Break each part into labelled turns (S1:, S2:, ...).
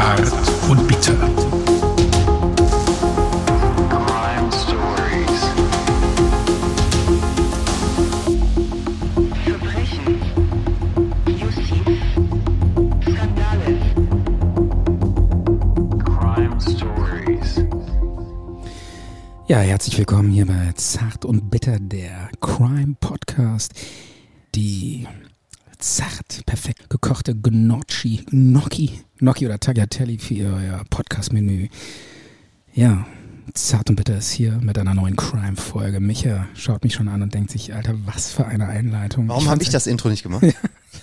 S1: Zart und bitter. Ja, herzlich willkommen hier bei Zart und Bitter, der Crime Podcast. Die zart, perfekt gekochte Gnocchi, Gnocchi, Gnocchi oder Tagliatelle für euer Podcast-Menü. Ja, Zart und Bitter ist hier mit einer neuen Crime-Folge. Micha schaut mich schon an und denkt sich, Alter, was für eine Einleitung.
S2: Warum habe ich das Intro nicht gemacht?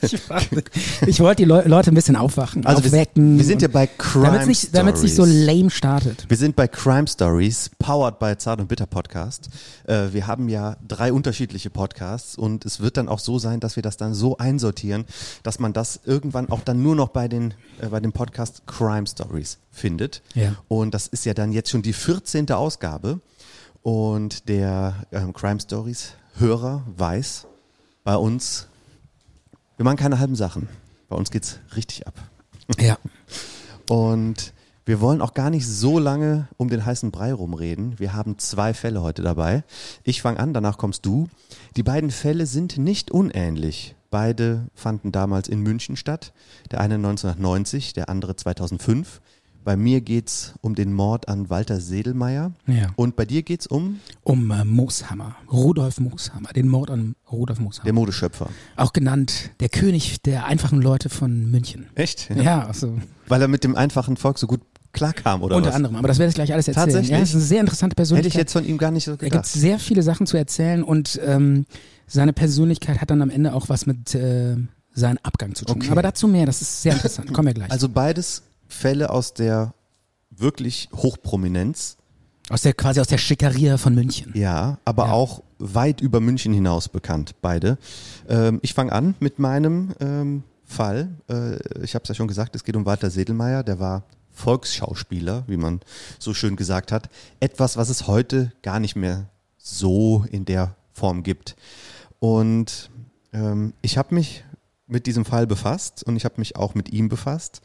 S1: Ich, warte. ich wollte die Leu Leute ein bisschen aufwachen,
S2: Also wir,
S1: aufwecken.
S2: wir sind ja bei Crime
S1: Damit es nicht, so
S2: Stories.
S1: lame startet.
S2: Wir sind bei Crime Stories, powered by Zart und Bitter Podcast. Äh, wir haben ja drei unterschiedliche Podcasts und es wird dann auch so sein, dass wir das dann so einsortieren, dass man das irgendwann auch dann nur noch bei den äh, bei dem Podcast Crime Stories findet.
S1: Ja.
S2: Und das ist ja dann jetzt schon die 14. Ausgabe und der ähm, Crime Stories Hörer weiß, bei uns wir machen keine halben Sachen. Bei uns geht's richtig ab.
S1: Ja.
S2: Und wir wollen auch gar nicht so lange um den heißen Brei rumreden. Wir haben zwei Fälle heute dabei. Ich fange an, danach kommst du. Die beiden Fälle sind nicht unähnlich. Beide fanden damals in München statt. Der eine 1990, der andere 2005. Bei mir geht's um den Mord an Walter Sedelmeier.
S1: Ja.
S2: Und bei dir geht's um
S1: Um äh, Mooshammer, Rudolf Mooshammer, den Mord an Rudolf Mooshammer.
S2: der Modeschöpfer.
S1: Auch genannt der König der einfachen Leute von München.
S2: Echt?
S1: Ja, also
S2: Weil er mit dem einfachen Volk so gut klarkam, oder
S1: unter
S2: was?
S1: anderem. Aber das werde ich gleich alles erzählen.
S2: Tatsächlich?
S1: Ja, das ist eine sehr interessante
S2: Hätte ich
S1: Persönlichkeit.
S2: jetzt von ihm gar nicht so
S1: da gibt
S2: gedacht.
S1: es sehr viele Sachen zu erzählen und ähm, seine Persönlichkeit hat dann am Ende auch was mit äh, seinem Abgang zu tun.
S2: Okay.
S1: Aber dazu mehr, das ist sehr interessant. Kommen wir gleich.
S2: Also beides Fälle aus der wirklich Hochprominenz,
S1: aus der quasi aus der Schickeria von München.
S2: ja, aber
S1: Ja.
S2: auch weit über München hinaus bekannt, beide. Ähm, ich fange an mit meinem ähm, Fall. Äh, ich habe es ja schon gesagt, es geht um Walter Sedelmeier, der war Volksschauspieler, wie man so schön gesagt hat. Etwas, was es heute gar nicht mehr so in der Form gibt. Und ähm, ich habe mich mit diesem Fall befasst und ich habe mich auch mit ihm befasst.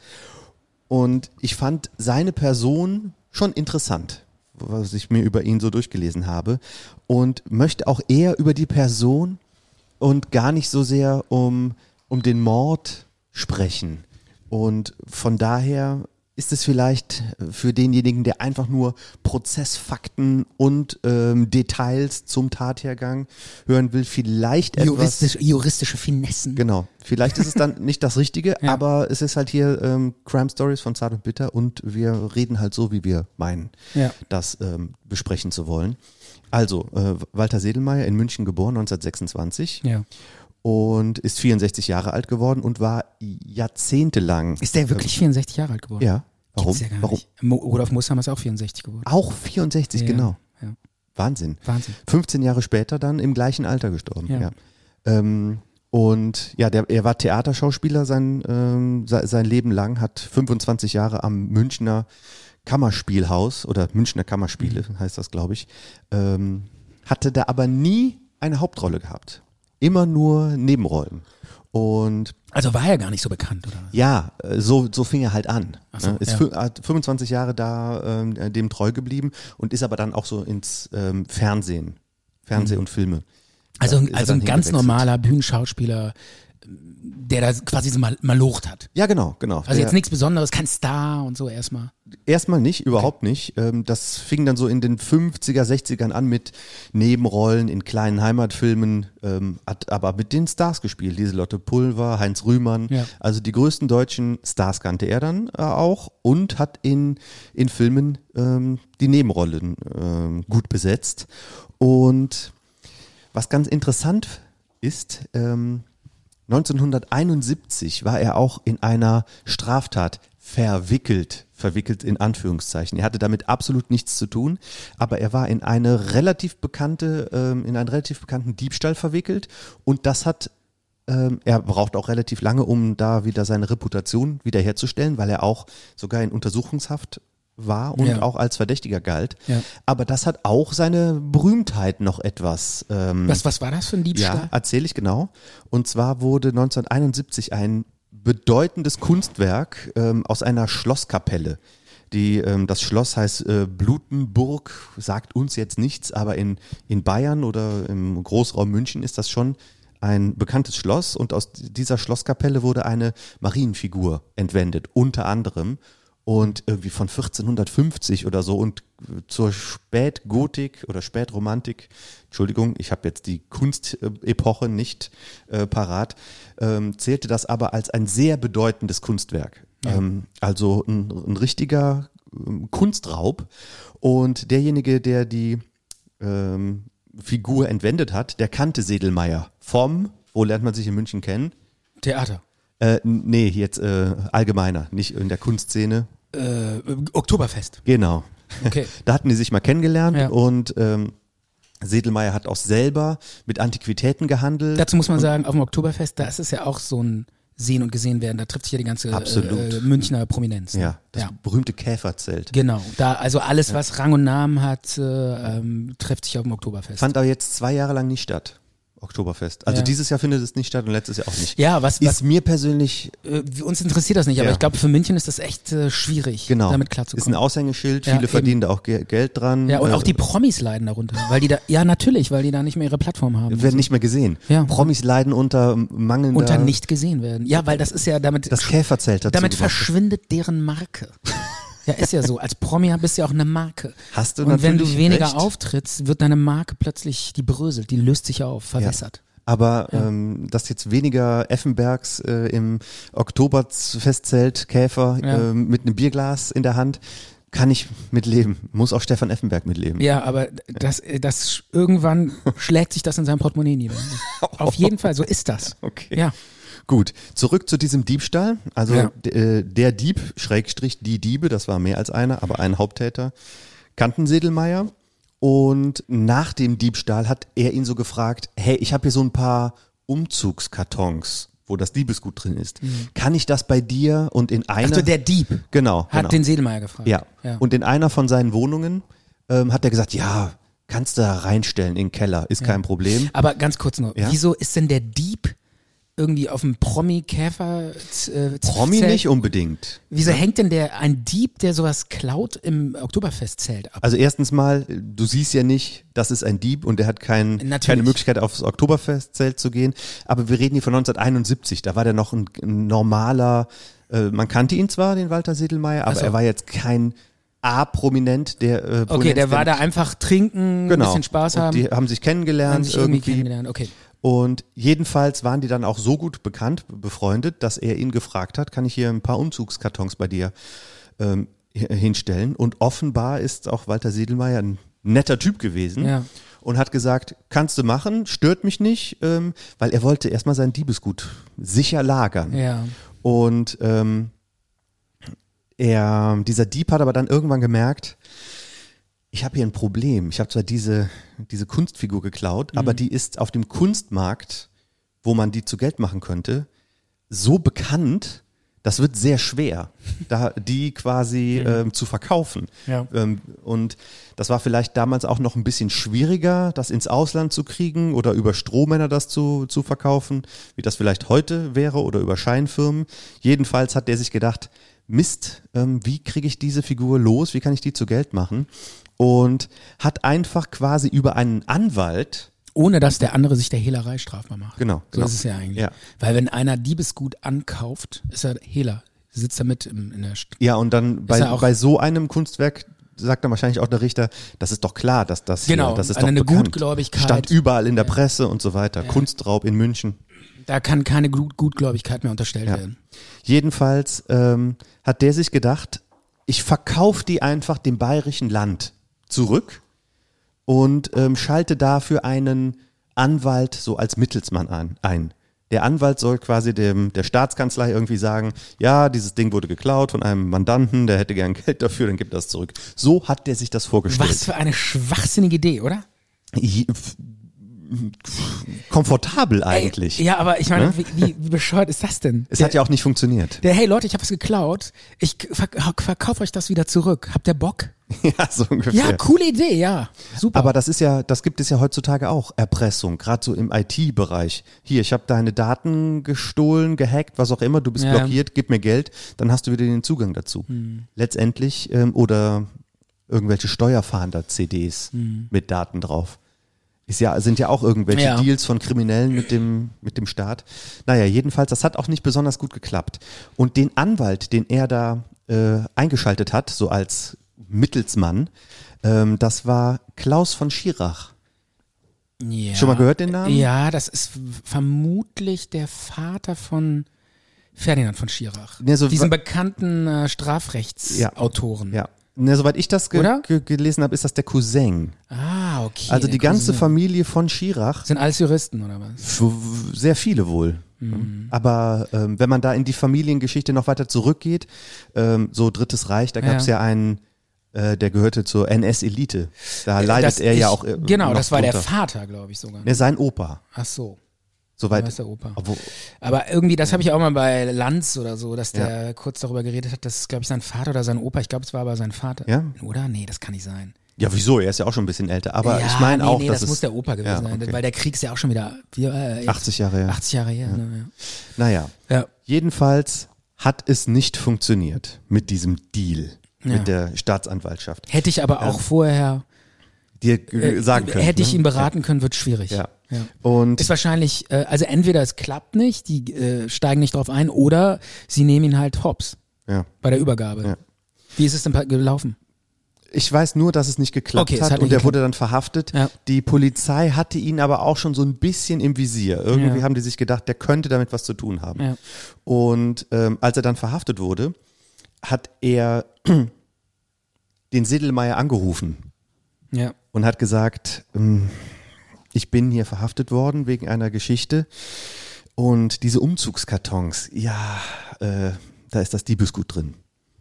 S2: Und ich fand seine Person schon interessant, was ich mir über ihn so durchgelesen habe. Und möchte auch eher über die Person und gar nicht so sehr um, um den Mord sprechen. Und von daher ist es vielleicht für denjenigen, der einfach nur Prozessfakten und ähm, Details zum Tathergang hören will, vielleicht etwas.
S1: Juristisch, juristische Finessen.
S2: Genau. Vielleicht ist es dann nicht das Richtige,
S1: Ja.
S2: aber es ist halt hier ähm, Crime Stories von Zart und Bitter und wir reden halt so, wie wir meinen,
S1: Ja.
S2: das ähm, besprechen zu wollen. Also, äh, Walter Sedelmeier in München geboren, 1926
S1: Ja.
S2: Und ist 64 Jahre alt geworden und war jahrzehntelang.
S1: Ist der wirklich 64 Jahre alt geworden?
S2: Ja. Warum?
S1: Ja
S2: Warum?
S1: Mo Rudolf Mooshammer ist auch 64 geworden.
S2: Auch 64,
S1: Ja,
S2: genau.
S1: Ja.
S2: Wahnsinn.
S1: Wahnsinn.
S2: 15 Jahre später dann im gleichen Alter gestorben.
S1: Ja.
S2: Ähm, und ja, der, er war Theaterschauspieler sein, ähm, se- sein Leben lang, hat 25 Jahre am Münchner Kammerspielhaus oder Münchner Kammerspiele
S1: Mhm.
S2: heißt das, glaube ich, ähm, hatte da aber nie eine Hauptrolle gehabt. Immer nur Nebenrollen. Und
S1: Also war er gar nicht so bekannt, oder?
S2: ja, äh, so, so fing er halt an.
S1: Ach so,
S2: Ne? ist
S1: ja.
S2: fü- hat 25 Jahre da ähm, äh, dem treu geblieben und ist aber dann auch so ins ähm, Fernsehen, Fernseh und Filme.
S1: Also, also ein ganz normaler Bühnenschauspieler, der da quasi so mal malocht hat.
S2: Ja, genau, genau.
S1: Also
S2: Der-
S1: jetzt nichts Besonderes, kein Star und so erstmal.
S2: Erstmal nicht, überhaupt nicht. Ähm, das fing dann so in den 50er, 60ern an mit Nebenrollen in kleinen Heimatfilmen, ähm, hat aber mit den Stars gespielt. Lieselotte Pulver, Heinz Rühmann.
S1: Ja.
S2: Also die größten deutschen Stars kannte er dann äh, auch und hat in, in Filmen ähm, die Nebenrollen gut besetzt. Und was ganz interessant ist, ähm, 1971 war er auch in einer Straftat verwickelt, verwickelt in Anführungszeichen. Er hatte damit absolut nichts zu tun, aber er war in eine relativ bekannte, ähm, in einen relativ bekannten Diebstahl verwickelt und das hat ähm, er braucht auch relativ lange, um da wieder seine Reputation wiederherzustellen, weil er auch sogar in Untersuchungshaft war und
S1: Ja.
S2: auch als Verdächtiger galt.
S1: Ja.
S2: Aber das hat auch seine Berühmtheit noch etwas. Ähm,
S1: Was, was war das für ein Diebstahl?
S2: ja, erzähle ich genau. Und zwar wurde 1971 ein bedeutendes Kunstwerk ähm, aus einer Schlosskapelle. Die, ähm, das Schloss heißt äh, Blutenburg, sagt uns jetzt nichts, aber in, in Bayern oder im Großraum München ist das schon ein bekanntes Schloss und aus dieser Schlosskapelle wurde eine Marienfigur entwendet, unter anderem. Und irgendwie von 1450 oder so und zur Spätgotik oder Spätromantik, Entschuldigung, ich habe jetzt die Kunstepoche nicht äh, parat, ähm, zählte das aber als ein sehr bedeutendes Kunstwerk. Ähm, also ein, ein richtiger ähm, Kunstraub. Und derjenige, der die ähm, Figur entwendet hat, der kannte Sedelmeier vom, wo lernt man sich in München kennen?
S1: Theater.
S2: Äh, nee, jetzt äh, allgemeiner, nicht in der Kunstszene.
S1: Äh, Oktoberfest.
S2: Genau.
S1: Okay.
S2: Da hatten die sich mal kennengelernt
S1: Ja.
S2: und ähm, Sedelmeier hat auch selber mit Antiquitäten gehandelt.
S1: Dazu muss man sagen, auf dem Oktoberfest, da ist es ja auch so ein Sehen und Gesehen werden. Da trifft sich ja die ganze äh, Münchner Prominenz. ne?
S2: ja, das
S1: ja.
S2: berühmte Käferzelt.
S1: Genau. Da, also alles, was Rang und Namen hat, äh, ähm, trifft sich auf dem Oktoberfest.
S2: Fand aber jetzt zwei Jahre lang nicht statt. Oktoberfest. Also
S1: Ja.
S2: dieses Jahr findet es nicht statt und letztes Jahr auch nicht.
S1: ja, was, was
S2: Ist mir persönlich,
S1: äh, uns interessiert das nicht, aber
S2: Ja.
S1: ich glaube, für München ist das echt äh, schwierig,
S2: genau,
S1: damit
S2: ist ein
S1: klarzukommen.
S2: Aushängeschild,
S1: Ja,
S2: viele
S1: eben.
S2: verdienen da auch Ge Geld dran.
S1: Ja, und
S2: äh,
S1: auch die Promis leiden darunter, weil die da, ja natürlich, weil die da nicht mehr ihre Plattform haben.
S2: werden nicht mehr gesehen.
S1: Ja.
S2: Promis leiden unter mangelnder,
S1: unter nicht gesehen werden. Ja, weil das ist ja damit,
S2: das Käferzelt dazu
S1: damit verschwindet deren Marke. Ja, ist ja so. Als Promi bist du ja auch eine Marke.
S2: Hast du
S1: Und wenn du
S2: natürlich
S1: weniger
S2: recht.
S1: auftrittst, wird deine Marke plötzlich, die bröselt, die löst sich auf, verwässert.
S2: Aber ähm, dass jetzt weniger Effenbergs äh, im Oktoberfestzelt Käfer
S1: Ja.
S2: ähm, mit einem Bierglas in der Hand, kann ich mitleben. Muss auch Stefan Effenberg mitleben.
S1: Ja, aber das, das irgendwann schlägt sich das in seinem Portemonnaie nieder. Auf jeden Fall, so ist das.
S2: Okay.
S1: Ja.
S2: Gut, zurück zu diesem Diebstahl. Also
S1: Ja.
S2: äh, der Dieb, Schrägstrich die Diebe, das war mehr als einer, aber ein Haupttäter, kannten Sedelmeier. Und nach dem Diebstahl hat er ihn so gefragt, hey, ich habe hier so ein paar Umzugskartons, wo das Diebesgut drin ist. Kann ich das bei dir und in einer...
S1: Also der Dieb
S2: genau,
S1: hat
S2: genau.
S1: den Sedelmeier gefragt.
S2: Ja.
S1: ja.
S2: Und in einer von seinen Wohnungen ähm, hat er gesagt, ja, kannst du da reinstellen in den Keller, ist kein Problem.
S1: aber ganz kurz nur,
S2: Ja?
S1: wieso ist denn der Dieb irgendwie auf dem Promi-Käfer äh,
S2: Promi
S1: Zelt?
S2: nicht unbedingt.
S1: Wieso hängt denn der ein Dieb, der sowas klaut, im Oktoberfestzelt ab?
S2: Also erstens mal, du siehst ja nicht, das ist ein Dieb und der hat kein,
S1: Natürlich.
S2: keine Möglichkeit aufs Oktoberfestzelt zu gehen. Aber wir reden hier von 1971, da war der noch ein, ein normaler, äh, man kannte ihn zwar, den Walter Sedelmeier, aber
S1: so.
S2: er war jetzt kein A-Prominent, der äh,
S1: Okay, der war da einfach trinken,
S2: genau.
S1: ein bisschen Spaß
S2: und
S1: haben,
S2: Die haben sich kennengelernt
S1: haben sich irgendwie
S2: irgendwie.
S1: kennengelernt. Okay.
S2: Und jedenfalls waren die dann auch so gut bekannt, befreundet, dass er ihn gefragt hat, kann ich hier ein paar Umzugskartons bei dir ähm, hinstellen? Und offenbar ist auch Walter Siedelmeier ein netter Typ gewesen
S1: Ja.
S2: und hat gesagt, kannst du machen, stört mich nicht, ähm, weil er wollte erstmal sein Diebesgut sicher lagern.
S1: Ja.
S2: Und ähm, er, dieser Dieb hat aber dann irgendwann gemerkt, ich habe hier ein Problem. Ich habe zwar diese, diese Kunstfigur geklaut, aber die ist auf dem Kunstmarkt, wo man die zu Geld machen könnte, so bekannt, das wird sehr schwer, da die quasi ähm, zu verkaufen.
S1: Ja.
S2: Ähm, und das war vielleicht damals auch noch ein bisschen schwieriger, das ins Ausland zu kriegen oder über Strohmänner das zu, zu verkaufen, wie das vielleicht heute wäre oder über Scheinfirmen. Jedenfalls hat der sich gedacht, Mist, ähm, wie kriege ich diese Figur los, wie kann ich die zu Geld machen? Und hat einfach quasi über einen Anwalt,
S1: Ohne dass der andere sich der Hehlerei strafbar macht.
S2: Genau,
S1: So
S2: genau.
S1: ist es ja eigentlich.
S2: Ja.
S1: Weil wenn einer Diebesgut ankauft, ist er Hehler. Sitzt er mit im, in der St
S2: ja, und dann bei,
S1: ja auch-
S2: bei so einem Kunstwerk sagt dann wahrscheinlich auch der Richter, das ist doch klar, dass das
S1: Genau,
S2: hier, das ist
S1: eine-
S2: doch
S1: eine
S2: bekannt.
S1: Gutgläubigkeit.
S2: Stand überall in der Presse und so weiter. Kunstraub in München.
S1: Da kann keine Gut Gutgläubigkeit mehr unterstellt
S2: Ja.
S1: werden.
S2: Jedenfalls ähm, hat der sich gedacht, ich verkaufe die einfach dem bayerischen Land zurück und ähm, schalte dafür einen Anwalt so als Mittelsmann an, ein. Der Anwalt soll quasi dem, der Staatskanzlei irgendwie sagen, ja, dieses Ding wurde geklaut von einem Mandanten, der hätte gern Geld dafür, dann gibt das zurück. So hat der sich das vorgestellt.
S1: Was für eine schwachsinnige Idee, oder?
S2: Komfortabel eigentlich.
S1: Ja, aber ich meine,
S2: Ne?
S1: wie, wie, bescheuert ist das denn?
S2: Es
S1: der,
S2: hat ja auch nicht funktioniert.
S1: der, hey Leute, ich habe was geklaut. Ich verk verkaufe euch das wieder zurück. Habt ihr Bock?
S2: ja, so ungefähr.
S1: Ja, coole Idee, ja. Super.
S2: Aber das ist ja, das gibt es ja heutzutage auch, Erpressung, gerade so im IT-Bereich. Hier, ich habe deine Daten gestohlen, gehackt, was auch immer, du bist
S1: Ja. Hm.
S2: blockiert, gib mir Geld, dann hast du wieder den Zugang dazu. Letztendlich, ähm, oder irgendwelche Steuerfahnder-CDs mit Daten drauf. Ist ja, sind ja auch irgendwelche
S1: Ja.
S2: Deals von Kriminellen mit dem, mit dem Staat. Naja, jedenfalls, das hat auch nicht besonders gut geklappt. Und den Anwalt, den er da äh, eingeschaltet hat, so als Mittelsmann, ähm, das war Klaus von Schirach.
S1: ja.
S2: Schon mal gehört den Namen?
S1: Ja, das ist vermutlich der Vater von Ferdinand von Schirach.
S2: Nee, so
S1: Diesen bekannten äh, Strafrechtsautoren.
S2: Ja. Ne, soweit ich das ge ge gelesen habe, ist das der Cousin.
S1: Ah, okay.
S2: Also die
S1: der
S2: ganze
S1: Cousin.
S2: Familie von Schirach,
S1: Sind alles Juristen oder was?
S2: sehr viele wohl.
S1: Mhm.
S2: Aber ähm, wenn man da in die Familiengeschichte noch weiter zurückgeht, ähm, so Drittes Reich, da gab es
S1: Ja.
S2: ja einen, äh, der gehörte zur NS-Elite. Da leidet
S1: Das-
S2: er ja
S1: ich-
S2: auch. Äh,
S1: Genau, das war der
S2: drunter.
S1: Vater, glaube ich sogar.
S2: Ne, sein Opa.
S1: Ach so.
S2: Soweit.
S1: Opa.
S2: Obwohl,
S1: Aber irgendwie, das habe ich auch mal bei Lanz oder so, dass der kurz darüber geredet hat, das ist, glaube ich, sein Vater oder sein Opa. Ich glaube, es war aber sein Vater.
S2: Ja?
S1: Oder? Nee, das kann nicht sein.
S2: ja, wieso? Er ist ja auch schon ein bisschen älter. Aber
S1: ja,
S2: ich meine
S1: nee,
S2: auch,
S1: nee,
S2: dass
S1: das
S2: es
S1: muss der Opa gewesen
S2: Ja,
S1: sein,
S2: okay.
S1: weil der Krieg ist ja auch schon wieder wie, äh, jetzt
S2: 80 Jahre her.
S1: 80 Jahre her. Ne,
S2: Naja.
S1: ja. ja.
S2: Jedenfalls hat es nicht funktioniert mit diesem Deal
S1: Ja.
S2: mit der Staatsanwaltschaft.
S1: Hätte ich aber auch vorher
S2: Dir äh,
S1: äh,
S2: sagen können.
S1: hätte ich
S2: ne?
S1: ihn beraten können, wird schwierig.
S2: Ja.
S1: Ja.
S2: Und
S1: Ist wahrscheinlich, äh, also entweder es klappt nicht, die äh, steigen nicht drauf ein, oder sie nehmen ihn halt hops
S2: ja.
S1: bei der Übergabe.
S2: Ja.
S1: Wie ist es denn gelaufen?
S2: ich weiß nur, dass es nicht geklappt
S1: Okay,
S2: hat,
S1: hat
S2: und er wurde dann verhaftet.
S1: Ja.
S2: Die Polizei hatte ihn aber auch schon so ein bisschen im Visier. Irgendwie
S1: Ja.
S2: haben die sich gedacht, der könnte damit was zu tun haben.
S1: Ja.
S2: Und ähm, als er dann verhaftet wurde, hat er den Sedelmeier angerufen
S1: Ja.
S2: Und hat gesagt, ähm, ich bin hier verhaftet worden wegen einer Geschichte und diese Umzugskartons, ja, äh, da ist das Diebesgut drin.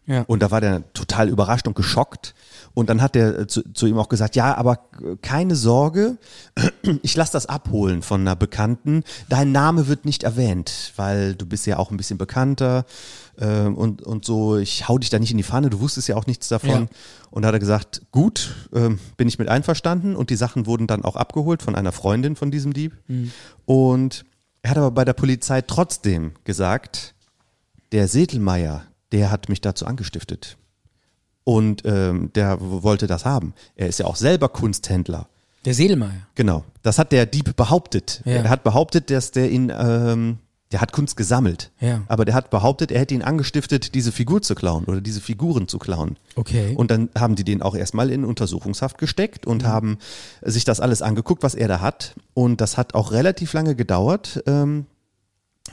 S1: Ja.
S2: Und da war der total überrascht und geschockt. Und dann hat er äh, zu, zu ihm auch gesagt, ja, aber äh, keine Sorge, ich lasse das abholen von einer Bekannten. Dein Name wird nicht erwähnt, weil du bist ja auch ein bisschen bekannter äh, und, und so, ich hau dich da nicht in die Pfanne, du wusstest ja auch nichts davon.
S1: Ja.
S2: Und da hat er gesagt, gut, ähm, bin ich mit einverstanden. Und die Sachen wurden dann auch abgeholt von einer Freundin von diesem Dieb. Und er hat aber bei der Polizei trotzdem gesagt, der Sedelmeier, der hat mich dazu angestiftet. Und ähm, der wollte das haben. Er ist ja auch selber Kunsthändler.
S1: Der Sedelmeier.
S2: Genau. Das hat der Dieb behauptet.
S1: Ja.
S2: Er hat behauptet, dass der ihn, ähm, der hat Kunst gesammelt.
S1: Ja.
S2: Aber der hat behauptet, er hätte ihn angestiftet, diese Figur zu klauen oder diese Figuren zu klauen.
S1: Okay.
S2: Und dann haben die den auch erstmal in Untersuchungshaft gesteckt und haben sich das alles angeguckt, was er da hat. Und das hat auch relativ lange gedauert, ähm,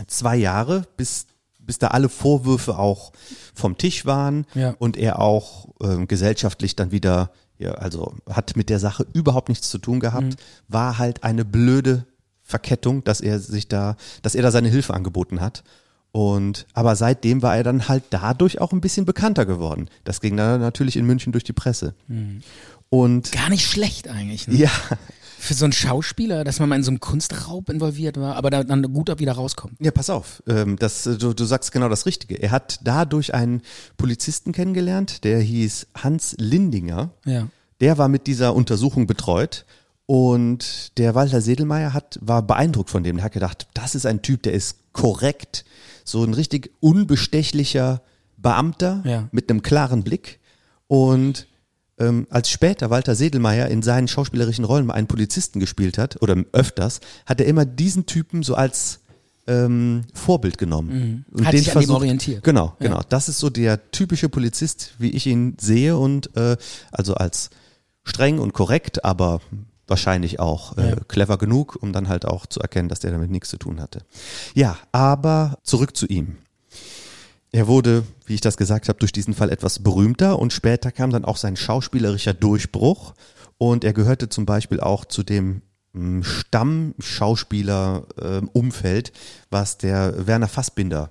S2: zwei Jahre, bis, bis da alle Vorwürfe auch vom Tisch waren
S1: Ja.
S2: und er auch ähm, gesellschaftlich dann wieder, ja, also hat mit der Sache überhaupt nichts zu tun gehabt, war halt eine blöde Verkettung, dass er sich da, dass er da seine Hilfe angeboten hat. Und aber seitdem war er dann halt dadurch auch ein bisschen bekannter geworden. Das ging dann natürlich in München durch die Presse. Und
S1: Gar nicht schlecht eigentlich. Ne?
S2: ja,
S1: Für so einen Schauspieler, dass man mal in so einem Kunstraub involviert war, aber da, dann gut wieder rauskommt.
S2: ja, pass auf, ähm, das, äh, du, du sagst genau das Richtige. Er hat dadurch einen Polizisten kennengelernt, der hieß Hans Lindinger.
S1: Ja.
S2: Der war mit dieser Untersuchung betreut und der Walter Sedelmeier hat, war beeindruckt von dem. Der hat gedacht, das ist ein Typ, der ist korrekt, so ein richtig unbestechlicher Beamter
S1: Ja.
S2: mit einem klaren Blick. Und ähm, als später Walter Sedelmeier in seinen schauspielerischen Rollen mal einen Polizisten gespielt hat, oder öfters, hat er immer diesen Typen so als ähm, Vorbild genommen. Und
S1: Mhm. Hat sich an dem orientiert.
S2: Genau,
S1: Ja.
S2: genau. Das ist so der typische Polizist, wie ich ihn sehe und äh, also als streng und korrekt, aber wahrscheinlich auch äh,
S1: Ja.
S2: clever genug, um dann halt auch zu erkennen, dass der damit nichts zu tun hatte. Ja, aber zurück zu ihm. Er wurde, wie ich das gesagt habe, durch diesen Fall etwas berühmter und später kam dann auch sein schauspielerischer Durchbruch und er gehörte zum Beispiel auch zu dem mm, Stammschauspieler-Umfeld, was der Werner Fassbinder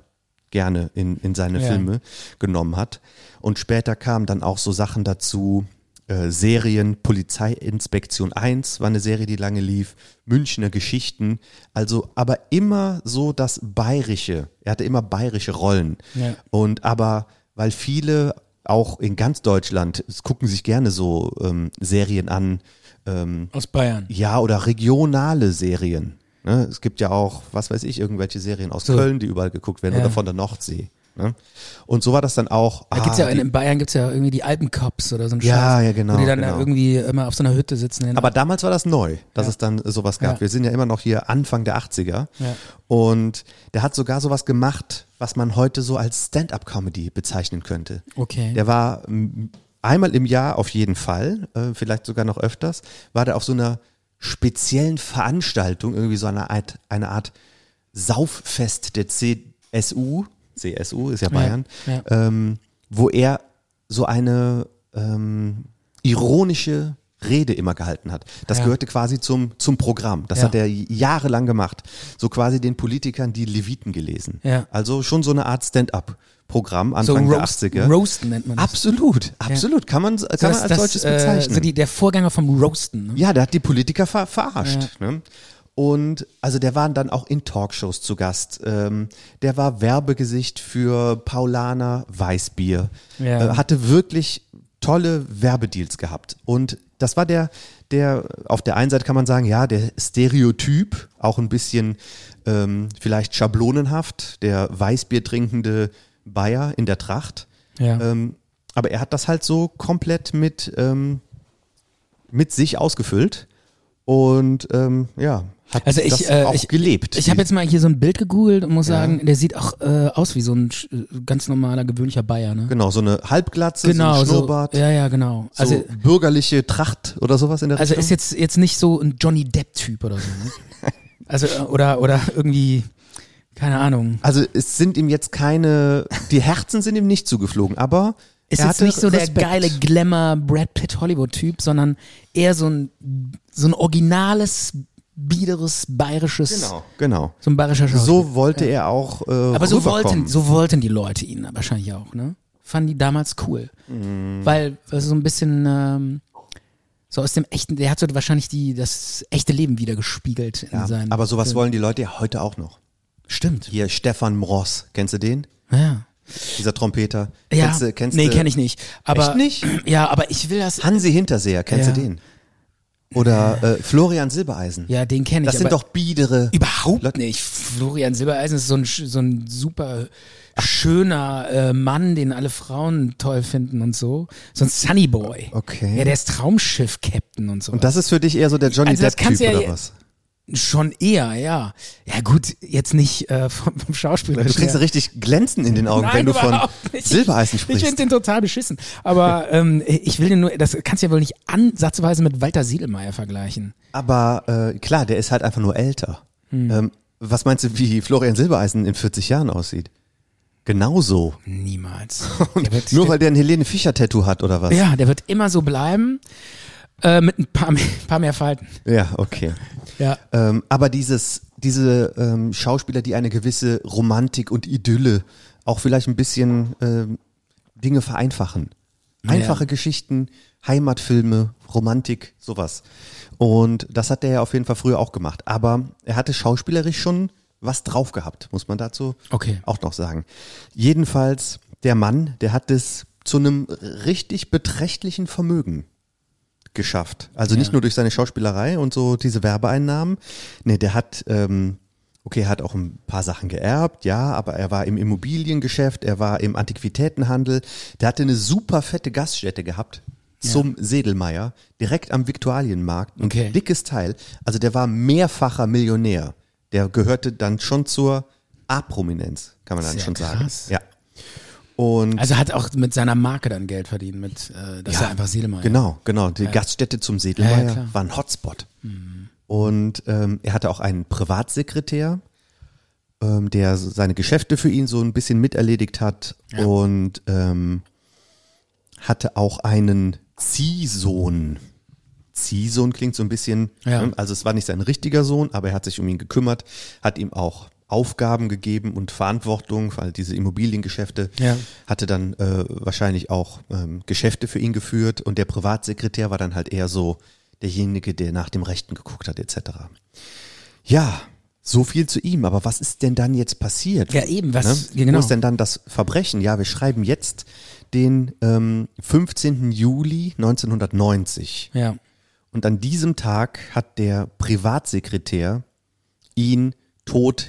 S2: gerne in, in seine
S1: Ja.
S2: Filme genommen hat. Und später kamen dann auch so Sachen dazu, äh, Serien, Polizeiinspektion 1 war eine Serie, die lange lief, Münchner Geschichten, also aber immer so das Bayerische. Er hatte immer bayerische Rollen.
S1: Ja.
S2: Und aber, weil viele auch in ganz Deutschland es gucken sich gerne so ähm, Serien an, ähm,
S1: Aus Bayern.
S2: ja, oder regionale Serien. Ne? Es gibt ja auch, was weiß ich, irgendwelche Serien aus
S1: So.
S2: Köln, die überall geguckt werden
S1: Ja.
S2: oder von der Nordsee. Ne? Und so war das dann auch.
S1: Da gibt's ja
S2: ah,
S1: in,
S2: die,
S1: in Bayern gibt's ja irgendwie die Alpencops oder so ein
S2: Ja,
S1: Scheiß,
S2: ja, genau,
S1: Wo die dann
S2: genau.
S1: da irgendwie immer auf so einer Hütte sitzen.
S2: aber damals war das neu, dass
S1: Ja.
S2: es dann sowas gab.
S1: Ja.
S2: Wir sind ja immer noch hier Anfang der 80er.
S1: Ja.
S2: Und der hat sogar sowas gemacht, was man heute so als Stand-up-Comedy bezeichnen könnte.
S1: Okay.
S2: Der war einmal im Jahr auf jeden Fall, äh, vielleicht sogar noch öfters, war der auf so einer speziellen Veranstaltung, irgendwie so eine Art, eine Art Sauffest der CSU, CSU ist ja Bayern,
S1: ja.
S2: Ähm, wo er so eine ähm, ironische Rede immer gehalten hat. Das
S1: Ja.
S2: gehörte quasi zum, zum Programm. Das
S1: Ja.
S2: hat er jahrelang gemacht. So quasi den Politikern die Leviten gelesen.
S1: Ja.
S2: Also schon so eine Art Stand-up-Programm
S1: so
S2: Anfang der
S1: Roast,
S2: 80er.
S1: Roasten nennt man das.
S2: Absolut, absolut. Kann man, kann
S1: So
S2: man als
S1: das,
S2: solches
S1: äh,
S2: bezeichnen.
S1: So die, der Vorgänger vom Roasten. Ne?
S2: ja, der hat die Politiker ver verarscht. Ne? Und also der war dann auch in Talkshows zu Gast. Ähm, der war Werbegesicht für Paulaner Weißbier.
S1: Ja.
S2: Äh, hatte wirklich tolle Werbedeals gehabt. Und das war der, der, auf der einen Seite kann man sagen, ja, der Stereotyp, auch ein bisschen ähm, vielleicht schablonenhaft, der Weißbier trinkende Bayer in der Tracht.
S1: Ja.
S2: Ähm, aber er hat das halt so komplett mit, ähm, mit sich ausgefüllt und ähm, ja, hat
S1: Also ich,
S2: das
S1: äh,
S2: auch
S1: ich,
S2: gelebt.
S1: Ich habe jetzt mal hier so ein Bild gegoogelt und muss sagen, der sieht auch äh, aus wie so ein äh, ganz normaler, gewöhnlicher Bayer, ne?
S2: genau so eine Halbglatze,
S1: Genau,
S2: so ein
S1: so,
S2: Schnurrbart,
S1: ja, ja, genau.
S2: so
S1: Also,
S2: bürgerliche Tracht oder sowas in der
S1: also
S2: Richtung.
S1: ist jetzt jetzt nicht so ein Johnny Depp-Typ oder so, ne? Also äh, oder oder irgendwie keine Ahnung.
S2: also es sind ihm jetzt keine, die Herzen sind ihm nicht zugeflogen, aber
S1: Ist
S2: er
S1: jetzt nicht so der
S2: Respekt.
S1: geile Glamour Brad Pitt Hollywood Typ, sondern eher so ein so ein originales biederes bayerisches
S2: Genau, genau.
S1: so ein bayerischer Schauspieler.
S2: So wollte er auch äh,
S1: Aber so wollten, so wollten die Leute ihn wahrscheinlich auch, ne? Fanden die damals cool.
S2: Mhm.
S1: Weil, also so ein bisschen, ähm, so aus dem echten, der hat so wahrscheinlich die, das echte Leben wieder gespiegelt in
S2: ja,
S1: seinen.
S2: aber sowas
S1: Filmen.
S2: wollen die Leute ja heute auch noch.
S1: Stimmt.
S2: Hier Stefan Mross, kennst du den?
S1: Ja.
S2: Dieser Trompeter.
S1: Ja.
S2: Kennst du, kennst
S1: nee, kenne ich nicht. Aber,
S2: Echt nicht?
S1: Ja, aber ich will das.
S2: Hansi Hinterseher, kennst
S1: Ja.
S2: du den? Oder äh, Florian Silbereisen.
S1: Ja, den kenne ich.
S2: das sind doch biedere.
S1: Überhaupt
S2: Leute-
S1: nicht. Florian Silbereisen ist so ein, so ein super schöner äh, Mann, den alle Frauen toll finden und so. So ein Sunny Boy.
S2: Okay.
S1: Ja, der ist Traumschiff-Captain und so.
S2: Und das ist für dich eher so der Johnny
S1: Also
S2: Depp-Typ
S1: ja-
S2: oder was?
S1: Schon eher, ja. Ja gut, jetzt nicht äh, vom, vom Schauspieler.
S2: Du kriegst richtig Glänzen in den Augen,
S1: Nein,
S2: wenn du von. Silbereisen
S1: Ich
S2: sprichst.
S1: finde den total beschissen. Aber ähm, ich will den nur, das kannst du ja wohl nicht ansatzweise mit Walter Siedelmeier vergleichen.
S2: Aber äh, klar, der ist halt einfach nur älter.
S1: Hm.
S2: Ähm, was meinst du, wie Florian Silbereisen in 40 Jahren aussieht? Genauso.
S1: Niemals.
S2: Nur weil der ein Helene Fischer-Tattoo hat oder was?
S1: Ja, der wird immer so bleiben. Äh, mit ein paar mehr, paar mehr Falten.
S2: Ja, okay.
S1: Ja.
S2: Ähm, aber dieses, diese ähm, Schauspieler, die eine gewisse Romantik und Idylle auch vielleicht ein bisschen ähm, Dinge vereinfachen. Einfache
S1: Ja.
S2: Geschichten, Heimatfilme, Romantik, sowas. Und das hat der ja auf jeden Fall früher auch gemacht. Aber er hatte schauspielerisch schon was drauf gehabt, muss man dazu
S1: Okay.
S2: auch noch sagen. Jedenfalls, der Mann, der hat es zu einem richtig beträchtlichen Vermögen geschafft. Also nicht
S1: Ja.
S2: nur durch seine Schauspielerei und so diese Werbeeinnahmen. Nee, der hat, ähm, okay, er hat auch ein paar Sachen geerbt, ja, aber er war im Immobiliengeschäft, er war im Antiquitätenhandel, der hatte eine super fette Gaststätte gehabt. Zum Sedelmeier, direkt am Viktualienmarkt. Ein
S1: Okay.
S2: dickes Teil. Also der war mehrfacher Millionär. Der gehörte dann schon zur A-Prominenz, kann man dann
S1: Sehr
S2: schon
S1: krass.
S2: sagen. Ja. Und
S1: Also hat auch mit seiner Marke dann Geld verdient, mit, äh, dass er einfach Siedelmeier.
S2: Genau, genau. Die Gaststätte zum Sedelmeier
S1: Ja, ja,
S2: war ein Hotspot. Und ähm, er hatte auch einen Privatsekretär, ähm, der seine Geschäfte für ihn so ein bisschen miterledigt hat
S1: Ja.
S2: und ähm, hatte auch einen Ziehsohn. Ziehsohn klingt so ein bisschen,
S1: Ja.
S2: ne, also es war nicht sein richtiger Sohn, aber er hat sich um ihn gekümmert, hat ihm auch Aufgaben gegeben und Verantwortung, weil diese Immobiliengeschäfte
S1: Ja.
S2: hatte dann äh, wahrscheinlich auch ähm, Geschäfte für ihn geführt und der Privatsekretär war dann halt eher so derjenige, der nach dem Rechten geguckt hat etc. Ja, so viel zu ihm. Aber was ist denn dann jetzt passiert?
S1: Ja, eben, was-
S2: Ne?
S1: genau.
S2: Wo ist denn dann das Verbrechen? Ja, wir schreiben jetzt den ähm, 15. Juli 1990.
S1: Ja.
S2: Und an diesem Tag hat der Privatsekretär ihn tot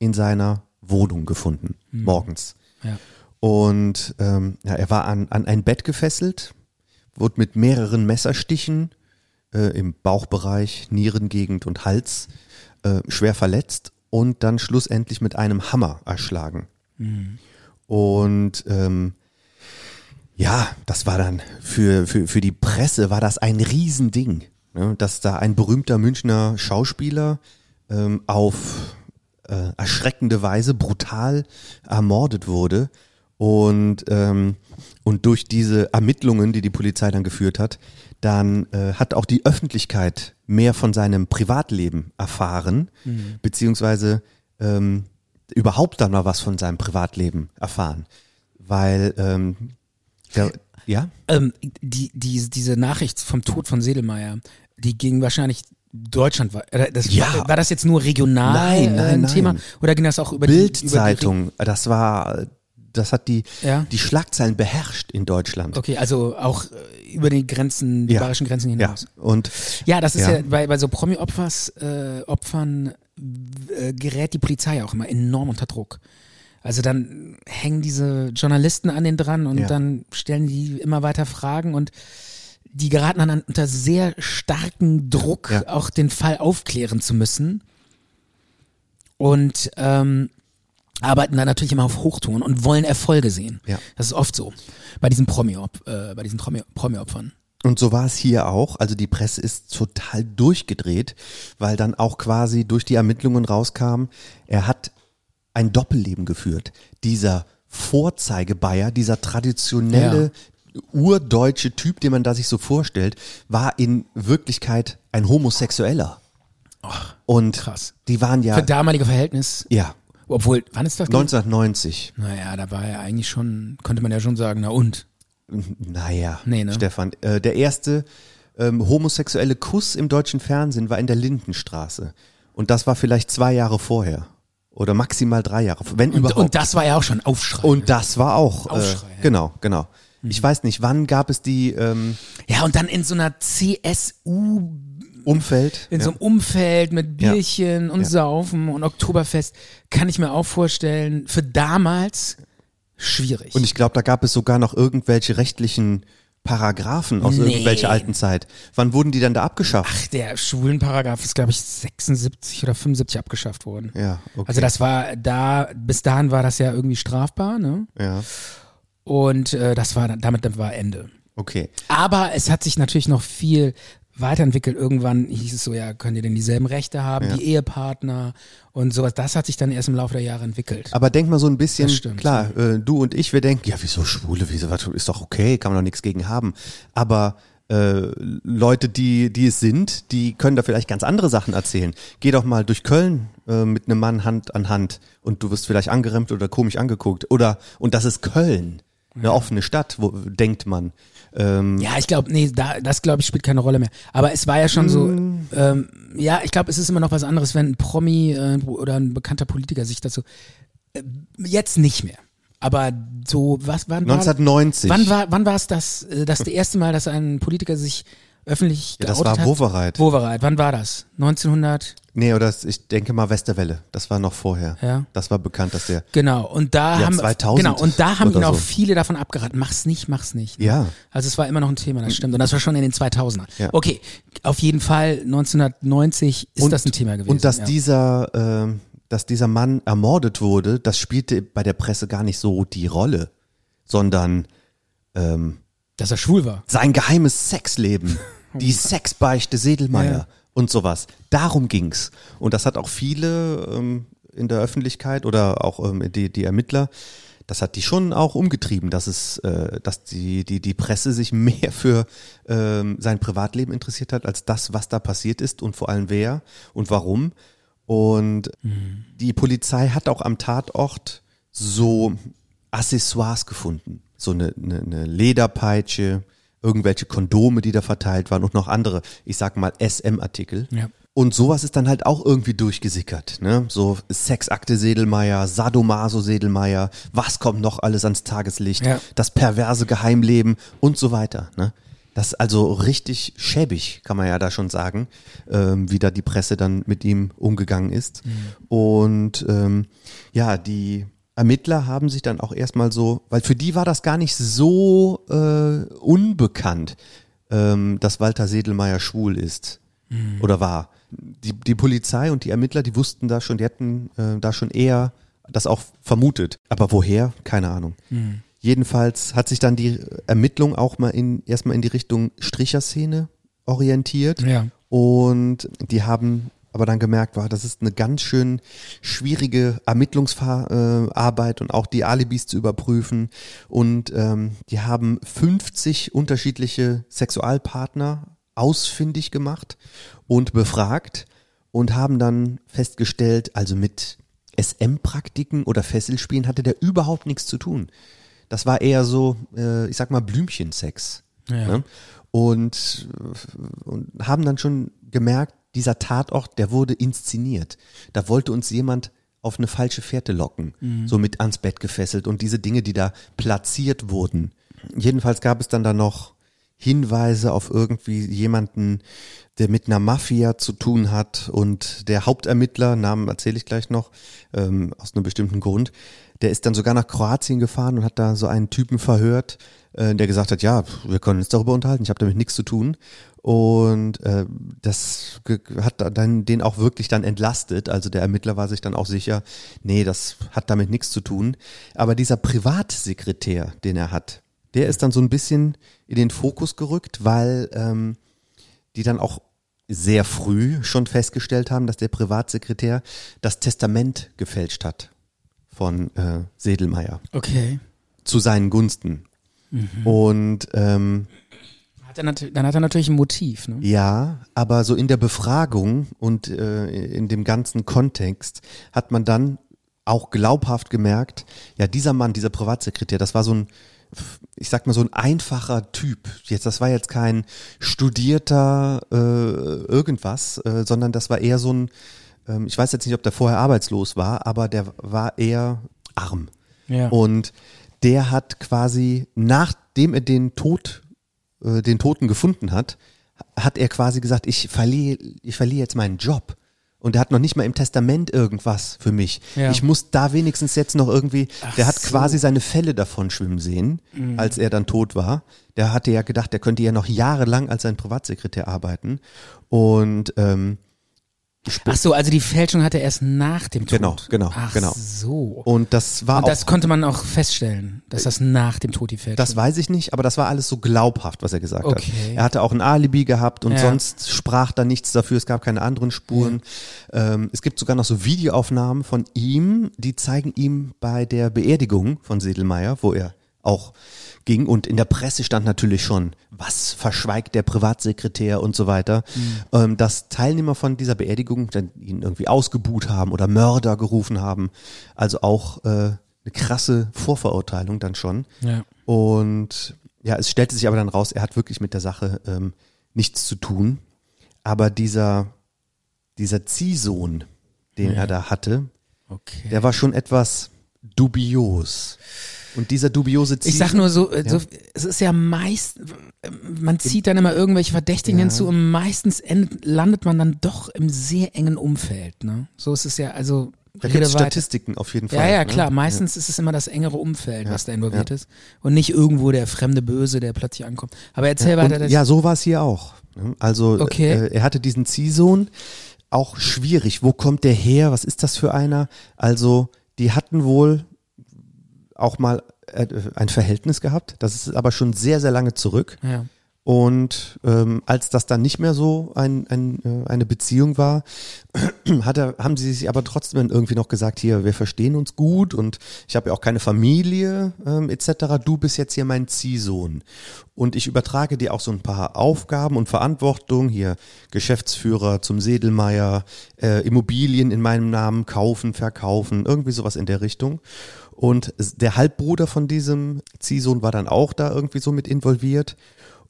S2: in seiner Wohnung gefunden, morgens.
S1: Ja.
S2: Und ähm, ja, er war an, an ein Bett gefesselt, wurde mit mehreren Messerstichen äh, im Bauchbereich, Nierengegend und Hals äh, schwer verletzt und dann schlussendlich mit einem Hammer erschlagen. Und ähm, ja, das war dann für, für, für die Presse war das ein Riesending, ne, dass da ein berühmter Münchner Schauspieler ähm, auf äh, erschreckende Weise brutal ermordet wurde. Und, ähm, und durch diese Ermittlungen, die die Polizei dann geführt hat, dann äh, hat auch die Öffentlichkeit mehr von seinem Privatleben erfahren, beziehungsweise ähm, überhaupt dann mal was von seinem Privatleben erfahren. Weil, ähm, der, ja?
S1: Ähm, die, die, diese Nachricht vom Tod von Sedelmeier, die ging wahrscheinlich deutschlandweit. Äh, Das,
S2: Ja.
S1: war, war das jetzt nur regional
S2: Nein,
S1: äh,
S2: nein,
S1: ein
S2: nein.
S1: Thema? Oder ging das auch über die
S2: Bildzeitung, das war, das hat die,
S1: Ja.
S2: die Schlagzeilen beherrscht in Deutschland.
S1: Die, okay, also auch äh, über die Grenzen, die
S2: Ja.
S1: bayerischen Grenzen
S2: Ja,
S1: hinaus.
S2: und
S1: Ja, das ist ja,
S2: Ja.
S1: bei, bei so Promi-Opfers, äh, Opfern äh, gerät die Polizei auch immer enorm unter Druck. Also dann hängen diese Journalisten an den dran und
S2: Ja.
S1: dann stellen die immer weiter Fragen und die geraten dann an- unter sehr starken Druck,
S2: Ja.
S1: auch den Fall aufklären zu müssen. Und ähm, arbeiten dann natürlich immer auf Hochtouren und wollen Erfolge sehen.
S2: Ja.
S1: Das ist oft so bei diesen äh, bei diesen Promi- Promi-Opfern.
S2: Und so war es hier auch. Also die Presse ist total durchgedreht, weil dann auch quasi durch die Ermittlungen rauskam, er hat ein Doppelleben geführt. Dieser Vorzeigebayer, dieser traditionelle urdeutsche Typ, den man da sich so vorstellt, war in Wirklichkeit ein Homosexueller. Und
S1: krass.
S2: die waren ja,
S1: Für damalige Verhältnis,
S2: ja,
S1: obwohl, wann ist das?
S2: 1990.
S1: Naja, da war ja eigentlich schon, könnte man ja schon sagen, na und?
S2: Naja,
S1: Nee, ne?
S2: Stefan, äh, der erste ähm, homosexuelle Kuss im deutschen Fernsehen war in der Lindenstraße. Und das war vielleicht zwei Jahre vorher. Oder maximal drei Jahre, wenn
S1: Und,
S2: überhaupt.
S1: und das war ja auch schon Aufschrei.
S2: Und das war auch. Äh,
S1: Aufschrei, ja. Mhm.
S2: Genau, genau. Ich weiß nicht, wann gab es die ähm,
S1: ja, und dann in so einer CSU,
S2: Umfeld?
S1: in
S2: ja.
S1: so einem Umfeld mit
S2: Ja.
S1: Bierchen und
S2: Ja.
S1: Saufen und Oktoberfest, kann ich mir auch vorstellen, für damals schwierig.
S2: Und ich glaube, da gab es sogar noch irgendwelche rechtlichen Paragraphen aus
S1: Nee.
S2: irgendwelcher alten Zeit. Wann wurden die dann da abgeschafft?
S1: Ach, der Schulenparagraph ist, glaube ich, 76 oder 75 abgeschafft worden.
S2: ja, okay.
S1: Also das war da, bis dahin war das ja irgendwie strafbar, ne?
S2: ja,
S1: Und äh, das war damit war Ende.
S2: okay.
S1: Aber es hat sich natürlich noch viel weiterentwickelt. Irgendwann hieß es so, ja, könnt ihr denn dieselben Rechte haben,
S2: Ja.
S1: die Ehepartner und sowas. Das hat sich dann erst im Laufe der Jahre entwickelt.
S2: Aber denk mal so ein bisschen, klar, äh, du und ich, wir denken, ja, wieso Schwule, wieso, was, ist doch okay, kann man doch nichts gegen haben. Aber äh, Leute, die, die es sind, die können da vielleicht ganz andere Sachen erzählen. Geh doch mal durch Köln äh, mit einem Mann Hand an Hand und du wirst vielleicht angeremmt oder komisch angeguckt. Oder, und das ist Köln, eine offene Stadt, wo denkt man. Ähm,
S1: Ja, ich glaube, nee, da, das glaube ich spielt keine Rolle mehr. Aber es war ja schon so,
S2: Mm.
S1: ähm, ja, ich glaube, es ist immer noch was anderes, wenn ein Promi äh, oder ein bekannter Politiker sich dazu, äh, jetzt nicht mehr. Aber so, was, wann war
S2: 1990.
S1: Wann war, wann war es das, äh, das erste Mal, dass ein Politiker sich öffentlich
S2: Ja, das war
S1: hat?
S2: Wowereit.
S1: Wowereit. Wann war das? 1900?
S2: Nee, oder ich denke mal Westerwelle. Das war noch vorher.
S1: Ja.
S2: Das war bekannt, dass der.
S1: Genau. Und da
S2: Ja,
S1: haben
S2: 2000
S1: genau und da haben ihn auch
S2: so.
S1: viele davon abgeraten. Mach's nicht, mach's nicht. ne?
S2: Ja.
S1: Also es war immer noch ein Thema, das stimmt. Und das war schon in den 2000ern.
S2: Ja.
S1: Okay, auf jeden Fall 1990 ist das ein Thema gewesen.
S2: Und dass
S1: ja.
S2: dieser, ähm, dass dieser Mann ermordet wurde, das spielte bei der Presse gar nicht so die Rolle, sondern ähm,
S1: dass er schwul war.
S2: sein geheimes Sexleben, die Sexbeichte Sedelmeier
S1: Ja.
S2: Und sowas. Darum ging's. Und das hat auch viele ähm, in der Öffentlichkeit oder auch ähm, die, die Ermittler, das hat die schon auch umgetrieben, dass es, äh, dass die, die, die Presse sich mehr für ähm, sein Privatleben interessiert hat, als das, was da passiert ist und vor allem wer und warum. Und die Polizei hat auch am Tatort so Accessoires gefunden. So eine, eine, eine Lederpeitsche, irgendwelche Kondome, die da verteilt waren und noch andere, ich sag mal SM-Artikel.
S1: Ja.
S2: Und sowas ist dann halt auch irgendwie durchgesickert, ne? So Sexakte Sedelmeier, Sadomaso Sedelmeier, was kommt noch alles ans Tageslicht,
S1: Ja.
S2: das perverse Geheimleben und so weiter, ne? Das ist also richtig schäbig, kann man ja da schon sagen, ähm, wie da die Presse dann mit ihm umgegangen ist. Und ähm, ja, die Ermittler haben sich dann auch erstmal so, weil für die war das gar nicht so äh, unbekannt, ähm, dass Walter Sedelmeier schwul ist oder war. Die, die Polizei und die Ermittler, die wussten da schon, die hätten äh, da schon eher das auch vermutet. Aber woher? Keine Ahnung. Jedenfalls hat sich dann die Ermittlung auch mal in, erstmal in die Richtung Stricherszene orientiert.
S1: Ja.
S2: Und die haben aber dann gemerkt, war, das ist eine ganz schön schwierige Ermittlungsarbeit und auch die Alibis zu überprüfen. Und ähm, die haben 50 unterschiedliche Sexualpartner ausfindig gemacht und befragt und haben dann festgestellt, also mit SM-Praktiken oder Fesselspielen hatte der überhaupt nichts zu tun. Das war eher so, äh, ich sag mal, Blümchensex.
S1: Ja.
S2: Ne? Und, und haben dann schon gemerkt, dieser Tatort, der wurde inszeniert. Da wollte uns jemand auf eine falsche Fährte locken, so mit ans Bett gefesselt und diese Dinge, die da platziert wurden. Jedenfalls gab es dann da noch Hinweise auf irgendwie jemanden, der mit einer Mafia zu tun hat und der Hauptermittler, Namen erzähle ich gleich noch, ähm, aus einem bestimmten Grund, der ist dann sogar nach Kroatien gefahren und hat da so einen Typen verhört, äh, der gesagt hat, ja, wir können uns darüber unterhalten, ich habe damit nichts zu tun. Und äh, das hat da dann den auch wirklich dann entlastet. Also der Ermittler war sich dann auch sicher, nee, das hat damit nichts zu tun. Aber dieser Privatsekretär, den er hat, der ist dann so ein bisschen in den Fokus gerückt, weil ähm, die dann auch sehr früh schon festgestellt haben, dass der Privatsekretär das Testament gefälscht hat von äh, Sedelmeier
S1: Okay.
S2: zu seinen Gunsten. Und ähm,
S1: Hat er dann hat er natürlich ein Motiv, ne?
S2: ja, aber so in der Befragung und äh, in dem ganzen Kontext hat man dann auch glaubhaft gemerkt, ja, dieser Mann, dieser Privatsekretär, das war so ein, ich sag mal, so ein einfacher Typ. Jetzt, das war jetzt kein studierter äh, irgendwas, äh, sondern das war eher so ein, ähm, ich weiß jetzt nicht, ob der vorher arbeitslos war, aber der war eher arm.
S1: Ja.
S2: Und der hat quasi, nachdem er den Tod, äh, den Toten gefunden hat, hat er quasi gesagt, ich verliere, ich verliere jetzt meinen Job. Und er hat noch nicht mal im Testament irgendwas für mich.
S1: Ja.
S2: Ich muss da wenigstens jetzt noch irgendwie,
S1: Ach
S2: der hat
S1: so. Mhm.
S2: quasi seine Fälle davon schwimmen sehen, als er dann tot war. Der hatte ja gedacht, der könnte ja noch jahrelang als sein Privatsekretär arbeiten. Und ähm,
S1: Ach so, also die Fälschung hat er erst nach dem Tod.
S2: Genau, genau,
S1: Ach
S2: genau.
S1: so.
S2: und das war
S1: Und das
S2: auch
S1: konnte man auch feststellen, dass das nach dem Tod die Fälschung
S2: Das weiß ich nicht, aber das war alles so glaubhaft, was er gesagt
S1: Okay.
S2: hat. Er hatte auch ein Alibi gehabt und
S1: Ja.
S2: sonst sprach da nichts dafür. Es gab keine anderen Spuren. Ähm, es gibt sogar noch so Videoaufnahmen von ihm, die zeigen ihm bei der Beerdigung von Sedelmeier, wo er auch ging und in der Presse stand natürlich schon, was verschweigt der Privatsekretär und so weiter, ähm, dass Teilnehmer von dieser Beerdigung dann ihn irgendwie ausgebuht haben oder Mörder gerufen haben. Also auch äh, eine krasse Vorverurteilung dann schon.
S1: Ja.
S2: Und ja, es stellte sich aber dann raus, er hat wirklich mit der Sache ähm, nichts zu tun. Aber dieser, dieser Ziehsohn, den er da hatte,
S1: Okay.
S2: der war schon etwas dubios. Und dieser dubiose Ziehsohn.
S1: Ich sag nur so, äh, so es ist ja meist, man zieht dann immer irgendwelche Verdächtigen hinzu und meistens end, landet man dann doch im sehr engen Umfeld. Ne? So ist es ja, also
S2: da gibt es. Statistiken auf jeden Fall.
S1: Ja, ja,
S2: ne?
S1: klar. Meistens ist es immer das engere Umfeld, was da involviert
S2: ja.
S1: ist. Und nicht irgendwo der fremde Böse, der plötzlich ankommt. Aber erzähl weiter.
S2: Und,
S1: das-
S2: ja, so war es hier auch. ne? Also
S1: Okay.
S2: äh, er hatte diesen Ziehsohn, auch schwierig. Wo kommt der her? Was ist das für einer? Also die hatten wohl auch mal äh, ein Verhältnis gehabt. Das ist aber schon sehr, sehr lange zurück.
S1: ja.
S2: Und ähm, als das dann nicht mehr so ein, ein, äh, eine Beziehung war, hat er, haben sie sich aber trotzdem irgendwie noch gesagt, hier, wir verstehen uns gut und ich habe ja auch keine Familie ähm, etc. Du bist jetzt hier mein Ziehsohn. Und ich übertrage dir auch so ein paar Aufgaben und Verantwortung, hier Geschäftsführer zum Sedelmeier, äh, Immobilien in meinem Namen kaufen, verkaufen, irgendwie sowas in der Richtung. Und der Halbbruder von diesem Ziehsohn war dann auch da irgendwie so mit involviert.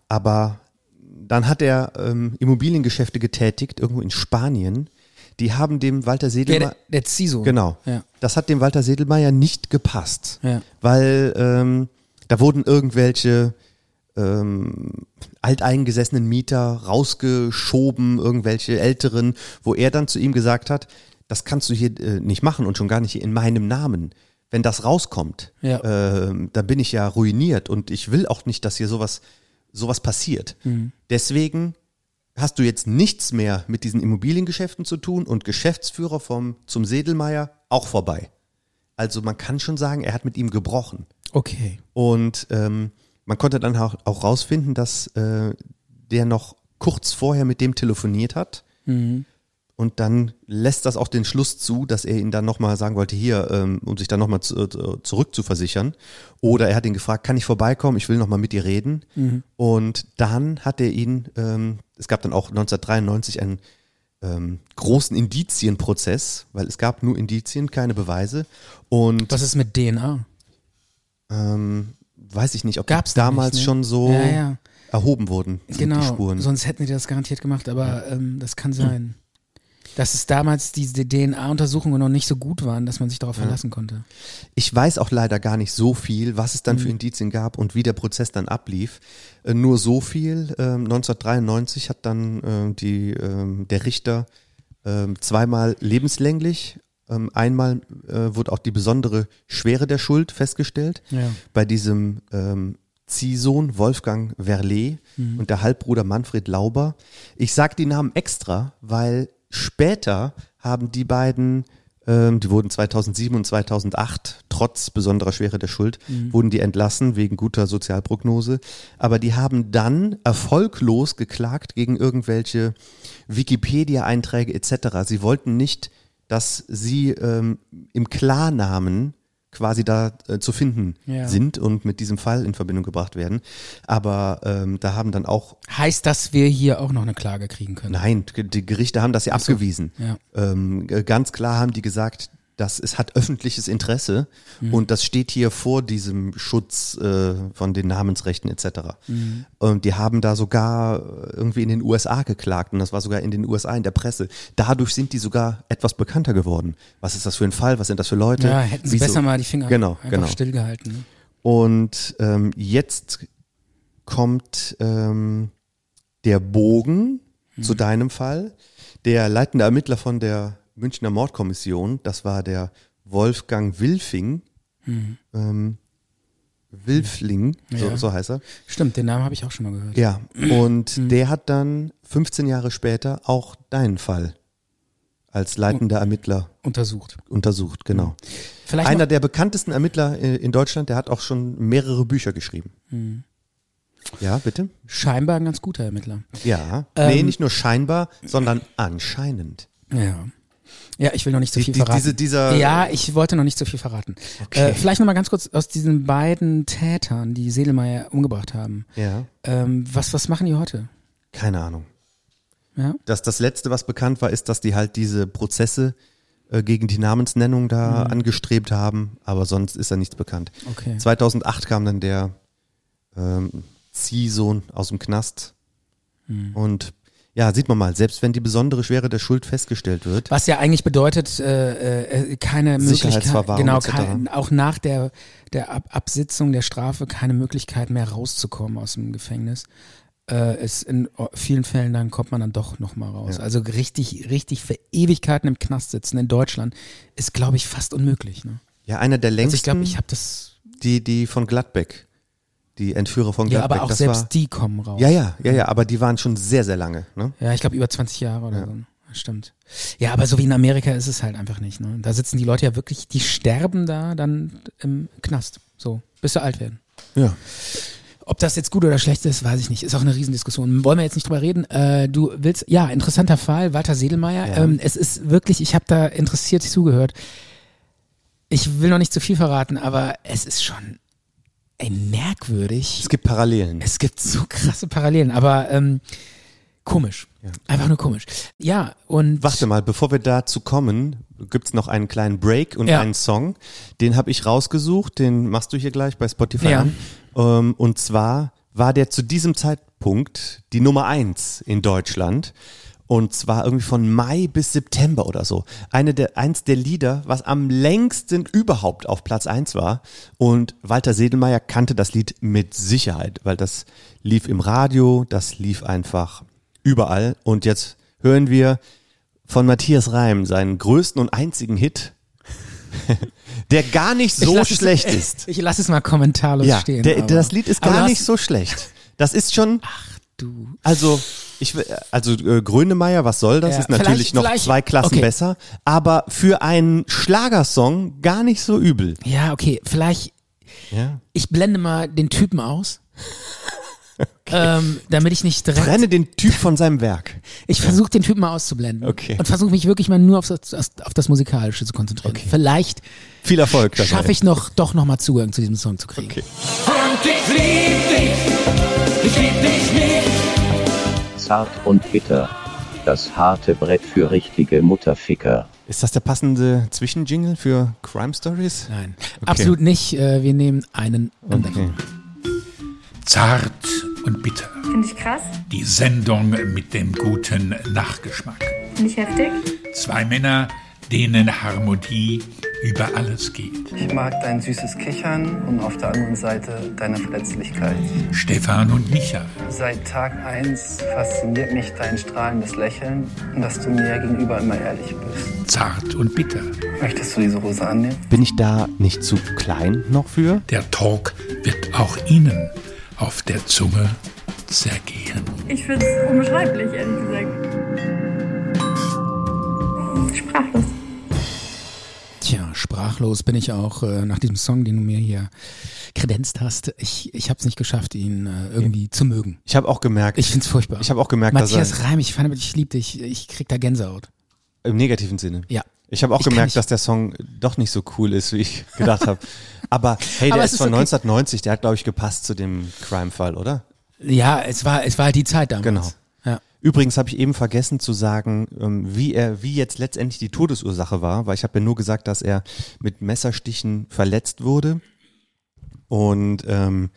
S2: Aber dann hat er ähm, Immobiliengeschäfte getätigt, irgendwo in Spanien. Die haben dem Walter Sedelmeier.
S1: der, der Ziehsohn.
S2: Genau.
S1: Ja.
S2: Das hat dem Walter Sedelmeier nicht gepasst.
S1: Ja.
S2: Weil ähm, da wurden irgendwelche ähm, alteingesessenen Mieter rausgeschoben, irgendwelche älteren, wo er dann zu ihm gesagt hat, das kannst du hier äh, nicht machen und schon gar nicht in meinem Namen. Wenn das rauskommt,
S1: Ja.
S2: ähm, dann bin ich ja ruiniert und ich will auch nicht, dass hier sowas, sowas passiert. Deswegen hast du jetzt nichts mehr mit diesen Immobiliengeschäften zu tun und Geschäftsführer vom zum Sedelmeier auch vorbei. Also man kann schon sagen, er hat mit ihm gebrochen.
S1: Okay.
S2: Und ähm, man konnte dann auch, auch rausfinden, dass äh, der noch kurz vorher mit dem telefoniert hat. Und dann lässt das auch den Schluss zu, dass er ihn dann nochmal sagen wollte, hier, ähm, um sich dann nochmal zu, zu, zurückzuversichern. Oder er hat ihn gefragt, kann ich vorbeikommen? Ich will nochmal mit dir reden. Und dann hat er ihn, ähm, es gab dann auch 1993 einen ähm, großen Indizienprozess, weil es gab nur Indizien, keine Beweise. Und
S1: Was ist mit DNA?
S2: ähm, weiß ich nicht, ob
S1: Gab's
S2: die damals
S1: nicht, ne?
S2: schon so
S1: Ja, ja.
S2: erhoben wurden,
S1: Genau,
S2: Spuren.
S1: sonst hätten die das garantiert gemacht, aber ähm, das kann sein. Dass es damals diese DNA-Untersuchungen noch nicht so gut waren, dass man sich darauf verlassen konnte.
S2: Ich weiß auch leider gar nicht so viel, was es dann für Indizien gab und wie der Prozess dann ablief. Äh, nur so viel. Ähm, 1993 hat dann ähm, die, ähm, der Richter ähm, zweimal lebenslänglich, ähm, einmal äh, wurde auch die besondere Schwere der Schuld festgestellt.
S1: Ja.
S2: Bei diesem ähm, Ziehsohn Wolfgang Verlet und der Halbbruder Manfred Lauber. Ich sag die Namen extra, weil später haben die beiden, ähm, die wurden 2007 und 2008 trotz besonderer Schwere der Schuld, wurden die entlassen wegen guter Sozialprognose. Aber die haben dann erfolglos geklagt gegen irgendwelche Wikipedia-Einträge etc. Sie wollten nicht, dass sie ähm, im Klarnamen quasi da äh, zu finden
S1: Ja.
S2: sind und mit diesem Fall in Verbindung gebracht werden. Aber ähm, da haben dann auch,
S1: Heißt, dass wir hier auch noch eine Klage kriegen können?
S2: nein, die Gerichte haben das ja abgewiesen.
S1: Ja.
S2: Ähm, ganz klar haben die gesagt, dass es hat öffentliches Interesse
S1: Mhm.
S2: und das steht hier vor diesem Schutz äh, von den Namensrechten etc.
S1: Mhm.
S2: Und die haben da sogar äh, irgendwie in den USA geklagt und das war sogar in den USA in der Presse. Dadurch sind die sogar etwas bekannter geworden. Was ist das für ein Fall? Was sind das für Leute?
S1: Ja, hätten sie
S2: Wieso?
S1: besser mal die Finger
S2: Genau,
S1: einfach
S2: genau.
S1: stillgehalten. Ne?
S2: Und ähm, jetzt kommt ähm, der Bogen
S1: Mhm.
S2: zu deinem Fall. Der leitende Ermittler von der Münchner Mordkommission, das war der Wolfgang Wilfing. Ähm, Wilfling, so,
S1: Mhm. Ja.
S2: so heißt er.
S1: Stimmt, den Namen habe ich auch schon mal gehört.
S2: Ja, und
S1: Mhm.
S2: der hat dann 15 Jahre später auch deinen Fall als leitender Ermittler
S1: Untersucht.
S2: untersucht, genau.
S1: Vielleicht
S2: Einer der bekanntesten Ermittler äh, in Deutschland, der hat auch schon mehrere Bücher geschrieben.
S1: Mhm.
S2: Ja, bitte?
S1: scheinbar ein ganz guter Ermittler.
S2: Ja.
S1: Ähm,
S2: nee, nicht nur scheinbar, sondern anscheinend.
S1: Ja. Ja, ich will noch nicht so
S2: Die-
S1: viel
S2: die-
S1: verraten.
S2: diese- dieser-
S1: ja, ich wollte noch nicht so viel verraten.
S2: Okay.
S1: Äh, vielleicht noch mal ganz kurz aus diesen beiden Tätern, die Sedelmeier umgebracht haben.
S2: Ja.
S1: Ähm, was, was machen die heute?
S2: Keine Ahnung.
S1: Ja?
S2: Das, das letzte, was bekannt war, ist, dass die halt diese Prozesse äh, gegen die Namensnennung da
S1: Mhm.
S2: angestrebt haben, aber sonst ist da nichts bekannt.
S1: Okay.
S2: 2008 kam dann der ähm, Ziehsohn aus dem Knast
S1: Mhm.
S2: und ja, sieht man mal, selbst wenn die besondere Schwere der Schuld festgestellt wird,
S1: Was ja eigentlich bedeutet, äh, äh, keine Möglichkeit, genau, kein, auch nach der, der Ab Absitzung der Strafe keine Möglichkeit mehr rauszukommen aus dem Gefängnis. Äh, es in vielen Fällen dann kommt man dann doch nochmal raus.
S2: Ja.
S1: Also richtig, richtig für Ewigkeiten im Knast sitzen in Deutschland ist, glaube ich, fast unmöglich. Ne?
S2: ja, einer der
S1: Also
S2: längsten,
S1: ich glaube, ich habe das,
S2: die, die von Gladbeck, die Entführer von
S1: ja,
S2: Gladbeck,
S1: aber auch
S2: das
S1: selbst
S2: war,
S1: die kommen raus.
S2: ja, ja, ja, ja, aber die waren schon sehr, sehr lange, ne?
S1: Ja, ich glaube über 20 Jahre oder
S2: Ja.
S1: so. Stimmt. Ja, aber so wie in Amerika ist es halt einfach nicht. Ne? Da sitzen die Leute ja wirklich, die sterben da dann im Knast. So, bis sie alt werden.
S2: Ja.
S1: Ob das jetzt gut oder schlecht ist, weiß ich nicht. Ist auch eine Riesendiskussion. Wollen wir jetzt nicht drüber reden. Äh, du willst, ja, interessanter Fall, Walter Sedelmeier.
S2: Ja.
S1: Ähm, es ist wirklich, ich habe da interessiert zugehört. Ich will noch nicht zu viel verraten, aber es ist schon ey, merkwürdig.
S2: Es gibt Parallelen.
S1: Es gibt so krasse Parallelen, aber ähm, komisch. Einfach nur komisch. Ja, und
S2: Warte mal, bevor wir dazu kommen, gibt's noch einen kleinen Break und
S1: Ja.
S2: einen Song. Den habe ich rausgesucht, den machst du hier gleich bei Spotify
S1: Ja.
S2: an. Ähm, und zwar war der zu diesem Zeitpunkt die Nummer eins in Deutschland. Und zwar irgendwie von Mai bis September oder so. Eine der, eins der Lieder, was am längsten überhaupt auf Platz eins war. Und Walter Sedelmeier kannte das Lied mit Sicherheit, weil das lief im Radio, das lief einfach überall. Und jetzt hören wir von Matthias Reim seinen größten und einzigen Hit, der gar nicht
S1: Ich
S2: so
S1: lass es-
S2: schlecht ist.
S1: Ich lasse es mal kommentarlos
S2: Ja,
S1: stehen.
S2: der, das Lied ist gar nicht so schlecht. Das ist schon,
S1: Du.
S2: also ich, will- also äh, Grönemeyer, was soll das?
S1: Ja,
S2: ist natürlich
S1: vielleicht-
S2: noch
S1: vielleicht-
S2: zwei Klassen
S1: okay.
S2: besser, aber für einen Schlagersong gar nicht so übel.
S1: Ja, okay, vielleicht,
S2: Ja.
S1: ich blende mal den Typen aus. Ähm, damit ich nicht direkt.
S2: Trenne den Typ von seinem Werk.
S1: Ich versuche den Typen mal auszublenden.
S2: Okay.
S1: Und versuche mich wirklich mal nur auf das, auf das Musikalische zu konzentrieren. Vielleicht
S2: Viel Erfolg
S1: schaffe ich noch doch noch mal Zugang zu diesem Song zu kriegen.
S2: Okay.
S3: Und ich lieb dich, ich lieb dich nicht.
S4: Zart und bitter. Das harte Brett für richtige Mutterficker.
S2: Ist das der passende Zwischenjingle für Crime Stories?
S1: Nein, absolut nicht. Äh, Wir nehmen einen anderen.
S2: Okay.
S5: Zart und bitter.
S6: Finde ich krass,
S5: Die Sendung mit dem guten Nachgeschmack.
S6: finde ich heftig.
S5: Zwei Männer, denen Harmonie über alles geht.
S7: Ich mag dein süßes Kichern und auf der anderen Seite deine Verletzlichkeit.
S5: Stefan und Micha.
S7: Seit Tag 1 fasziniert mich dein strahlendes Lächeln und dass du mir gegenüber immer ehrlich bist.
S5: Zart und bitter.
S7: Möchtest du diese Hose annehmen?
S2: Bin ich da nicht zu klein noch für?
S5: Der Talk wird auch Ihnen auf der Zunge zergehen.
S6: Ich finde es unbeschreiblich, ehrlich gesagt. Sprachlos.
S1: Sprachlos bin ich auch äh, nach diesem Song, den du mir hier kredenzt hast. Ich, ich habe es nicht geschafft, ihn äh, irgendwie zu mögen.
S2: Ich habe auch gemerkt,
S1: Ich find's furchtbar.
S2: ich habe auch gemerkt, dass
S1: Matthias
S2: er
S1: Reim, ich fand, ich lieb dich. Ich krieg da Gänsehaut.
S2: im negativen Sinne.
S1: Ja.
S2: Ich habe auch
S1: Ich
S2: gemerkt, dass der Song doch nicht so cool ist, wie ich gedacht habe. Aber hey, der
S1: Aber
S2: ist
S1: es ist
S2: von
S1: okay.
S2: 1990, der hat glaube ich gepasst zu dem Crime-Fall, oder?
S1: Ja, es war, es war die Zeit damals.
S2: Genau. Übrigens habe ich eben vergessen zu sagen, ähm, wie er, wie jetzt letztendlich die Todesursache war, weil ich habe ja nur gesagt, dass er mit Messerstichen verletzt wurde und ähm,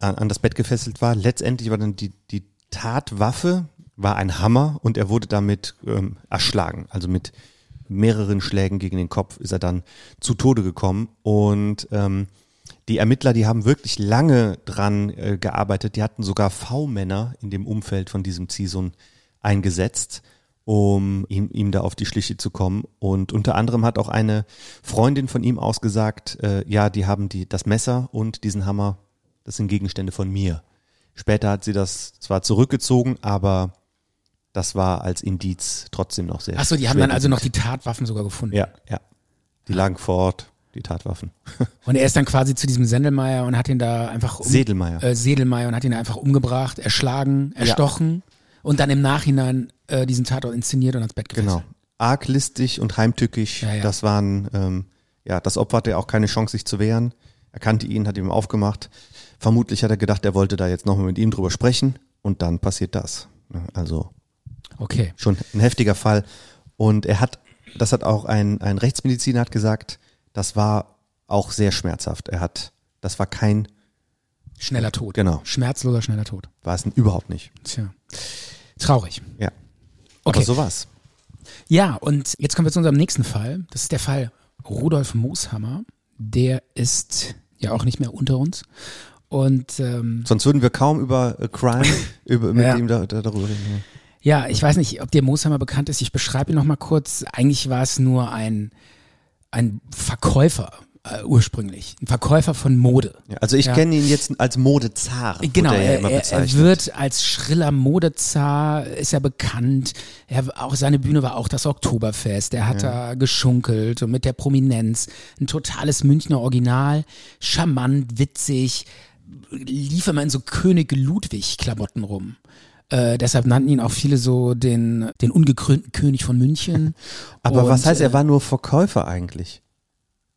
S2: an, an das Bett gefesselt war. Letztendlich war dann die, die Tatwaffe war ein Hammer und er wurde damit ähm, erschlagen. Also mit mehreren Schlägen gegen den Kopf ist er dann zu Tode gekommen und ähm, die Ermittler, die haben wirklich lange dran äh, gearbeitet. Die hatten sogar V-Männer in dem Umfeld von diesem Zison eingesetzt, um ihm, ihm da auf die Schliche zu kommen. Und unter anderem hat auch eine Freundin von ihm ausgesagt, äh, ja, die haben die, das Messer und diesen Hammer, das sind Gegenstände von mir. Später hat sie das zwar zurückgezogen, aber das war als Indiz trotzdem noch sehr
S1: Achso, die haben dann also noch die Tatwaffen sogar gefunden.
S2: Ja, ja. Die lagen vor Ort, die Tatwaffen.
S1: Und er ist dann quasi zu diesem Sendelmeier und hat ihn da einfach um,
S2: Sedelmeier.
S1: Äh, Sedelmeier und hat ihn da einfach umgebracht, erschlagen, erstochen und dann im Nachhinein äh, diesen Tatort inszeniert und ans Bett gefesselt.
S2: Genau. Arglistig und heimtückisch.
S1: Ja, ja.
S2: Das waren, ähm, ja, das Opfer hatte auch keine Chance, sich zu wehren. Er kannte ihn, hat ihm aufgemacht. Vermutlich hat er gedacht, er wollte da jetzt nochmal mit ihm drüber sprechen und dann passiert das. Ja, Also
S1: Okay.
S2: schon ein heftiger Fall. Und er hat, das hat auch ein, ein Rechtsmediziner hat gesagt, das war auch sehr schmerzhaft. Er hat, das war kein,
S1: Schneller Tod.
S2: Genau.
S1: Schmerzloser, schneller Tod.
S2: war es überhaupt nicht.
S1: Tja. Traurig.
S2: Ja.
S1: Okay.
S2: Aber so war's.
S1: Ja, und jetzt kommen wir zu unserem nächsten Fall. Das ist der Fall Rudolf Mooshammer. Der ist ja auch nicht mehr unter uns. Und ähm,
S2: Sonst würden wir kaum über äh, Crime, über, mit
S1: Ja.
S2: ihm da, da, darüber reden.
S1: ja, ich weiß nicht, ob dir Mooshammer bekannt ist. Ich beschreibe ihn noch mal kurz. Eigentlich war es nur ein, ein Verkäufer äh, ursprünglich. Ein Verkäufer von Mode.
S2: Ja, also ich
S1: Ja.
S2: kenne ihn jetzt als Modezar.
S1: Genau,
S2: er, ja
S1: er, er, wird als schriller Modezar, ist er bekannt. Er, auch seine Bühne war auch das Oktoberfest. Er hat da geschunkelt und mit der Prominenz. Ein totales Münchner Original, charmant, witzig, lief immer in so König Ludwig-Klamotten rum. Äh, deshalb nannten ihn auch viele so den, den ungekrönten König von München.
S2: Aber
S1: Und,
S2: was heißt,
S1: äh,
S2: er war nur Verkäufer eigentlich?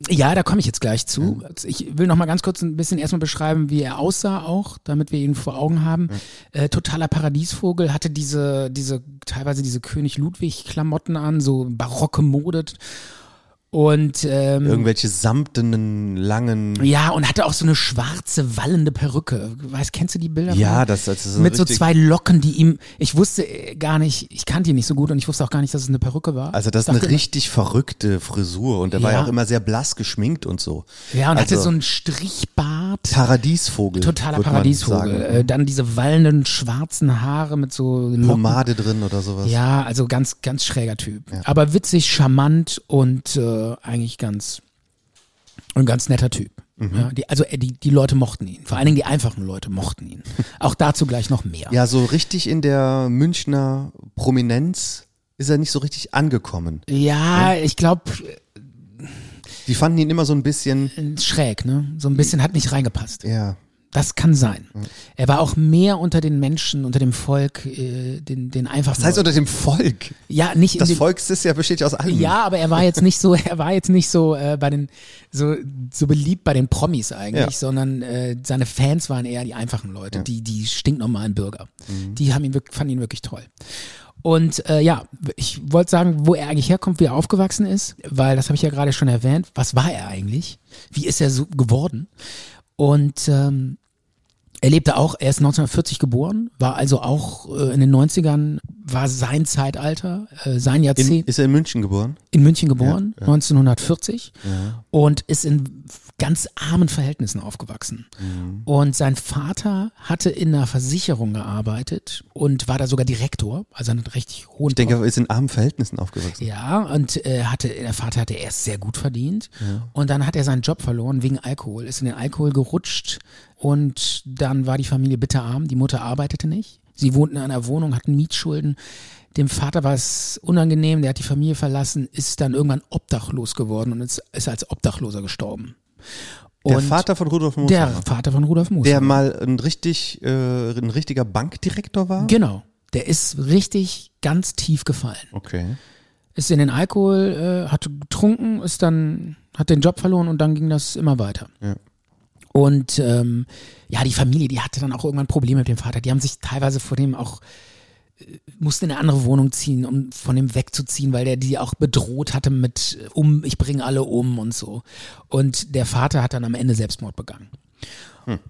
S1: Ja, da komme ich jetzt gleich zu. Ich will noch mal ganz kurz ein bisschen erstmal beschreiben, wie er aussah auch, damit wir ihn vor Augen haben. Äh, totaler Paradiesvogel, hatte diese, diese, teilweise diese König Ludwig Klamotten an, so barocke Mode. Und ähm,
S2: Irgendwelche samtenen, langen.
S1: ja, und hatte auch so eine schwarze, wallende Perücke. Weißt, kennst du die Bilder?
S2: Ja, das, das ist ein
S1: mit so zwei Locken, die ihm, ich wusste äh, gar nicht, ich kannte ihn nicht so gut und ich wusste auch gar nicht, dass es eine Perücke war.
S2: Also das ist eine richtig verrückte Frisur und er war ja
S1: Ja.
S2: auch immer sehr blass geschminkt und so.
S1: Ja, und hatte
S2: Also
S1: so einen Strichbart.
S2: Paradiesvogel.
S1: Totaler Paradiesvogel. Äh, dann diese wallenden schwarzen Haare mit so Locken.
S2: Pomade drin oder sowas.
S1: Ja, also ganz, ganz schräger Typ. Aber witzig, charmant und äh, eigentlich ganz ein ganz netter Typ.
S2: Mhm.
S1: Ja, die, also äh, die, die Leute mochten ihn. Vor allen Dingen die einfachen Leute mochten ihn. Auch dazu gleich noch mehr.
S2: Ja, so richtig in der Münchner Prominenz ist er nicht so richtig angekommen.
S1: Ja, ich glaube,
S2: Die fanden ihn immer so ein bisschen,
S1: schräg, ne? So ein bisschen hat nicht reingepasst.
S2: ja,
S1: Das kann sein. Er war auch mehr unter den Menschen, unter dem Volk, äh, den, den einfachen
S2: das heißt
S1: Leuten.
S2: unter dem Volk.
S1: Ja, nicht
S2: Das Volk ist ja besteht ja aus allem.
S1: Ja, aber er war jetzt nicht so, er war jetzt nicht so äh, bei den so so beliebt bei den Promis eigentlich,
S2: Ja.
S1: sondern äh, seine Fans waren eher die einfachen Leute, die die stinknormalen Bürger. Die haben ihn fanden ihn wirklich toll. Und äh, ja, ich wollte sagen, wo er eigentlich herkommt, wie er aufgewachsen ist, weil das habe ich ja gerade schon erwähnt. Was war er eigentlich? Wie ist er so geworden? Und ähm, er lebte auch, er ist 1940 geboren, war also auch äh, in den 90ern, war sein Zeitalter, äh, sein
S2: In,
S1: Jahrzehnt
S2: ist er in München geboren?
S1: in München geboren,
S2: Ja, ja.
S1: 1940 und ist in ganz armen Verhältnissen aufgewachsen.
S2: Mhm.
S1: Und sein Vater hatte in einer Versicherung gearbeitet und war da sogar Direktor, also einen richtig hohen
S2: Ich denke, er ist in armen Verhältnissen aufgewachsen.
S1: ja, und äh, hatte, der Vater hatte erst sehr gut verdient und dann hat er seinen Job verloren wegen Alkohol, ist in den Alkohol gerutscht und dann war die Familie bitterarm, die Mutter arbeitete nicht. Sie wohnten in einer Wohnung, hatten Mietschulden. Dem Vater war es unangenehm, der hat die Familie verlassen, ist dann irgendwann obdachlos geworden und ist, ist als Obdachloser gestorben.
S2: Der
S1: Und
S2: Vater von Rudolf
S1: der
S2: Mooshammer.
S1: Vater von Rudolf Moos.
S2: Der mal ein richtig, äh, ein richtiger Bankdirektor war?
S1: Genau. Der ist richtig ganz tief gefallen.
S2: Okay.
S1: ist in den Alkohol, äh, hat getrunken, ist dann, hat den Job verloren und dann ging das immer weiter.
S2: Ja.
S1: Und ähm, ja, die Familie, die hatte dann auch irgendwann Probleme mit dem Vater. Die haben sich teilweise vor dem auch äh, mussten in eine andere Wohnung ziehen, um von dem wegzuziehen, weil der die auch bedroht hatte mit äh, um, ich bringe alle um und so. Und der Vater hat dann am Ende Selbstmord begangen.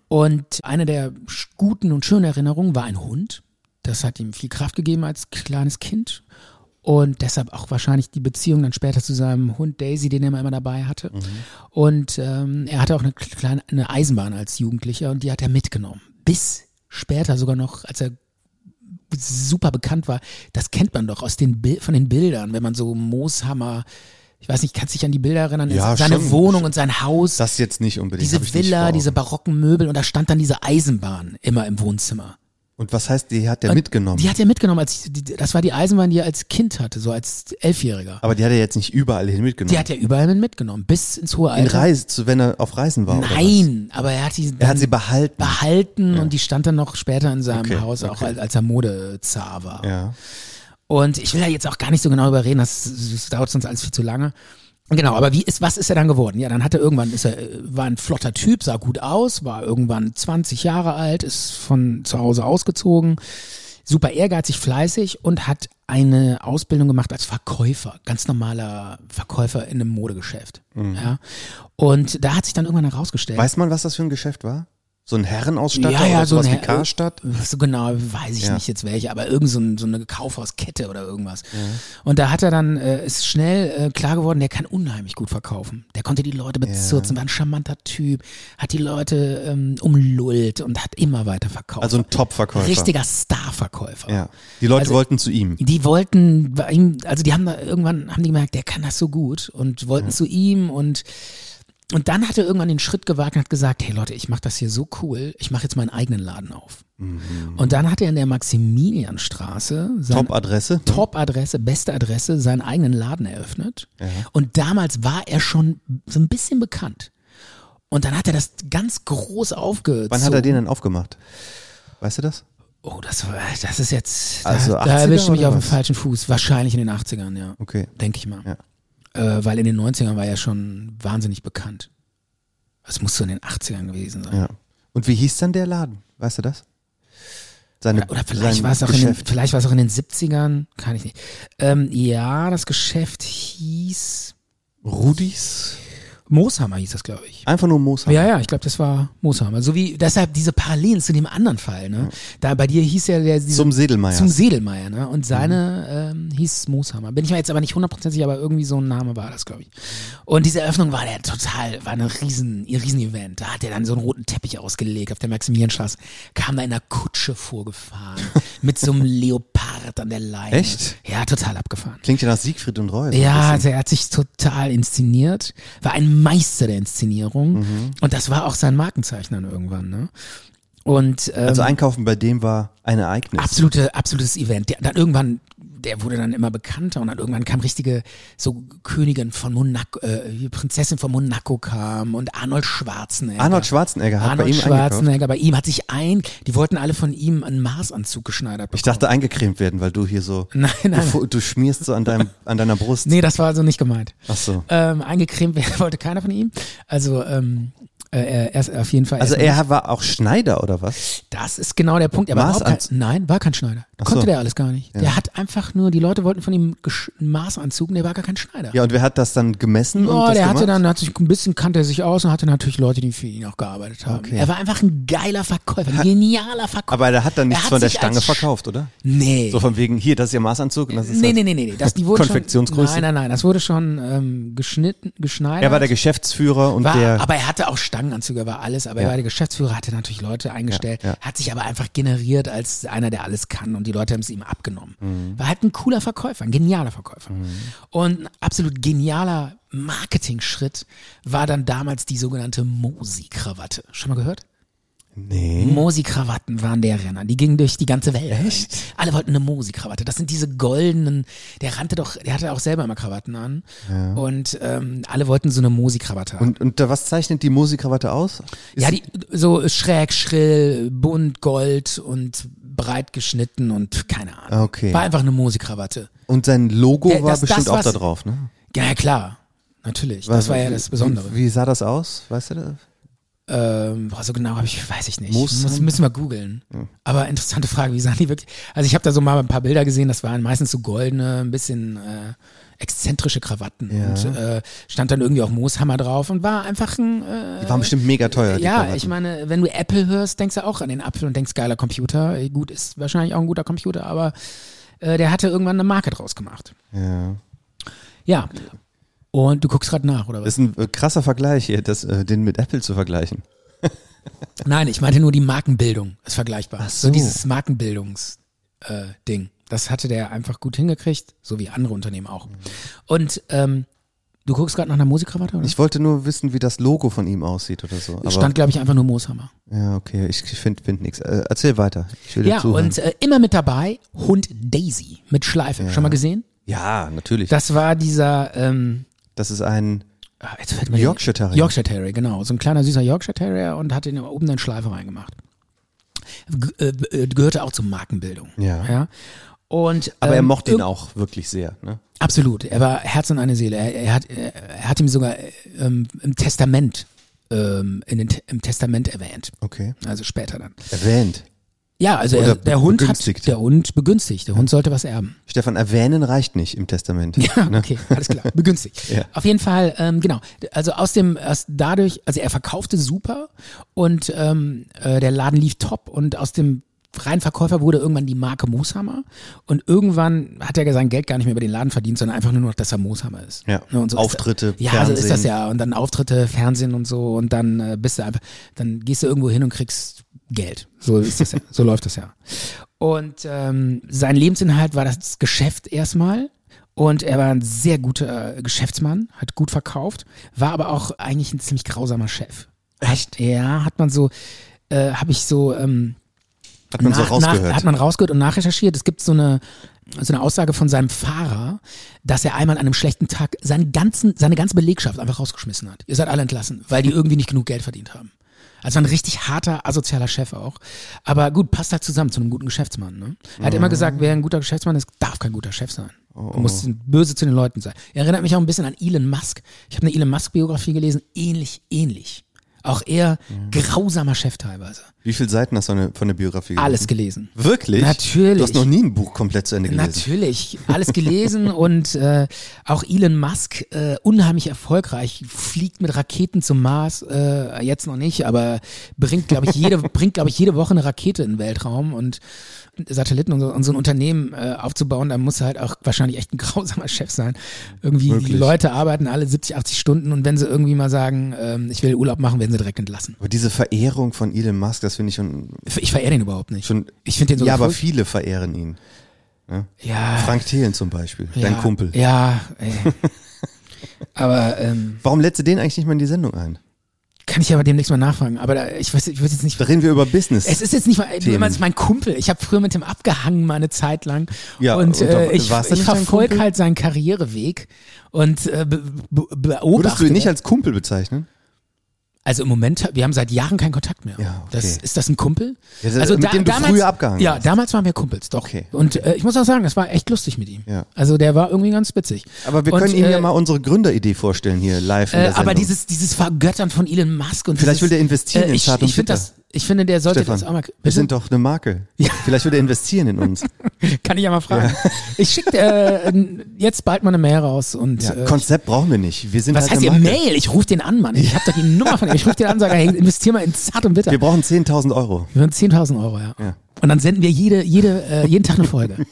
S1: Und eine der guten und schönen Erinnerungen war ein Hund. Das hat ihm viel Kraft gegeben als kleines Kind. Und deshalb auch wahrscheinlich die Beziehung dann später zu seinem Hund Daisy, den er immer dabei hatte. Und ähm, er hatte auch eine kleine eine Eisenbahn als Jugendlicher und die hat er mitgenommen. Bis später sogar noch, als er super bekannt war. Das kennt man doch aus den von den Bildern, wenn man so Mooshammer, ich weiß nicht, kannst du dich an die Bilder erinnern?
S2: Ja,
S1: Seine
S2: schon.
S1: Wohnung und sein Haus
S2: Das jetzt nicht unbedingt.
S1: diese Villa, diese barocken Möbel und da stand dann diese Eisenbahn immer im Wohnzimmer.
S2: Und was heißt, die hat er mitgenommen?
S1: Die hat er mitgenommen, als die, das war die Eisenbahn, die er als Kind hatte, so als Elfjähriger.
S2: Aber die hat er jetzt nicht überall hin mitgenommen.
S1: Die hat er überall mit mitgenommen, bis ins hohe
S2: in
S1: Alter.
S2: Reise, zu- wenn er auf Reisen war.
S1: Nein, aber er hat die
S2: Er hat sie behalten.
S1: behalten und die stand dann noch später in seinem
S2: Okay,
S1: Haus, auch
S2: okay.
S1: als, als er Modezar war.
S2: Ja.
S1: Und ich will da jetzt auch gar nicht so genau überreden, das, das dauert sonst alles viel zu lange. Genau, aber wie ist, was ist er dann geworden? Ja, dann hat er irgendwann, ist er, äh, war ein flotter Typ, sah gut aus, war irgendwann 20 Jahre alt, ist von zu Hause ausgezogen, super ehrgeizig, fleißig und hat eine Ausbildung gemacht als Verkäufer, ganz normaler Verkäufer in einem Modegeschäft. Ja. Und da hat sich dann irgendwann herausgestellt.
S2: Weiß man, was das für ein Geschäft war? So ein Herrenausstatter
S1: Ja, ja,
S2: oder
S1: so
S2: sowas
S1: ein
S2: wie Karstadt?
S1: So genau, weiß ich
S2: Ja.
S1: nicht jetzt welche, aber irgend so, ein, so eine Kaufhauskette oder irgendwas. Und da hat er dann, äh, ist schnell äh, klar geworden, der kann unheimlich gut verkaufen. Der konnte die Leute bezirzen, war ein charmanter Typ, hat die Leute ähm, umlullt und hat immer weiter verkauft.
S2: Also ein Top-Verkäufer.
S1: Richtiger Starverkäufer.
S2: Ja. Die Leute
S1: Also-
S2: wollten zu ihm.
S1: Die wollten bei ihm, also die haben da irgendwann, haben die gemerkt, der kann das so gut und wollten zu ihm und und dann hat er irgendwann den Schritt gewagt und hat gesagt, hey Leute, ich mache das hier so cool, ich mache jetzt meinen eigenen Laden auf. Und dann hat er in der Maximilianstraße
S2: Top-Adresse.
S1: Top-Adresse, beste Adresse, seinen eigenen Laden eröffnet. Und damals war er schon so ein bisschen bekannt. Und dann hat er das ganz groß aufgezogen.
S2: Wann hat er den denn aufgemacht? Weißt du das?
S1: Oh, das, das ist jetzt,
S2: Also
S1: da,
S2: 80er
S1: da erwischt mich auf dem
S2: was?
S1: falschen Fuß. Wahrscheinlich in den 80ern, ja.
S2: Okay.
S1: Denke ich mal.
S2: Ja.
S1: Äh, weil in den 90ern war er schon wahnsinnig bekannt. Es muss so in den 80ern gewesen sein.
S2: Ja. Und wie hieß dann der Laden? Weißt du das? Seine,
S1: Oder, oder vielleicht war es auch in den, vielleicht auch in den 70ern, kann ich nicht. Ähm, ja, das Geschäft hieß
S2: Rudis?
S1: Mooshammer hieß das, glaube ich.
S2: Einfach nur Mooshammer.
S1: Ja, ja, ich glaube, das war Mooshammer. So wie, deshalb diese Parallelen zu dem anderen Fall, ne? Da bei dir hieß ja der, diese,
S2: Zum Sedelmeier.
S1: Zum Sedelmeier, ne? Und seine ähm, hieß Mooshammer. Bin ich mir jetzt aber nicht hundertprozentig, aber irgendwie so ein Name war das, glaube ich. Und diese Eröffnung war der total, war ein riesen, ein riesen Event. Da hat er dann so einen roten Teppich ausgelegt auf der Maximilianstraße, kam da in einer Kutsche vorgefahren, mit so einem Leopard an der Leine.
S2: Echt?
S1: Ja, total abgefahren.
S2: Klingt ja nach Siegfried und Roy.
S1: Ja, also er hat sich total inszeniert, war ein Meister der Inszenierung
S2: Mhm.
S1: und das war auch sein Markenzeichen dann irgendwann. Ne? Und ähm,
S2: Also einkaufen bei dem war ein Ereignis.
S1: absolute, absolutes Event. Der, dann irgendwann, der wurde dann immer bekannter und dann irgendwann kam richtige so Königin von Monaco, äh, Prinzessin von Monaco kam und Arnold Schwarzenegger.
S2: Arnold Schwarzenegger hat
S1: Arnold
S2: bei ihm eingekauft.
S1: Schwarzenegger, bei ihm hat sich ein, die wollten alle von ihm einen Maßanzug geschneidert bekommen.
S2: Ich dachte eingecremt werden, weil du hier so,
S1: Nein, nein.
S2: Du, du schmierst so an, deinem, an deiner Brust.
S1: Nee, das war also nicht gemeint.
S2: Ach so.
S1: Ähm, eingecremt werden wollte keiner von ihm. Also ähm, äh, er ist auf jeden Fall.
S2: Also er war auch Schneider oder was?
S1: Das ist genau der Punkt. Er war kein, nein, war kein Schneider.
S2: Ach
S1: Konnte
S2: so.
S1: der alles gar nicht. Der hat einfach nur, die Leute wollten von ihm Maßanzug und der war gar kein Schneider.
S2: Ja, und wer hat das dann gemessen?
S1: Oh,
S2: und
S1: der hatte
S2: gemacht?
S1: dann, hat sich ein bisschen kannte er sich aus und hatte natürlich Leute, die für ihn auch gearbeitet haben.
S2: Okay.
S1: Er war einfach ein geiler Verkäufer, ein genialer Verkäufer.
S2: Aber er hat dann nichts
S1: hat
S2: von der Stange verkauft, oder?
S1: Nee.
S2: So von wegen, hier, das ist Ihr Maßanzug und das ist
S1: nee,
S2: halt
S1: nee, nee, nee, nee. Das, die wurde
S2: Konfektionsgröße.
S1: Schon, nein, nein, nein. Das wurde schon ähm, geschnitten, geschneidert.
S2: Er war der Geschäftsführer und
S1: War,
S2: der.
S1: aber er hatte auch Stangenanzüge, war alles, aber
S2: Ja.
S1: er war der Geschäftsführer, hatte natürlich Leute eingestellt,
S2: Ja, ja.
S1: hat sich aber einfach generiert als einer, der alles kann und die Leute haben es ihm abgenommen.
S2: Mhm.
S1: War halt ein cooler Verkäufer, ein genialer Verkäufer. Und ein absolut genialer Marketing-Schritt war dann damals die sogenannte Mosi-Krawatte. Schon mal gehört?
S2: Nee.
S1: Mosi-Krawatten waren der Renner. Die gingen durch die ganze Welt. Echt? Alle wollten eine Mosi-Krawatte. Das sind diese goldenen, der rannte doch, der hatte auch selber immer Krawatten an. Und ähm, alle wollten so eine Mosi-Krawatte haben.
S2: Und, und da, was zeichnet die Musikkrawatte aus? Ist-
S1: Ja, die, so schräg, schrill, bunt, gold und breit geschnitten und keine Ahnung.
S2: Okay.
S1: War einfach eine Musikkrawatte.
S2: Und sein Logo
S1: Der-
S2: war
S1: das-
S2: bestimmt
S1: das,
S2: auch
S1: was-
S2: da drauf, ne?
S1: Ja, ja, klar. Natürlich.
S2: Was-
S1: das war ja das Besondere.
S2: Wie, wie sah das aus? Weißt du das?
S1: Ähm, boah, so genau habe ich, weiß ich nicht. Muss,
S2: haben?
S1: müssen wir googeln. Aber interessante Frage, wie sahen die wirklich? Also ich habe da so mal ein paar Bilder gesehen, das waren meistens so goldene, ein bisschen äh, exzentrische Krawatten
S2: Ja.
S1: und äh, stand dann irgendwie auch Mooshammer drauf und war einfach ein äh,
S2: Die waren bestimmt mega teuer.
S1: ja,
S2: Krawatten.
S1: ich meine, wenn du Apple hörst, denkst du auch an den Apfel und denkst, geiler Computer. Gut, ist wahrscheinlich auch ein guter Computer, aber äh, der hatte irgendwann eine Marke draus gemacht.
S2: Ja.
S1: Ja. Und du guckst gerade nach, oder was?
S2: Das ist ein äh, krasser Vergleich hier, das, äh, den mit Apple zu vergleichen.
S1: Nein, ich meinte nur die Markenbildung ist vergleichbar.
S2: Ach
S1: so.
S2: so.
S1: dieses Markenbildungs äh. Das hatte der einfach gut hingekriegt, so wie andere Unternehmen auch. Und ähm, du guckst gerade nach einer Musikkrawatte, oder?
S2: Ich wollte nur wissen, wie das Logo von ihm aussieht oder so. Aber,
S1: Stand, glaube ich, einfach nur Mooshammer.
S2: ja, okay, ich finde find nichts. Äh, erzähl weiter.
S1: Ja, und äh, immer mit dabei Hund Daisy mit Schleife. Schon mal gesehen?
S2: ja, natürlich.
S1: Das war dieser ähm,
S2: Das ist ein
S1: Ah, Jetzt fällt mir
S2: Yorkshire Terrier.
S1: Yorkshire Terrier, genau. So ein kleiner süßer Yorkshire Terrier und hat in oben eine Schleife reingemacht. G äh, äh, gehörte auch zur Markenbildung.
S2: Ja.
S1: ja. Und,
S2: Aber er
S1: ähm,
S2: mochte ihn auch wirklich sehr. Ne?
S1: Absolut. Er war Herz und eine Seele. Er, er, hat, er, er hat ihm sogar ähm, im Testament, ähm, in den, im Testament erwähnt.
S2: Okay.
S1: Also später dann.
S2: Erwähnt.
S1: Ja, also er, der Hund
S2: begünstigt.
S1: hat, der Hund begünstigt. Der Hund sollte was erben.
S2: Stefan, erwähnen reicht nicht im Testament.
S1: Ja,
S2: ne?
S1: okay, alles klar, begünstigt.
S2: Ja.
S1: Auf jeden Fall, ähm, genau. Also aus dem, aus dadurch, also er verkaufte super und ähm, äh, der Laden lief top und aus dem freien Verkäufer wurde irgendwann die Marke Mooshammer und irgendwann hat er sein Geld gar nicht mehr über den Laden verdient, sondern einfach nur noch, dass er Mooshammer ist.
S2: Ja.
S1: Ne, und so
S2: Auftritte,
S1: ist, Ja, so ist das ja. Und dann Auftritte, Fernsehen und so und dann äh, bist du einfach, dann gehst du irgendwo hin und kriegst Geld. So ist das ja. so läuft das ja. Und ähm, sein Lebensinhalt war das Geschäft erstmal. Und er war ein sehr guter äh, Geschäftsmann, hat gut verkauft, war aber auch eigentlich ein ziemlich grausamer Chef. Echt? Ja, hat man so, äh, habe ich so, ähm,
S2: Hat man so
S1: nach-
S2: rausgehört.
S1: Nach, hat man rausgehört und nachrecherchiert. Es gibt so eine, so eine Aussage von seinem Fahrer, dass er einmal an einem schlechten Tag seinen ganzen, seine ganze Belegschaft einfach rausgeschmissen hat. Ihr seid alle entlassen, weil die irgendwie nicht genug Geld verdient haben. Also ein richtig harter, asozialer Chef auch. Aber gut, passt halt zusammen zu einem guten Geschäftsmann. Ne? Er hat immer gesagt, wer ein guter Geschäftsmann ist, darf kein guter Chef sein. Er muss böse zu den Leuten sein. Er erinnert mich auch ein bisschen an Elon Musk. Ich habe eine Elon Musk-Biografie gelesen, ähnlich, ähnlich. Auch er grausamer Chef teilweise.
S2: Wie viele Seiten hast du von der- von der Biografie gelesen?
S1: Alles gelesen.
S2: Wirklich?
S1: Natürlich.
S2: Du hast noch nie ein Buch komplett zu Ende gelesen.
S1: Natürlich, alles gelesen und äh, auch Elon Musk äh, unheimlich erfolgreich, fliegt mit Raketen zum Mars, äh, jetzt noch nicht, aber bringt, glaube ich, jede bringt, glaube ich, jede Woche eine Rakete in den Weltraum und Satelliten und so, und so ein Unternehmen äh, aufzubauen, da muss er halt auch wahrscheinlich echt ein grausamer Chef sein. Irgendwie die
S2: Wirklich.
S1: Leute arbeiten alle 70, 80 Stunden und wenn sie irgendwie mal sagen, ähm, ich will Urlaub machen, werden sie direkt entlassen.
S2: Aber diese Verehrung von Elon Musk, das finde ich schon,
S1: Ich verehre den überhaupt nicht.
S2: schon
S1: ich finde den so
S2: Ja, aber viele verehren ihn.
S1: ja,
S2: Frank Thelen zum Beispiel,
S1: ja,
S2: dein Kumpel.
S1: Ja, ey. aber ähm,
S2: Warum lädst du den eigentlich nicht mal in die Sendung ein?
S1: Kann ich aber demnächst mal nachfragen. Aber da, ich weiß, ich weiß jetzt nicht.
S2: Da reden wir über Business.
S1: Es ist jetzt nicht mal, jemand ist mein Kumpel. Ich habe früher mit dem abgehangen mal eine Zeit lang.
S2: Ja,
S1: und
S2: und
S1: äh, ich, ich verfolge halt seinen Karriereweg und äh, be, be, beobachte.
S2: Würdest du ihn nicht als Kumpel bezeichnen?
S1: Also im Moment, wir haben seit Jahren keinen Kontakt mehr.
S2: Ja, okay.
S1: das, ist das ein Kumpel?
S2: Ja, das-
S1: also
S2: mit dem du früher abgehangen
S1: Ja,
S2: hast.
S1: damals waren wir Kumpels, doch.
S2: Okay.
S1: Und äh, ich muss auch sagen, das war echt lustig mit ihm.
S2: Ja.
S1: Also der war irgendwie ganz witzig.
S2: Aber wir
S1: Und,
S2: können ihm
S1: äh,
S2: ja mal unsere Gründeridee vorstellen hier live in
S1: Äh, aber dieses, dieses Vergöttern von Elon Musk und
S2: Vielleicht
S1: dieses,
S2: will der investieren in
S1: ich,
S2: Zart und
S1: ich finde das, ich finde, der sollte
S2: Stefan,
S1: das auch mal.
S2: wir
S1: Bitte?
S2: sind doch eine Marke. Vielleicht will er investieren in uns.
S1: Kann ich ja mal fragen. Ich schicke äh, jetzt bald mal eine Mail raus und
S2: Ja,
S1: äh,
S2: Konzept brauchen wir nicht. Wir sind
S1: was
S2: halt
S1: heißt
S2: eine
S1: ihr. Mail? Ich rufe den an, Mann. Ich habe doch die Nummer von ihm. Ich rufe den an und sage, hey, investier mal in Zart und Bitter.
S2: Wir brauchen 10.000 Euro.
S1: Wir haben 10.000 Euro, ja.
S2: Ja.
S1: Und dann senden wir jede, jede, äh, jeden Tag eine Folge.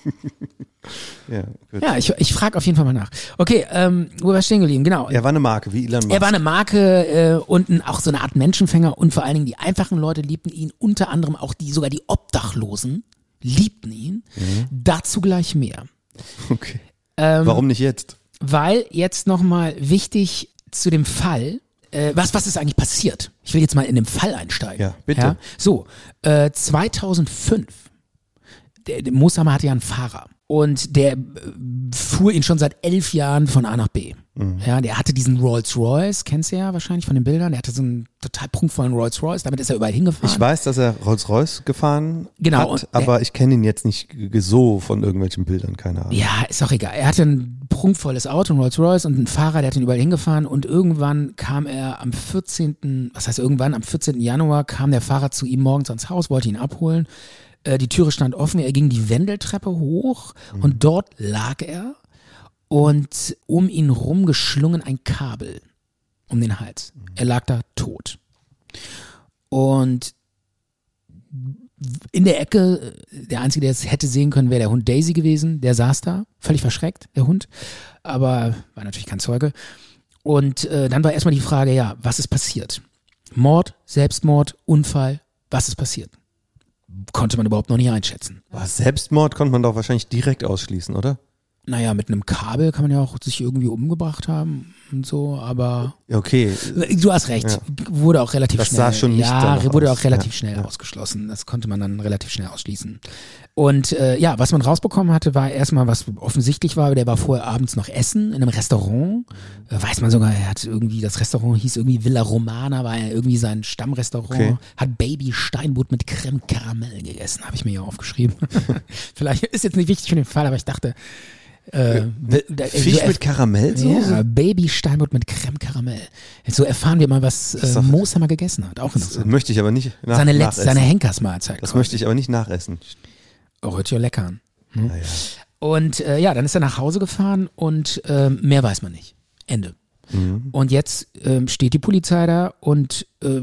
S2: Ja, gut.
S1: Ja, ich, ich frage auf jeden Fall mal nach. Okay, ähm, wo war ich stehen geblieben? Genau.
S2: Er war eine Marke, wie Elon Musk.
S1: Er war eine Marke äh, und ein, auch so eine Art Menschenfänger und vor allen Dingen die einfachen Leute liebten ihn, unter anderem auch die, sogar die Obdachlosen liebten ihn. Dazu gleich mehr.
S2: okay.
S1: Ähm,
S2: Warum nicht jetzt?
S1: Weil jetzt nochmal wichtig zu dem Fall, äh, was, was ist eigentlich passiert? Ich will jetzt mal in den Fall einsteigen.
S2: Ja, bitte.
S1: So, äh, 2005, der, der Mooshammer hatte ja einen Fahrer und der äh, fuhr ihn schon seit elf Jahren von A nach B.
S2: Mhm.
S1: Ja, der hatte diesen Rolls Royce, kennst du ja wahrscheinlich von den Bildern, der hatte so einen total prunkvollen Rolls Royce, damit ist er überall hingefahren.
S2: Ich weiß, dass er Rolls-Royce gefahren
S1: Genau,
S2: hat, aber ich kenne ihn jetzt nicht so von irgendwelchen Bildern, keine Ahnung.
S1: Ja, ist auch egal. Er hatte ein prunkvolles Auto, ein Rolls Royce und einen Fahrer, der hat ihn überall hingefahren und irgendwann kam er am 14., was heißt irgendwann, am 14. Januar kam der Fahrer zu ihm morgens ans Haus, wollte ihn abholen. Äh, die Türe stand offen, er ging die Wendeltreppe hoch und dort lag er und um ihn rum geschlungen ein Kabel um den Hals. Er lag da tot. Und in der Ecke, äh, der Einzige, der es hätte sehen können, wäre der Hund Daisy gewesen. Der saß da, völlig verschreckt, der Hund. Aber war natürlich kein Zeuge. Und äh, dann war erstmal die Frage, ja, was ist passiert? Mord, Selbstmord, Unfall, was ist passiert? Konnte man überhaupt noch nicht einschätzen.
S2: Selbstmord konnte man doch wahrscheinlich direkt ausschließen, oder?
S1: Naja, mit einem Kabel kann man ja auch sich irgendwie umgebracht haben und so, aber
S2: Ja, okay.
S1: Du hast recht.
S2: Ja.
S1: Wurde auch relativ
S2: Das
S1: schnell.
S2: sah schon nicht
S1: ja, wurde
S2: aus.
S1: auch relativ
S2: Ja,
S1: schnell
S2: ja.
S1: ausgeschlossen. Das konnte man dann relativ schnell ausschließen. Und äh, ja, was man rausbekommen hatte, war erstmal, was offensichtlich war, der war vorher abends noch essen in einem Restaurant. Äh, weiß man sogar, er hat irgendwie, das Restaurant hieß irgendwie Villa Romana, war ja irgendwie sein Stammrestaurant.
S2: Okay.
S1: Hat Baby Steinbutt mit Creme Karamell gegessen, habe ich mir hier aufgeschrieben. Vielleicht ist jetzt nicht wichtig für den Fall, aber ich dachte, äh, da-
S2: Fisch
S1: so
S2: mit Karamellsoße?
S1: ja, Baby Steinbutt mit Creme Karamell. So erfahren wir mal, was äh, Mooshammer gegessen hat. Auch
S2: Das möchte ich aber nicht nach,
S1: Seine, letzte,
S2: nachessen.
S1: seine Henkersmahlzeit.
S2: das
S1: quasi.
S2: möchte ich aber nicht nachessen.
S1: Oh, hört sich ja lecker an. Hm?
S2: Naja.
S1: Und äh, ja, dann ist er nach Hause gefahren und ähm, mehr weiß man nicht. Ende.
S2: Mhm.
S1: Und jetzt ähm, steht die Polizei da und äh,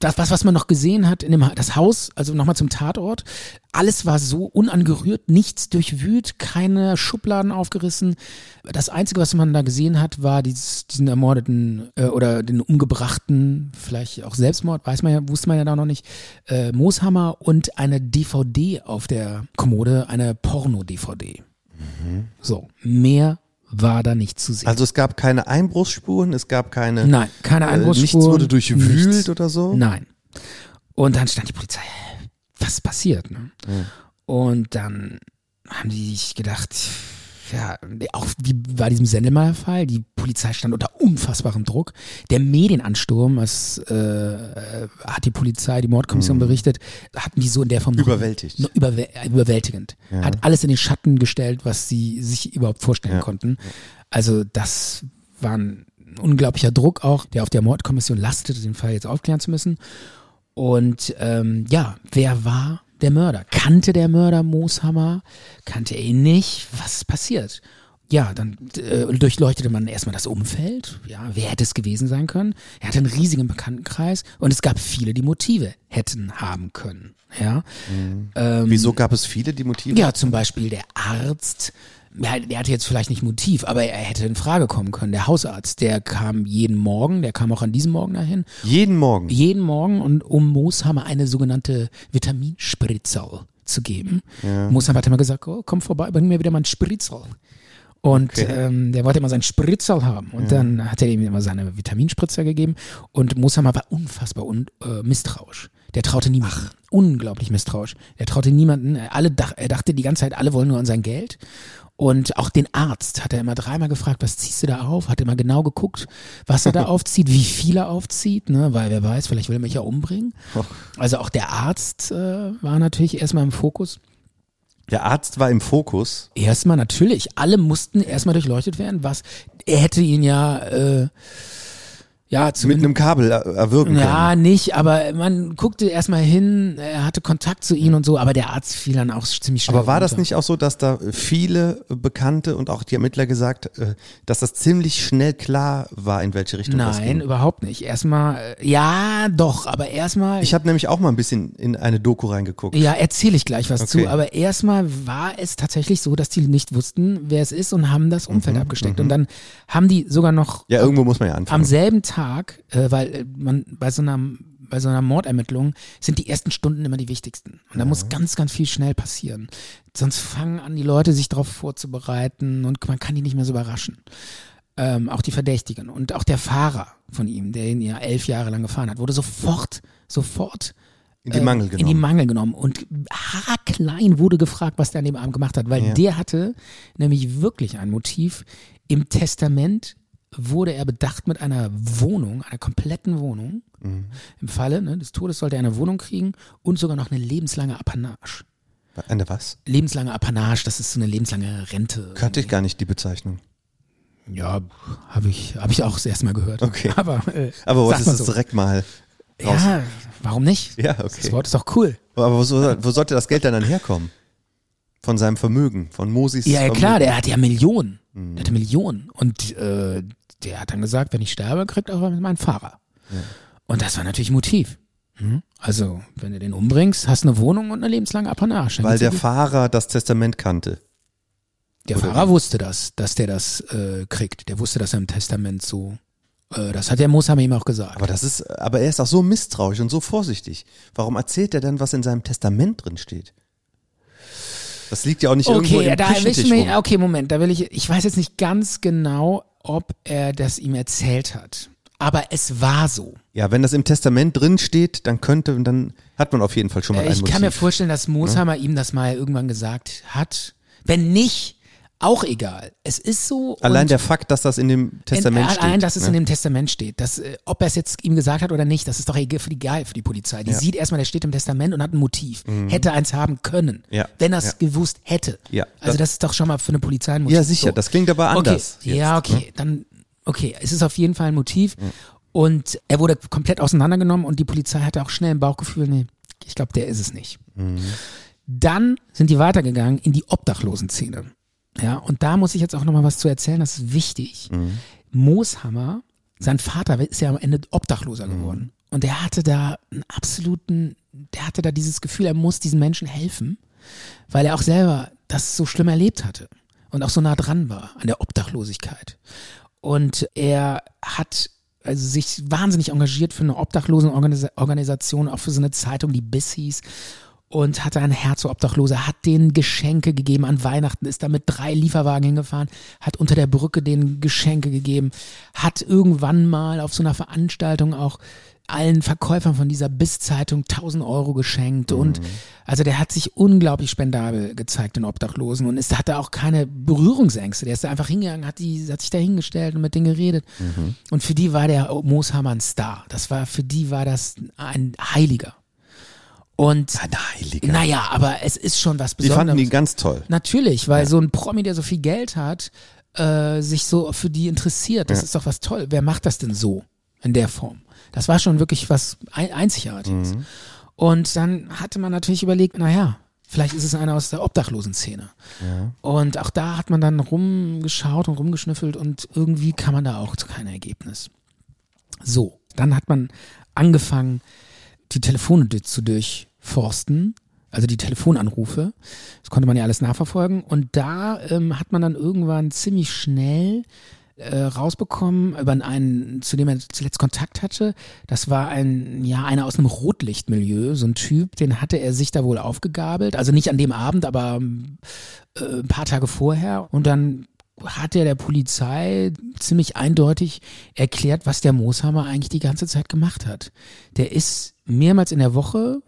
S1: das, was, was man noch gesehen hat in dem das Haus, also nochmal zum Tatort, alles war so unangerührt, nichts durchwühlt, keine Schubladen aufgerissen. Das Einzige, was man da gesehen hat, war dieses, diesen ermordeten äh, oder den umgebrachten, vielleicht auch Selbstmord, weiß man ja, wusste man ja da noch nicht, äh, Mooshammer und eine DVD auf der Kommode, eine Porno-DVD. So, mehr war da nicht zu sehen.
S2: Also es gab keine Einbruchsspuren, es gab keine.
S1: Nein, keine
S2: äh,
S1: Einbruchsspuren.
S2: Nichts wurde durchwühlt
S1: nichts.
S2: oder so.
S1: Nein. Und dann stand die Polizei, was passiert? Ne? Und dann haben die sich gedacht, ja, auch wie bei diesem Sendelmeier-Fall, die Polizei stand unter unfassbarem Druck. Der Medienansturm, das äh, hat die Polizei, die Mordkommission berichtet, hatten die so in der Form
S2: Überwältigt.
S1: noch überwäl überwältigend. Hat alles in den Schatten gestellt, was sie sich überhaupt vorstellen
S2: Ja.
S1: konnten. Also das war ein unglaublicher Druck auch, der auf der Mordkommission lastete, den Fall jetzt aufklären zu müssen. Und ähm, ja, wer war der Mörder? Kannte der Mörder Mooshammer? Kannte er ihn nicht? Was ist passiert? Ja, dann äh, durchleuchtete man erstmal das Umfeld. Ja, wer hätte es gewesen sein können? Er hatte einen riesigen Bekanntenkreis und es gab viele, die Motive hätten haben können. Ja, ähm,
S2: Wieso gab es viele, die Motive?
S1: ja, zum Beispiel der Arzt. Ja, der hatte jetzt vielleicht nicht Motiv, aber er hätte in Frage kommen können. Der Hausarzt, der kam jeden Morgen, der kam auch an diesem Morgen dahin,
S2: Jeden Morgen.
S1: jeden Morgen und um Mooshammer eine sogenannte Vitaminspritzel zu geben. Mooshammer hat immer gesagt, oh, komm vorbei, bring mir wieder mal ein Spritzel. Und
S2: Okay.
S1: ähm, der wollte immer seinen Spritzel haben. Und dann hat er ihm immer seine Vitaminspritzer gegeben. Und Mooshammer war unfassbar un äh, misstrauisch. Der traute niemanden. Unglaublich misstrauisch. Der traute niemanden. Alle dach, er dachte die ganze Zeit, alle wollen nur an sein Geld. Und auch den Arzt hat er immer dreimal gefragt, was ziehst du da auf? Hat immer genau geguckt, was er da aufzieht, wie viel er aufzieht, ne? weil wer weiß, vielleicht will er mich ja umbringen. Also auch der Arzt äh, war natürlich erstmal im Fokus.
S2: Der Arzt war im Fokus.
S1: Erstmal natürlich, alle mussten erstmal durchleuchtet werden, was er hätte ihn ja äh, ja
S2: Mit
S1: zumindest
S2: einem Kabel er- erwürgen
S1: ja,
S2: können.
S1: nicht, aber man guckte erstmal hin, er hatte Kontakt zu ihnen und so, aber der Arzt fiel dann auch ziemlich schnell
S2: Aber war das
S1: runter.
S2: nicht auch so, dass da viele Bekannte und auch die Ermittler gesagt, äh, dass das ziemlich schnell klar war, in welche Richtung das
S1: Nein,
S2: ging?
S1: überhaupt nicht. Erstmal, äh, ja, doch, aber erstmal.
S2: Ich habe nämlich auch mal ein bisschen in eine Doku reingeguckt.
S1: Ja, erzähle ich gleich was
S2: Okay.
S1: zu. Aber erstmal war es tatsächlich so, dass die nicht wussten, wer es ist und haben das Umfeld abgesteckt. Und dann haben die sogar noch
S2: Mhm, Ja, irgendwo muss man ja
S1: am
S2: anfangen.
S1: selben Tag, äh, weil äh, man bei so einer bei so einer Mordermittlung sind die ersten Stunden immer die wichtigsten. Und da muss ganz, ganz viel schnell passieren. Sonst fangen an, die Leute sich darauf vorzubereiten und man kann die nicht mehr so überraschen. Ähm, auch die Verdächtigen und auch der Fahrer von ihm, der ihn ja elf Jahre lang gefahren hat, wurde sofort, sofort
S2: In die
S1: äh,
S2: Mangel
S1: In die
S2: genommen.
S1: Mangel genommen. Und haarklein wurde gefragt, was der an dem Abend gemacht hat, weil
S2: Ja.
S1: der hatte nämlich wirklich ein Motiv. Im Testament wurde er bedacht mit einer Wohnung, einer kompletten Wohnung.
S2: Mhm.
S1: Im Falle ne, des Todes sollte er eine Wohnung kriegen und sogar noch eine lebenslange Apanage.
S2: Eine was?
S1: Lebenslange Apanage, das ist so eine lebenslange Rente.
S2: Kannte ich gar nicht die Bezeichnung.
S1: Ja, habe ich, hab ich auch das erste Mal gehört.
S2: Okay.
S1: Aber, äh,
S2: Aber
S1: mal
S2: du es
S1: so.
S2: direkt mal raus?
S1: Ja, warum nicht?
S2: Ja,
S1: Das
S2: okay.
S1: Wort ist doch cool.
S2: Aber wo, wo sollte das Geld dann, dann herkommen? Von seinem Vermögen, von Mosis
S1: Ja, ja
S2: Vermögen.
S1: klar, der hat ja Millionen.
S2: Mhm.
S1: Der hatte Millionen. Und äh, der hat dann gesagt, wenn ich sterbe, kriegt auch meinen Fahrer. Und das war natürlich Motiv. Hm? Also, wenn du den umbringst, hast du eine Wohnung und eine lebenslange Apanage.
S2: Weil der. Fahrer das Testament kannte.
S1: der
S2: oder
S1: Fahrer wusste das, dass der das äh, kriegt. Der wusste das im Testament so. Äh, das hat der Mohammed ihm auch gesagt.
S2: Aber das ist, aber er ist auch so misstrauisch und so vorsichtig. Warum erzählt er dann, was in seinem Testament drin steht? Das liegt ja auch nicht irgendwo
S1: Okay,
S2: im
S1: da will ich
S2: Küchentisch
S1: mir,
S2: rum.
S1: okay, Moment, da will ich, ich weiß jetzt nicht ganz genau, ob er das ihm erzählt hat. Aber es war so.
S2: Ja, wenn das im Testament drin steht, dann könnte, dann hat man auf jeden Fall schon mal
S1: Äh,
S2: ein
S1: Ich
S2: Motiv.
S1: kann mir vorstellen, dass Mosheimer ihm das mal irgendwann gesagt hat. Wenn nicht, auch egal. Es ist so.
S2: Allein der Fakt, dass das in dem Testament
S1: in,
S2: steht.
S1: Allein, dass es
S2: ne?
S1: in dem Testament steht. Dass, äh, ob er es jetzt ihm gesagt hat oder nicht, das ist doch egal für die, egal für die Polizei. Die
S2: Ja. Mhm.
S1: sieht erstmal, der steht im Testament und hat ein Motiv. Hätte eins haben können.
S2: Ja.
S1: Wenn er es
S2: Ja.
S1: gewusst hätte.
S2: Ja.
S1: Also
S2: Das-
S1: das ist doch schon mal für eine Polizei ein Motiv.
S2: Ja, sicher.
S1: So.
S2: Das klingt aber anders.
S1: Okay.
S2: jetzt,
S1: ja, okay.
S2: ne?
S1: Dann, okay. Es ist auf jeden Fall ein Motiv. Und er wurde komplett auseinandergenommen und die Polizei hatte auch schnell ein Bauchgefühl, nee, ich glaube, der ist es nicht.
S2: Mhm.
S1: Dann sind die weitergegangen in die Obdachlosenszene. Ja, und da muss ich jetzt auch nochmal was zu erzählen, das ist wichtig.
S2: Mhm.
S1: Mooshammer, sein Vater ist ja am Ende Obdachloser
S2: Mhm.
S1: geworden. Und er hatte da einen absoluten, der hatte da dieses Gefühl, er muss diesen Menschen helfen, weil er auch selber das so schlimm erlebt hatte und auch so nah dran war an der Obdachlosigkeit. Und er hat also sich wahnsinnig engagiert für eine Obdachlosenorganisation, auch für so eine Zeitung, die BIS hieß und hatte ein Herz für Obdachlose, hat denen Geschenke gegeben an Weihnachten, ist da mit drei Lieferwagen hingefahren, hat unter der Brücke denen Geschenke gegeben, hat irgendwann mal auf so einer Veranstaltung auch allen Verkäufern von dieser Biss-Zeitung 1000 Euro geschenkt und also der hat sich unglaublich spendabel gezeigt den Obdachlosen und es hatte auch keine Berührungsängste. Der ist da einfach hingegangen, hat, die, hat sich da hingestellt und mit denen geredet. Und für die war der Mooshammer ein Star. Das war, für die war das ein Heiliger. Und
S2: Heiliger.
S1: naja, aber es ist schon was
S2: Die
S1: Besonderes.
S2: fanden die ganz toll.
S1: Natürlich, weil so ein Promi, der so viel Geld hat, äh, sich so für die interessiert. Das
S2: Ja.
S1: ist doch was toll. Wer macht das denn so in der Form? Das war schon wirklich was Ein Einzigartiges.
S2: Mhm.
S1: Und dann hatte man natürlich überlegt, naja, vielleicht ist es einer aus der Obdachlosenszene. Und auch da hat man dann rumgeschaut und rumgeschnüffelt und irgendwie kam man da auch zu keinem Ergebnis. So, dann hat man angefangen, die Telefone zu durchforsten, also die Telefonanrufe. Das konnte man ja alles nachverfolgen. Und da ähm, hat man dann irgendwann ziemlich schnell äh, rausbekommen über einen, zu dem er zuletzt Kontakt hatte. Das war ein, ja, einer aus einem Rotlichtmilieu, so ein Typ, den hatte er sich da wohl aufgegabelt. Also nicht an dem Abend, aber äh, ein paar Tage vorher. Und dann hat er der Polizei ziemlich eindeutig erklärt, was der Mooshammer eigentlich die ganze Zeit gemacht hat. Der ist mehrmals in der Woche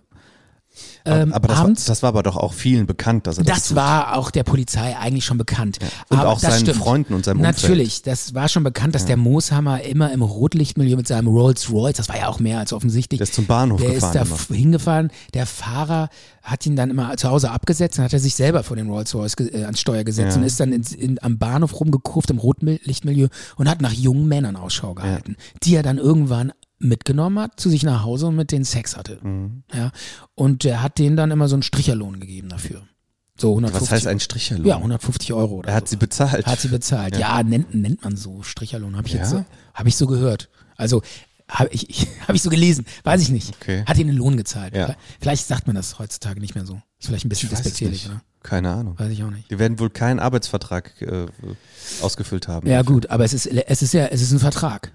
S1: ähm,
S2: aber das war,
S1: abends.
S2: das war aber doch auch vielen bekannt, dass er das,
S1: Das
S2: tut.
S1: war auch der Polizei eigentlich schon bekannt.
S2: Und
S1: Aber
S2: auch seinen
S1: stimmt.
S2: Freunden und seinem Umfeld.
S1: Natürlich, das war schon bekannt, dass der Mooshammer immer im Rotlichtmilieu mit seinem Rolls Royce, das war ja auch mehr als offensichtlich.
S2: Der ist zum Bahnhof
S1: der
S2: gefahren
S1: ist da
S2: immer.
S1: hingefaffen. Der Fahrer hat ihn dann immer zu Hause abgesetzt und hat er sich selber vor den Rolls Royce äh, ans Steuer gesetzt
S2: Ja.
S1: und ist dann ins, in, am Bahnhof rumgekurft im Rotlichtmilieu und hat nach jungen Männern Ausschau gehalten, die er dann irgendwann mitgenommen hat zu sich nach Hause und mit denen Sex hatte.
S2: Mhm.
S1: Ja. Und der hat denen dann immer so einen Stricherlohn gegeben dafür. So 150.
S2: Was heißt ein Stricherlohn?
S1: Ja, 150 Euro oder
S2: Er hat
S1: so.
S2: sie bezahlt.
S1: Hat sie bezahlt. Ja, nennt, nennt man so. Stricherlohn habe ich jetzt
S2: Ja?
S1: so, habe ich so gehört. Also habe ich, ich, hab ich so gelesen. Weiß ich nicht.
S2: Okay.
S1: Hat ihnen einen Lohn gezahlt.
S2: Ja.
S1: Vielleicht sagt man das heutzutage nicht mehr so. Ist vielleicht ein bisschen despektierlich, oder?
S2: Keine Ahnung.
S1: Weiß ich auch nicht.
S2: Die werden wohl keinen Arbeitsvertrag äh, ausgefüllt haben.
S1: Ja, gut, aber es ist, es ist ja, es ist ein Vertrag.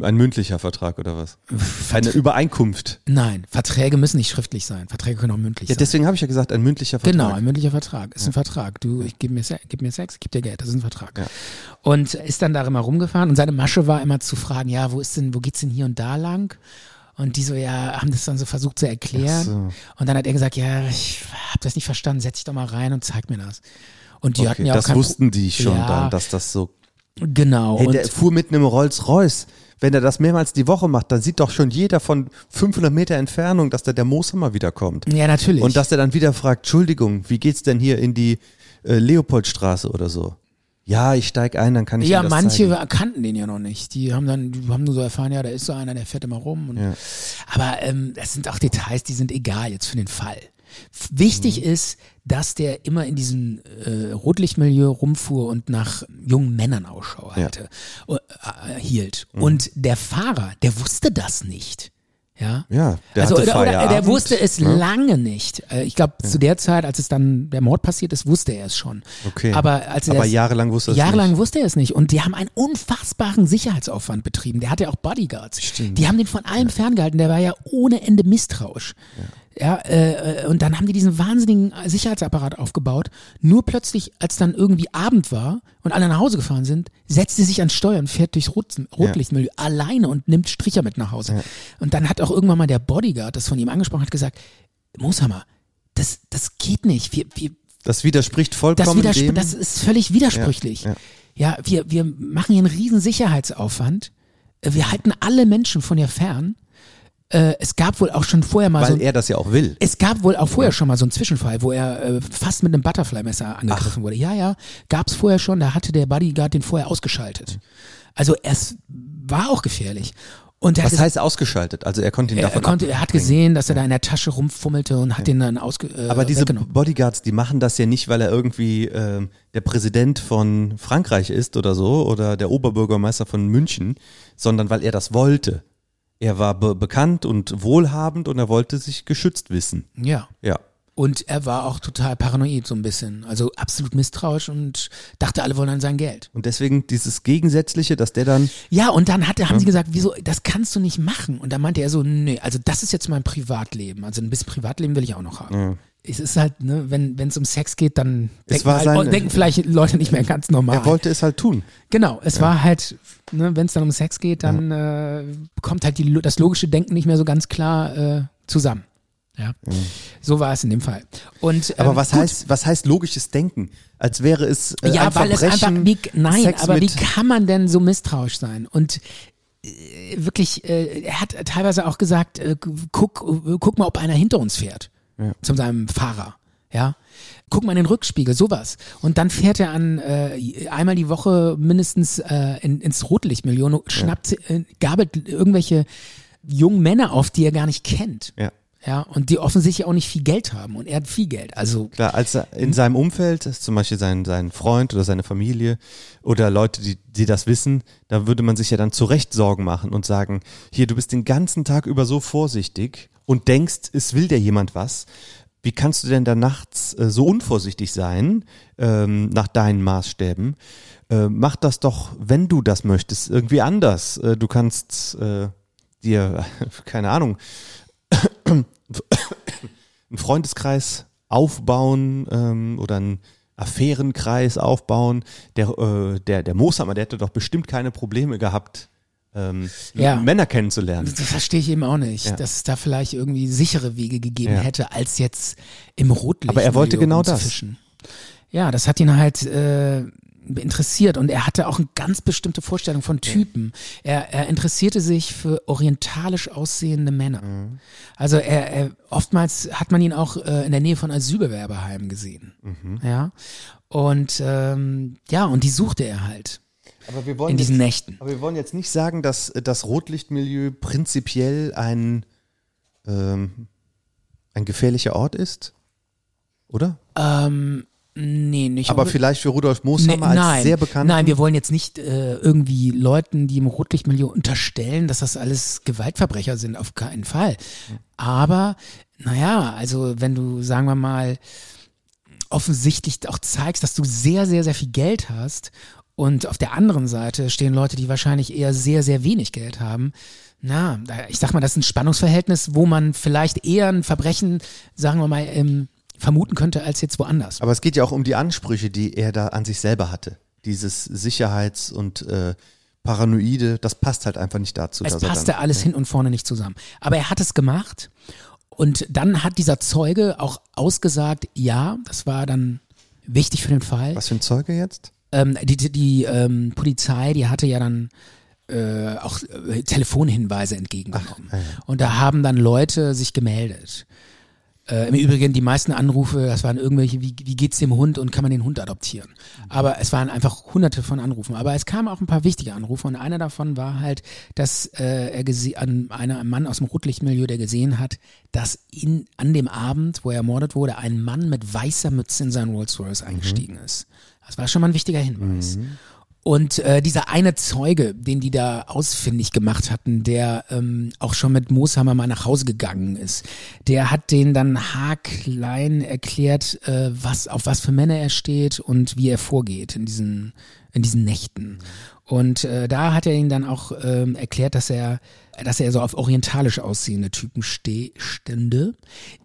S2: Ein mündlicher Vertrag oder was? Eine Übereinkunft.
S1: Nein, Verträge müssen nicht schriftlich sein. Verträge können auch mündlich
S2: Ja,
S1: sein.
S2: deswegen habe ich ja gesagt, ein mündlicher Vertrag.
S1: Genau, ein mündlicher Vertrag. Ist ein Vertrag. Du, ich gib mir, gib mir Sex, ich gib dir Geld. Das ist ein Vertrag.
S2: Ja.
S1: Und ist dann da immer rumgefahren und seine Masche war immer zu fragen, ja, wo ist denn, wo geht's denn hier und da lang? Und die so, ja, haben das dann so versucht zu erklären.
S2: So.
S1: Und dann hat er gesagt, ja, ich hab das nicht verstanden, setz dich doch mal rein und zeig mir das. Und die hatten
S2: Okay,
S1: ja auch
S2: das wussten die schon
S1: ja,
S2: dann, dass das so.
S1: Genau.
S2: Hey,
S1: und
S2: der fuhr mit einem Rolls Royce. Wenn er das mehrmals die Woche macht, dann sieht doch schon jeder von 500 Meter Entfernung, dass da der Mooshammer wiederkommt.
S1: ja, natürlich.
S2: Und dass er dann wieder fragt, Entschuldigung, wie geht's denn hier in die äh, Leopoldstraße oder so? Ja, ich steig ein, dann kann ich
S1: ja, manche
S2: zeigen.
S1: kannten den ja noch nicht. Die haben dann, die haben nur so erfahren, ja, da ist so einer, der fährt immer rum. Und,
S2: Ja.
S1: Aber ähm, das sind auch Details, die sind egal jetzt für den Fall. Wichtig
S2: Mhm.
S1: ist, dass der immer in diesem äh, Rotlichtmilieu rumfuhr und nach jungen Männern Ausschau
S2: Ja.
S1: halte, äh, äh, hielt.
S2: Mhm.
S1: Und der Fahrer, der wusste das nicht. Ja,
S2: Ja, der
S1: also,
S2: hatte
S1: oder, oder der wusste es
S2: ne?
S1: lange nicht. Äh, Ich glaube, zu der Zeit, als es dann der Mord passiert ist, wusste er es schon.
S2: Okay.
S1: Aber als er
S2: Aber
S1: das-
S2: jahrelang wusste er es
S1: Jahrelang
S2: nicht.
S1: wusste er es nicht. Und die haben einen unfassbaren Sicherheitsaufwand betrieben. Der hatte ja auch Bodyguards. Die haben den von allem ferngehalten. Der war ja ohne Ende misstrauisch. Ja, äh, äh, und dann haben die diesen wahnsinnigen Sicherheitsapparat aufgebaut. Nur plötzlich, als dann irgendwie Abend war und alle nach Hause gefahren sind, setzt sie sich ans Steuer und fährt durchs Rot Rotlichtmilieu alleine und nimmt Stricher mit nach Hause. Und dann hat auch irgendwann mal der Bodyguard, das von ihm angesprochen hat, gesagt, Mooshammer, das, das geht nicht. Wir, wir,
S2: Das widerspricht
S1: das,
S2: vollkommen
S1: widerspr
S2: dem.
S1: das ist völlig widersprüchlich.
S2: Ja,
S1: Ja, wir, wir machen hier einen riesen Sicherheitsaufwand. Wir halten alle Menschen von ihr fern. Äh, es gab wohl auch schon vorher mal so
S2: weil er das ja auch will.
S1: es gab wohl auch vorher schon mal so einen Zwischenfall, wo er äh, fast mit einem Butterfly-Messer angegriffen wurde. Ja, ja, gab's vorher schon, da hatte der Bodyguard den vorher ausgeschaltet. Also es war auch gefährlich. Und
S2: Was
S1: es-
S2: heißt ausgeschaltet? Also er konnte ihn
S1: er, er,
S2: davon
S1: konnte, er hat gesehen, dass er da in der Tasche rumfummelte und hat den dann ausge äh,
S2: Aber diese. Bodyguards, die machen das ja nicht, weil er irgendwie ähm, der Präsident von Frankreich ist oder so oder der Oberbürgermeister von München, sondern weil er das wollte. Er war be bekannt und wohlhabend und er wollte sich geschützt wissen.
S1: Ja.
S2: Ja.
S1: Und er war auch total paranoid so ein bisschen. Also absolut misstrauisch und dachte, alle wollen an sein Geld.
S2: Und deswegen dieses Gegensätzliche, dass der dann,
S1: Ja, und dann hat, er- haben sie gesagt, wieso, das kannst du nicht machen. Und dann meinte er so, nee, also das ist jetzt mein Privatleben. Also ein bisschen Privatleben will ich auch noch haben. Es ist halt, ne, wenn es um Sex geht, dann denken, halt, denken vielleicht Leute nicht mehr ganz normal.
S2: Er wollte es halt tun.
S1: Genau, es war halt, ne, wenn es dann um Sex geht, dann äh, kommt halt die, das logische Denken nicht mehr so ganz klar äh, zusammen. Ja, so war es in dem Fall. Und
S2: Aber
S1: ähm,
S2: was
S1: gut.
S2: heißt, was heißt logisches Denken? Als wäre es äh,
S1: ja,
S2: ein
S1: weil es einfach,
S2: Verbrechen,
S1: wie, nein,
S2: Sex
S1: aber wie kann man denn so misstrauisch sein? Und äh, wirklich, äh, er hat teilweise auch gesagt, äh, guck, äh, guck mal, ob einer hinter uns fährt. Zu seinem Fahrer. Ja. Guck mal in den Rückspiegel, sowas. Und dann fährt er an äh, einmal die Woche mindestens äh, in, ins Rotlichtmilieu, schnappt, äh, gabelt irgendwelche jungen Männer auf, die er gar nicht kennt.
S2: Ja.
S1: Ja, und die offensichtlich auch nicht viel Geld haben. Und er hat viel Geld. Also
S2: Klar, als er in seinem Umfeld, zum Beispiel sein, sein Freund oder seine Familie oder Leute, die, die das wissen, da würde man sich ja dann zu Recht Sorgen machen und sagen, hier, du bist den ganzen Tag über so vorsichtig und denkst, es will dir jemand was. Wie kannst du denn da nachts äh, so unvorsichtig sein, ähm, nach deinen Maßstäben? Äh, mach das doch, wenn du das möchtest, irgendwie anders. Äh, du kannst äh, dir, keine Ahnung, einen Freundeskreis aufbauen ähm, oder einen Affärenkreis aufbauen. Der, äh, der, der Mooshammer, der hätte doch bestimmt keine Probleme gehabt, ähm,
S1: Ja.
S2: Männer kennenzulernen.
S1: Das verstehe ich eben auch nicht,
S2: Ja.
S1: dass es da vielleicht irgendwie sichere Wege gegeben
S2: Ja.
S1: hätte, als jetzt im Rotlicht.
S2: Aber er wollte genau das.
S1: rumzufischen. Ja, das hat ihn halt äh, interessiert und er hatte auch eine ganz bestimmte Vorstellung von Typen. Er, er interessierte sich für orientalisch aussehende Männer.
S2: Mhm.
S1: Also er, er oftmals hat man ihn auch äh, in der Nähe von Asylbewerberheimen gesehen.
S2: Mhm.
S1: Ja. Und ähm, ja, und die suchte er halt in diesen
S2: jetzt,
S1: Nächten.
S2: Aber wir wollen jetzt nicht sagen, dass äh, das Rotlichtmilieu prinzipiell ein, ähm, ein gefährlicher Ort ist, oder?
S1: Ähm, nee, nicht
S2: Aber vielleicht für Rudolf
S1: Nee,
S2: Mooshammer als
S1: nein,
S2: sehr bekannt.
S1: nein, wir wollen jetzt nicht äh, irgendwie Leuten, die im Rotlichtmilieu unterstellen, dass das alles Gewaltverbrecher sind, auf keinen Fall. Aber, naja, also wenn du, sagen wir mal, offensichtlich auch zeigst, dass du sehr, sehr, sehr viel Geld hast und auf der anderen Seite stehen Leute, die wahrscheinlich eher sehr, sehr wenig Geld haben. Na, ich sag mal, das ist ein Spannungsverhältnis, wo man vielleicht eher ein Verbrechen, sagen wir mal, ähm, vermuten könnte, als jetzt woanders.
S2: Aber es geht ja auch um die Ansprüche, die er da an sich selber hatte. Dieses Sicherheits- und äh, Paranoide, das passt halt einfach nicht dazu.
S1: Es passte
S2: dann,
S1: alles hin und vorne nicht zusammen. Aber er hat es gemacht und dann hat dieser Zeuge auch ausgesagt, ja, das war dann wichtig für den Fall.
S2: Was für ein Zeuge jetzt?
S1: Ähm, die die, ähm, Polizei, die hatte ja dann äh, auch äh, Telefonhinweise entgegengenommen.
S2: ja, ja.
S1: Und da haben dann Leute sich gemeldet. Äh, Im Übrigen, die meisten Anrufe, das waren irgendwelche, wie, wie geht's dem Hund und kann man den Hund adoptieren? Aber es waren einfach hunderte von Anrufen. Aber es kamen auch ein paar wichtige Anrufe und einer davon war halt, dass äh, er gese- an einer, ein Mann aus dem Rotlichtmilieu, der gesehen hat, dass in, an dem Abend, wo er ermordet wurde, ein Mann mit weißer Mütze in seinen Rolls Royce eingestiegen ist. Das war schon mal ein wichtiger Hinweis. Und äh, dieser eine Zeuge, den die da ausfindig gemacht hatten, der ähm, auch schon mit Mooshammer mal nach Hause gegangen ist, der hat den dann haarklein erklärt, äh, was auf was für Männer er steht und wie er vorgeht in diesen in diesen Nächten. Und äh, da hat er ihn dann auch ähm, erklärt, dass er dass er so auf orientalisch aussehende Typen ste stände,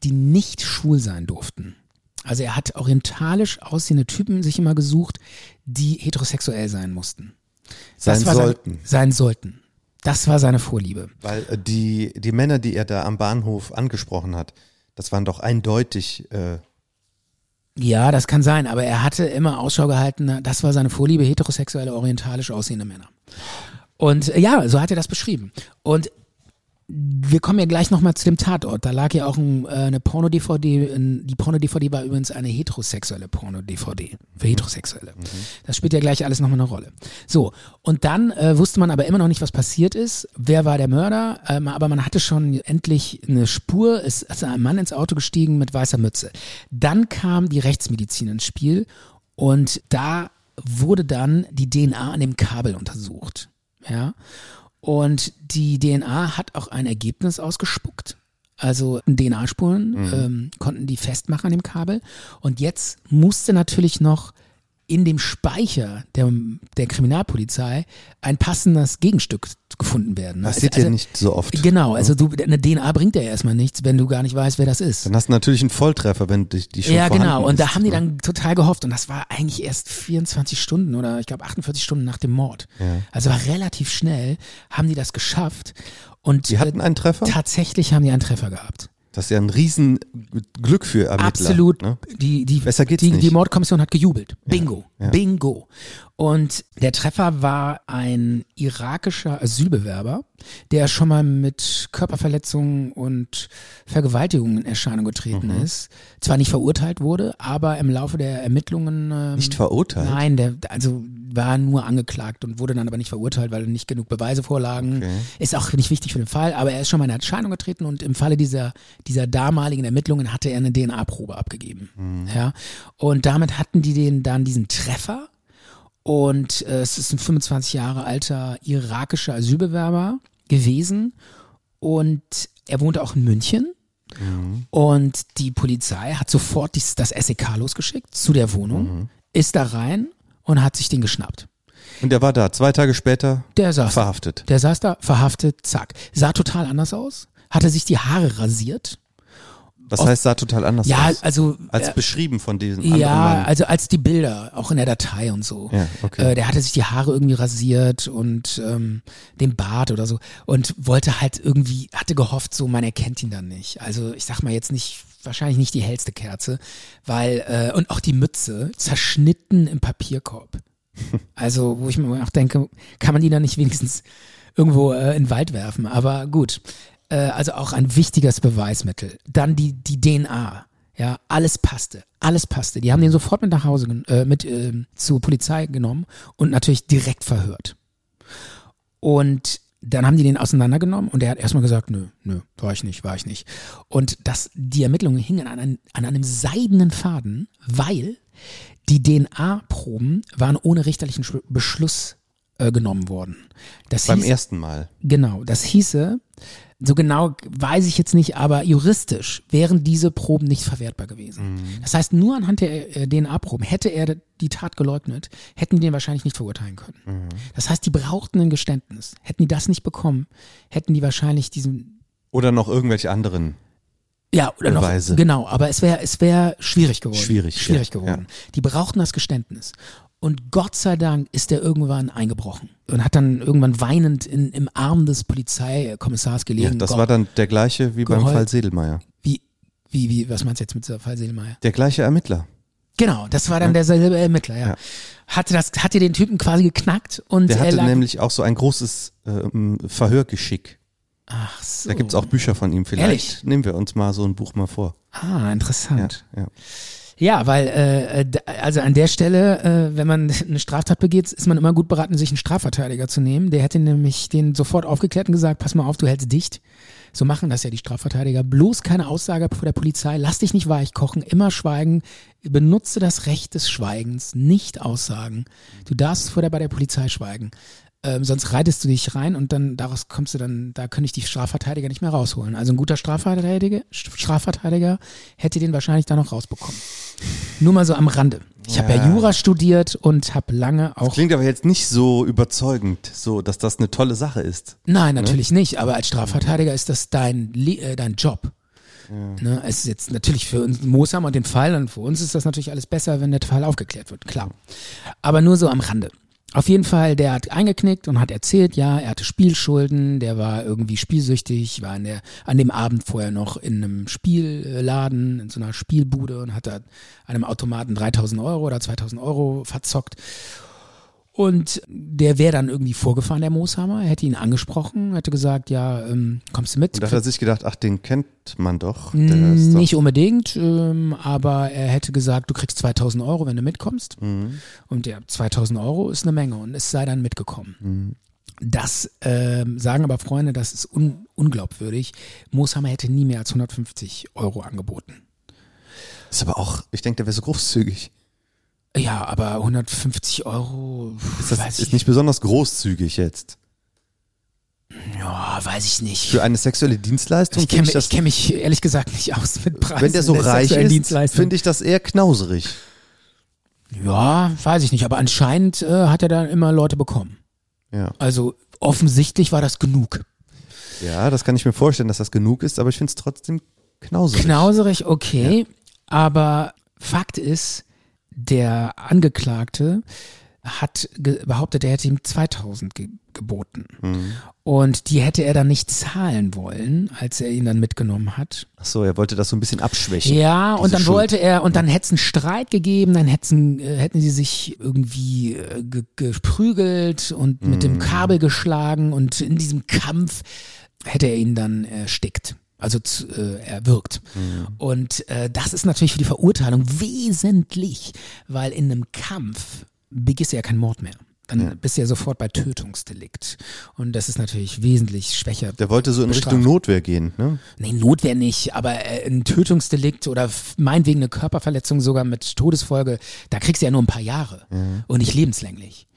S1: die nicht schwul sein durften. Also er hat orientalisch aussehende Typen sich immer gesucht, die heterosexuell sein mussten.
S2: Sein sollten.
S1: Sein, sein sollten. Das war seine Vorliebe.
S2: Weil äh, die, die Männer, die er da am Bahnhof angesprochen hat, das waren doch eindeutig äh,
S1: Ja, das kann sein, aber er hatte immer Ausschau gehalten, das war seine Vorliebe, heterosexuelle, orientalisch aussehende Männer. Und äh, ja, so hat er das beschrieben. Und wir kommen ja gleich nochmal zu dem Tatort. Da lag ja auch ein, äh, eine Porno-DVD. Die Porno-DVD war übrigens eine heterosexuelle Porno-DVD. Für Heterosexuelle. Das spielt ja gleich alles nochmal eine Rolle. So, und dann äh, wusste man aber immer noch nicht, was passiert ist. Wer war der Mörder? Ähm, aber man hatte schon endlich eine Spur. Es ist ein Mann ins Auto gestiegen mit weißer Mütze. Dann kam die Rechtsmedizin ins Spiel und da wurde dann die DNA an dem Kabel untersucht. Ja. Und die DNA hat auch ein Ergebnis ausgespuckt. Also DNA-Spuren ähm, konnten die festmachen an dem Kabel. Und jetzt musste natürlich noch in dem Speicher der, der Kriminalpolizei ein passendes Gegenstück gefunden werden. ne?
S2: Passiert
S1: also,
S2: ja nicht so oft.
S1: Genau, also du, eine DNA bringt ja erstmal nichts, wenn du gar nicht weißt, wer das ist.
S2: Dann hast du natürlich einen Volltreffer, wenn die, die schon
S1: Ja, genau. Und
S2: ist,
S1: da haben die
S2: ne?
S1: dann total gehofft. Und das war eigentlich erst 24 Stunden oder ich glaube 48 Stunden nach dem Mord.
S2: Ja.
S1: Also war relativ schnell, haben die das geschafft. Und
S2: Die hatten
S1: äh,
S2: einen Treffer?
S1: tatsächlich haben die einen Treffer gehabt.
S2: Das ist ja ein riesen Glück für Ermittler.
S1: Absolut.
S2: Ne?
S1: Die, die,
S2: Besser geht's
S1: die,
S2: nicht.
S1: die Mordkommission hat gejubelt. Bingo.
S2: ja.
S1: Bingo. Und der Treffer war ein irakischer Asylbewerber, der schon mal mit Körperverletzungen und Vergewaltigungen in Erscheinung getreten
S2: Mhm.
S1: ist. Zwar nicht verurteilt wurde, aber im Laufe der Ermittlungen. Ähm,
S2: Nicht verurteilt?
S1: Nein, der also war nur angeklagt und wurde dann aber nicht verurteilt, weil nicht genug Beweise vorlagen.
S2: Okay.
S1: Ist auch nicht wichtig für den Fall, aber er ist schon mal in Erscheinung getreten und im Falle dieser, dieser damaligen Ermittlungen hatte er eine DNA-Probe abgegeben. Ja. Und damit hatten die den dann diesen Treffer. Und äh, es ist ein 25 Jahre alter irakischer Asylbewerber gewesen. Und er wohnte auch in München. Und die Polizei hat sofort dies, das SEK losgeschickt zu der Wohnung, ist da rein und hat sich den geschnappt.
S2: Und der war da, zwei Tage später
S1: Der saß da.
S2: verhaftet.
S1: Der saß da, verhaftet, zack. Sah total anders aus, hatte sich die Haare rasiert.
S2: Das
S1: Oft-
S2: heißt, sah total anders
S1: Ja,
S2: aus.
S1: also
S2: Als
S1: äh,
S2: beschrieben von anderen
S1: ja, also als die Bilder, auch in der Datei und so.
S2: Ja, okay.
S1: Äh, der hatte sich die Haare irgendwie rasiert und ähm, den Bart oder so und wollte halt irgendwie, hatte gehofft, so man erkennt ihn dann nicht. Also ich sag mal jetzt nicht, wahrscheinlich nicht die hellste Kerze, weil äh, und auch die Mütze zerschnitten im Papierkorb. Also wo ich mir auch denke, kann man die dann nicht wenigstens irgendwo äh, in den Wald werfen? Aber gut, äh, also auch ein wichtiges Beweismittel. Dann die die DNA. Ja, alles passte, alles passte. Die haben den sofort mit nach Hause, äh, mit äh, zur Polizei genommen und natürlich direkt verhört. Und dann haben die den auseinandergenommen und er hat erstmal gesagt, nö, nö, war ich nicht, war ich nicht. Und das, die Ermittlungen hingen an, einem- an einem seidenen Faden, weil die DNA-Proben waren ohne richterlichen Sch- Beschluss äh, genommen worden. Das
S2: Beim
S1: hieß,
S2: ersten Mal.
S1: Genau, das hieße, so genau weiß ich jetzt nicht, aber juristisch wären diese Proben nicht verwertbar gewesen. Das heißt, nur anhand der äh, DNA-Proben hätte er die Tat geleugnet, hätten die den wahrscheinlich nicht verurteilen können. Das heißt, die brauchten ein Geständnis. Hätten die das nicht bekommen, hätten die wahrscheinlich diesen
S2: Oder noch irgendwelche anderen.
S1: ja, oder
S2: Beweise.
S1: noch, genau, aber es wäre es wäre schwierig geworden.
S2: Schwierig,
S1: Schwierig
S2: ja,
S1: geworden. Die brauchten das Geständnis. Und Gott sei Dank ist er irgendwann eingebrochen und hat dann irgendwann weinend in, im Arm des Polizeikommissars
S2: Ja,
S1: gelegen.
S2: das
S1: Gott,
S2: war dann der gleiche wie beim Fall Sedelmeier.
S1: wie, wie, wie, was meinst du jetzt mit dieser Fall Seelmeier?
S2: Der gleiche Ermittler.
S1: Genau, das war dann derselbe Ermittler, ja.
S2: Ja.
S1: Hatte das, hatte den Typen quasi geknackt und
S2: Der
S1: er
S2: hatte
S1: lag,
S2: nämlich auch so ein großes ähm, Verhörgeschick.
S1: ach so.
S2: Da gibt's auch Bücher von ihm. Vielleicht
S1: Ehrlich?
S2: nehmen wir uns mal so ein Buch mal vor.
S1: Ah,
S2: Ja,
S1: interessant.
S2: ja.
S1: Ja, weil, äh, äh, also an der Stelle, äh, wenn man eine Straftat begeht, ist man immer gut beraten, sich einen Strafverteidiger zu nehmen. Der hätte nämlich den sofort aufgeklärt und gesagt, pass mal auf, du hältst dicht. So machen das ja die Strafverteidiger. Bloß keine Aussage vor der Polizei. Lass dich nicht weich kochen. Immer schweigen. Benutze das Recht des Schweigens. Nicht aussagen. Du darfst vor der, bei der Polizei schweigen. Ähm, sonst reitest du dich rein und dann daraus kommst du dann, da könnte ich die Strafverteidiger nicht mehr rausholen. Also ein guter Strafverteidiger, Strafverteidiger hätte den wahrscheinlich da noch rausbekommen. Nur mal so am Rande. Ich habe ja
S2: Ja.
S1: Jura studiert und habe lange auch.
S2: Klingt aber jetzt nicht so überzeugend, so dass das eine tolle Sache ist.
S1: Nein, natürlich nicht. Aber als Strafverteidiger ist das dein, äh, dein Job. Ne, es ist jetzt natürlich für uns Mosam und den Fall und für uns ist das natürlich alles besser, wenn der Fall aufgeklärt wird, klar. Aber nur so am Rande. Auf jeden Fall, der hat eingeknickt und hat erzählt, ja, er hatte Spielschulden, der war irgendwie spielsüchtig, war in der, an dem Abend vorher noch in einem Spielladen, in so einer Spielbude und hat da an einem Automaten 3000 Euro oder 2000 Euro verzockt. Und der wäre dann irgendwie vorgefahren, der Mooshammer. Er hätte ihn angesprochen, hätte gesagt, ja, ähm, kommst du mit?
S2: Und da hat er sich gedacht, ach, den kennt man doch. Der ist doch
S1: Nicht unbedingt, ähm, aber er hätte gesagt, du kriegst 2000 Euro, wenn du mitkommst.
S2: Mhm.
S1: Und ja, 2000 Euro ist eine Menge und es sei dann mitgekommen.
S2: Mhm.
S1: Das ähm, sagen aber Freunde, das ist un unglaubwürdig. Mooshammer hätte nie mehr als 150 Euro angeboten.
S2: ist aber auch, ich denke, der wäre so großzügig.
S1: Ja, aber 150 Euro,
S2: Ist das
S1: weiß
S2: ist
S1: ich,
S2: nicht besonders großzügig jetzt.
S1: ja, weiß ich nicht.
S2: Für eine sexuelle Dienstleistung
S1: ich kenne kenn mich ehrlich gesagt nicht aus mit Preisen.
S2: wenn der so
S1: der
S2: reich ist, finde ich das eher knauserig.
S1: Ja, weiß ich nicht, aber anscheinend äh, hat er da immer Leute bekommen.
S2: Ja.
S1: Also offensichtlich war das genug.
S2: Ja, das kann ich mir vorstellen, dass das genug ist, aber ich finde es trotzdem knauserig.
S1: Knauserig, okay. Aber Fakt ist, der Angeklagte hat ge behauptet, er hätte ihm 2000 ge geboten.
S2: Mhm.
S1: Und die hätte er dann nicht zahlen wollen, als er ihn dann mitgenommen hat.
S2: Ach so, er wollte das so ein bisschen abschwächen.
S1: Ja, und dann
S2: Schuld.
S1: wollte er, und dann hätte es einen Streit gegeben, dann hätten, äh, hätten sie sich irgendwie äh, ge geprügelt und mit
S2: Mhm.
S1: dem Kabel geschlagen und in diesem Kampf hätte er ihn dann erstickt. Also zu, äh, erwürgt.
S2: Mhm.
S1: Und äh, das ist natürlich für die Verurteilung wesentlich, weil in einem Kampf begehst du ja keinen Mord mehr. Dann bist du ja sofort bei Tötungsdelikt. Und das ist natürlich wesentlich schwächer.
S2: Der wollte so in
S1: bestraft.
S2: Richtung Notwehr gehen, ne?
S1: Nee, Notwehr nicht, aber äh, ein Tötungsdelikt oder meinetwegen eine Körperverletzung sogar mit Todesfolge, da kriegst du ja nur ein paar Jahre und nicht lebenslänglich.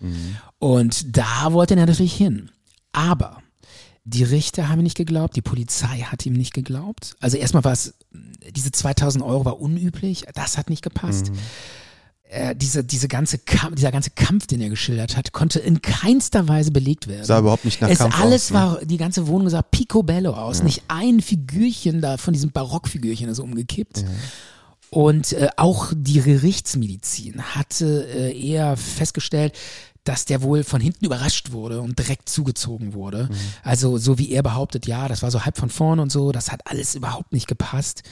S1: Und da wollte er natürlich hin. Aber die Richter haben ihm nicht geglaubt, die Polizei hat ihm nicht geglaubt. Also erstmal war es, diese 2000 Euro war unüblich, das hat nicht gepasst. Äh, diese, diese ganze Kampf, dieser ganze Kampf, den er geschildert hat, konnte in keinster Weise belegt werden.
S2: Sah überhaupt nicht nach
S1: es
S2: Kampf
S1: alles
S2: aus, ne?
S1: war, die ganze Wohnung sah picobello aus. Nicht ein Figürchen da von diesem Barockfigürchen ist umgekippt. Und äh, auch die Gerichtsmedizin hatte äh, eher festgestellt, dass der wohl von hinten überrascht wurde und direkt zugezogen wurde. Also so wie er behauptet, ja, das war so halb von vorne und so, das hat alles überhaupt nicht gepasst.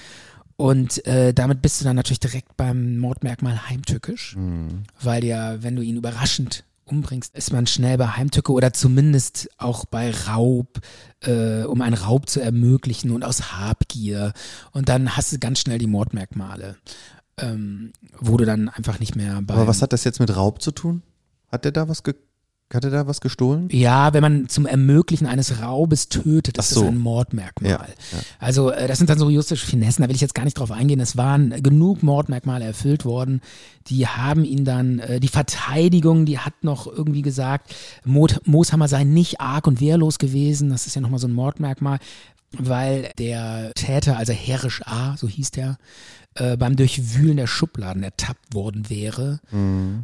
S1: Und äh, damit bist du dann natürlich direkt beim Mordmerkmal heimtückisch, weil ja, wenn du ihn überraschend umbringst, ist man schnell bei Heimtücke oder zumindest auch bei Raub, äh, um einen Raub zu ermöglichen und aus Habgier. Und dann hast du ganz schnell die Mordmerkmale, ähm, wo du dann einfach nicht mehr bei.
S2: Aber was hat das jetzt mit Raub zu tun? Hat der da was ge hat er da was gestohlen?
S1: Ja, wenn man zum Ermöglichen eines Raubes tötet, ist
S2: so.
S1: das ein Mordmerkmal.
S2: Ja, ja.
S1: Also äh, das sind dann so juristische Finessen, da will ich jetzt gar nicht drauf eingehen. Es waren genug Mordmerkmale erfüllt worden. Die haben ihn dann, äh, die Verteidigung, die hat noch irgendwie gesagt, Mot Mooshammer sei nicht arg und wehrlos gewesen. Das ist ja nochmal so ein Mordmerkmal, weil der Täter, also Herrisch A, so hieß der, äh, beim Durchwühlen der Schubladen ertappt worden wäre.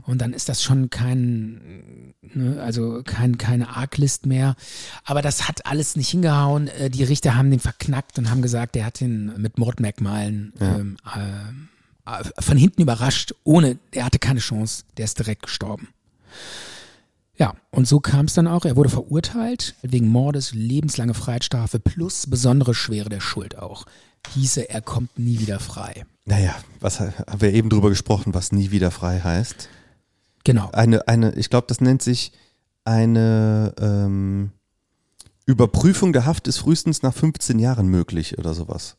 S1: Und dann ist das schon kein, ne, also kein, keine Arglist mehr. Aber das hat alles nicht hingehauen. Äh, die Richter haben den verknackt und haben gesagt, der hat den mit Mordmerkmalen ähm, äh, von hinten überrascht, ohne, er hatte keine Chance, der ist direkt gestorben. Ja, und so kam es dann auch. Er wurde verurteilt wegen Mordes, lebenslange Freiheitsstrafe plus besondere Schwere der Schuld auch. Hieße, er kommt nie wieder frei.
S2: Naja, was haben wir eben drüber gesprochen, was nie wieder frei heißt?
S1: Genau.
S2: Eine, eine, ich glaube, das nennt sich eine ähm, Überprüfung der Haft ist frühestens nach 15 Jahren möglich oder sowas.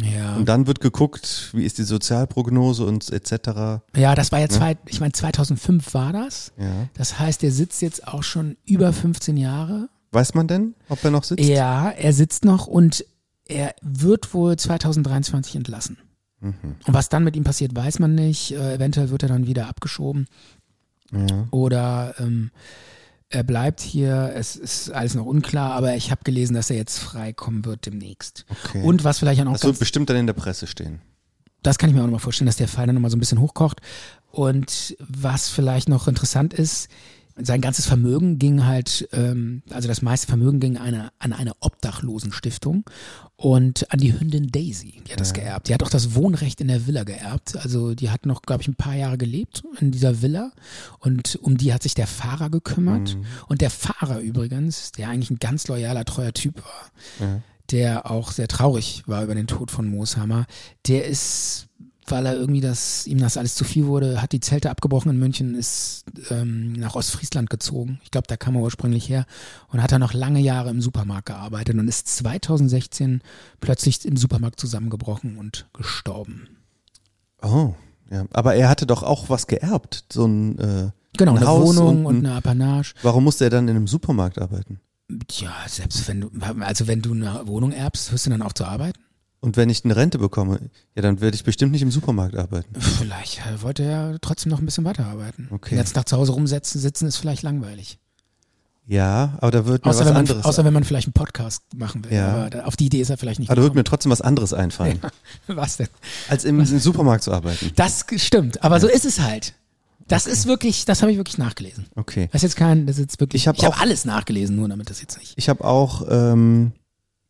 S1: Ja.
S2: Und dann wird geguckt, wie ist die Sozialprognose und etc.
S1: Ja, das war ja zwei, ich meine 2005 war das.
S2: Ja.
S1: Das heißt, er sitzt jetzt auch schon über 15 Jahre.
S2: Weiß man denn, ob er noch sitzt?
S1: Ja, er sitzt noch und er wird wohl 2023 entlassen.
S2: Mhm.
S1: Und was dann mit ihm passiert, weiß man nicht. Äh, eventuell wird er dann wieder abgeschoben
S2: Ja.
S1: oder ähm, er bleibt hier. Es ist alles noch unklar, aber ich habe gelesen, dass er jetzt freikommen wird demnächst.
S2: Okay.
S1: Und was vielleicht auch noch
S2: das wird bestimmt dann in der Presse stehen.
S1: das kann ich mir auch nochmal vorstellen, dass der Fall dann nochmal so ein bisschen hochkocht. Und was vielleicht noch interessant ist, sein ganzes Vermögen ging halt, ähm, also das meiste Vermögen ging eine, an eine Obdachlosenstiftung und an die Hündin Daisy. Die hat das geerbt. Die hat auch das Wohnrecht in der Villa geerbt. Also die hat noch, glaube ich, ein paar Jahre gelebt in dieser Villa und um die hat sich der Fahrer gekümmert. Und der Fahrer übrigens, der eigentlich ein ganz loyaler, treuer Typ war, der auch sehr traurig war über den Tod von Mooshammer, der ist, weil er irgendwie das, ihm das alles zu viel wurde, hat die Zelte abgebrochen in München, ist ähm, nach Ostfriesland gezogen. Ich glaube, da kam er ursprünglich her und hat dann noch lange Jahre im Supermarkt gearbeitet und ist 2016 plötzlich im Supermarkt zusammengebrochen und gestorben.
S2: Oh, ja. Aber er hatte doch auch was geerbt. So ein, äh,
S1: Genau,
S2: ein
S1: eine
S2: Haus
S1: Wohnung und,
S2: ein-
S1: eine Apanage.
S2: Warum musste er dann in einem Supermarkt arbeiten?
S1: Ja, selbst wenn du, also wenn du eine Wohnung erbst, hörst du dann auf zu arbeiten?
S2: Und wenn ich eine Rente bekomme, ja, dann werde ich bestimmt nicht im Supermarkt arbeiten.
S1: Vielleicht äh, wollte er trotzdem noch ein bisschen weiterarbeiten.
S2: Okay.
S1: Ganzen Tag zu Hause rumsetzen, sitzen ist vielleicht langweilig.
S2: Ja, aber da wird mir
S1: Außer
S2: was
S1: man,
S2: anderes.
S1: außer wenn man vielleicht einen Podcast machen will.
S2: Ja.
S1: Aber da, auf die Idee ist er vielleicht nicht
S2: aber da wird mir trotzdem was anderes einfallen,
S1: Was denn?
S2: als im, im Supermarkt zu arbeiten.
S1: Das stimmt, aber so ist es halt. Das ist wirklich, das habe ich wirklich nachgelesen.
S2: Okay.
S1: Das ist jetzt kein, das ist jetzt wirklich.
S2: Ich hab
S1: habe
S2: auch-
S1: alles nachgelesen, nur damit das jetzt nicht.
S2: Ich habe auch ähm,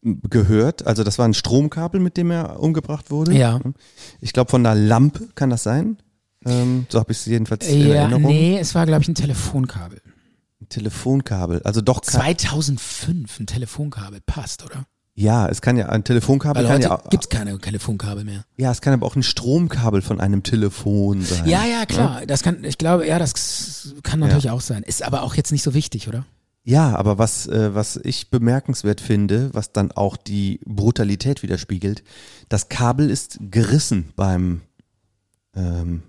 S2: gehört, also das war ein Stromkabel, mit dem er umgebracht wurde.
S1: Ja.
S2: Ich glaube von einer Lampe kann das sein. Ähm, so habe ich es jedenfalls in
S1: Ja,
S2: Erinnerung.
S1: nee, es war glaube ich ein Telefonkabel.
S2: Ein Telefonkabel. Also doch kein,
S1: 2005 ein Telefonkabel passt, oder?
S2: Ja, es kann ja ein Telefonkabel
S1: Weil heute
S2: ja,
S1: gibt's keine Telefonkabel mehr.
S2: ja, es kann aber auch ein Stromkabel von einem Telefon sein.
S1: Ja, ja, klar. Das kann, ich glaube, ja, das kann natürlich auch sein. Ist aber auch jetzt nicht so wichtig, oder?
S2: Ja, aber was, äh, was ich bemerkenswert finde, was dann auch die Brutalität widerspiegelt, das Kabel ist gerissen beim ähm,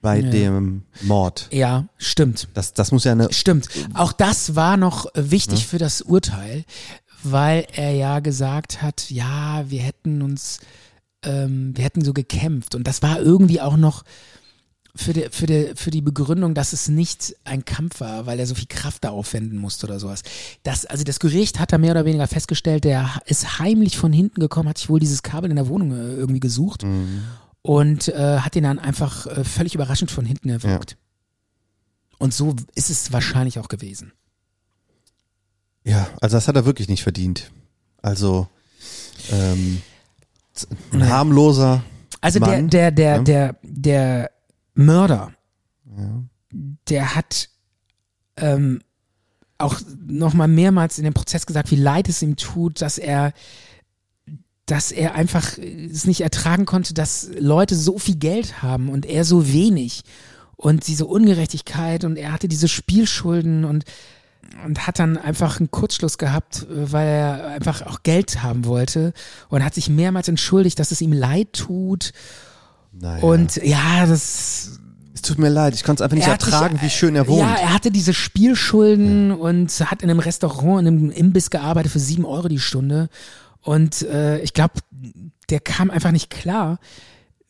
S2: bei
S1: Ja.
S2: dem Mord.
S1: Ja, stimmt.
S2: Das, das muss ja eine.
S1: Stimmt. Auch das war noch wichtig für das Urteil, weil er ja gesagt hat, ja, wir hätten uns, ähm, wir hätten so gekämpft. Und das war irgendwie auch noch für die, für, die, für die Begründung, dass es nicht ein Kampf war, weil er so viel Kraft da aufwenden musste oder sowas. Das, also das Gericht hat da mehr oder weniger festgestellt, der ist heimlich von hinten gekommen, hat sich wohl dieses Kabel in der Wohnung äh, irgendwie gesucht und äh, hat ihn dann einfach äh, völlig überraschend von hinten erwürgt. Und so ist es wahrscheinlich auch gewesen.
S2: Ja, also das hat er wirklich nicht verdient. Also ähm, ein harmloser
S1: Also
S2: Mann,
S1: der, der, der,
S2: ja.
S1: der, der Mörder, der hat ähm, auch nochmal mehrmals in dem Prozess gesagt, wie leid es ihm tut, dass er dass er einfach es nicht ertragen konnte, dass Leute so viel Geld haben und er so wenig und diese Ungerechtigkeit und er hatte diese Spielschulden und und hat dann einfach einen Kurzschluss gehabt, weil er einfach auch Geld haben wollte und hat sich mehrmals entschuldigt, dass es ihm leid tut
S2: Naja.
S1: und ja, das
S2: es tut mir leid, ich konnte es einfach nicht
S1: er
S2: ertragen, wie schön er wohnt.
S1: Ja, er hatte diese Spielschulden und hat in einem Restaurant, in einem Imbiss gearbeitet für sieben Euro die Stunde. Und äh, ich glaube, der kam einfach nicht klar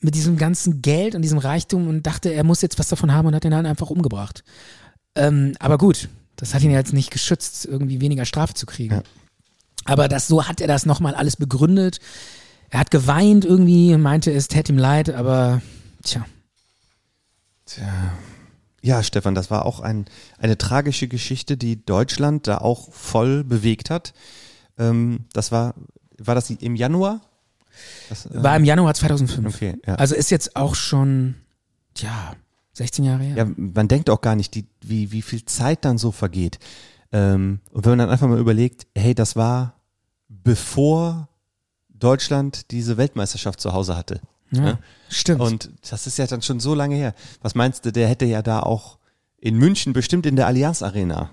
S1: mit diesem ganzen Geld und diesem Reichtum und dachte, er muss jetzt was davon haben und hat ihn dann einfach umgebracht. Ähm, aber gut, das hat ihn jetzt nicht geschützt, irgendwie weniger Strafe zu kriegen.
S2: Ja.
S1: Aber das, so hat er das nochmal alles begründet. Er hat geweint irgendwie, meinte, es täte ihm leid, aber tja.
S2: Ja, Stefan, das war auch ein, eine tragische Geschichte, die Deutschland da auch voll bewegt hat. Ähm, das war, war das im Januar? Das, äh,
S1: War im Januar 2005.
S2: Okay, ja.
S1: Also ist jetzt auch schon, ja, 16 Jahre her.
S2: ja, man denkt auch gar nicht, die, wie, wie viel Zeit dann so vergeht. Ähm, und wenn man dann einfach mal überlegt, hey, das war bevor Deutschland diese Weltmeisterschaft zu Hause hatte.
S1: Ja,
S2: ne?
S1: Stimmt.
S2: Und das ist ja dann schon so lange her. Was meinst du, der hätte ja da auch in München bestimmt in der Allianz Arena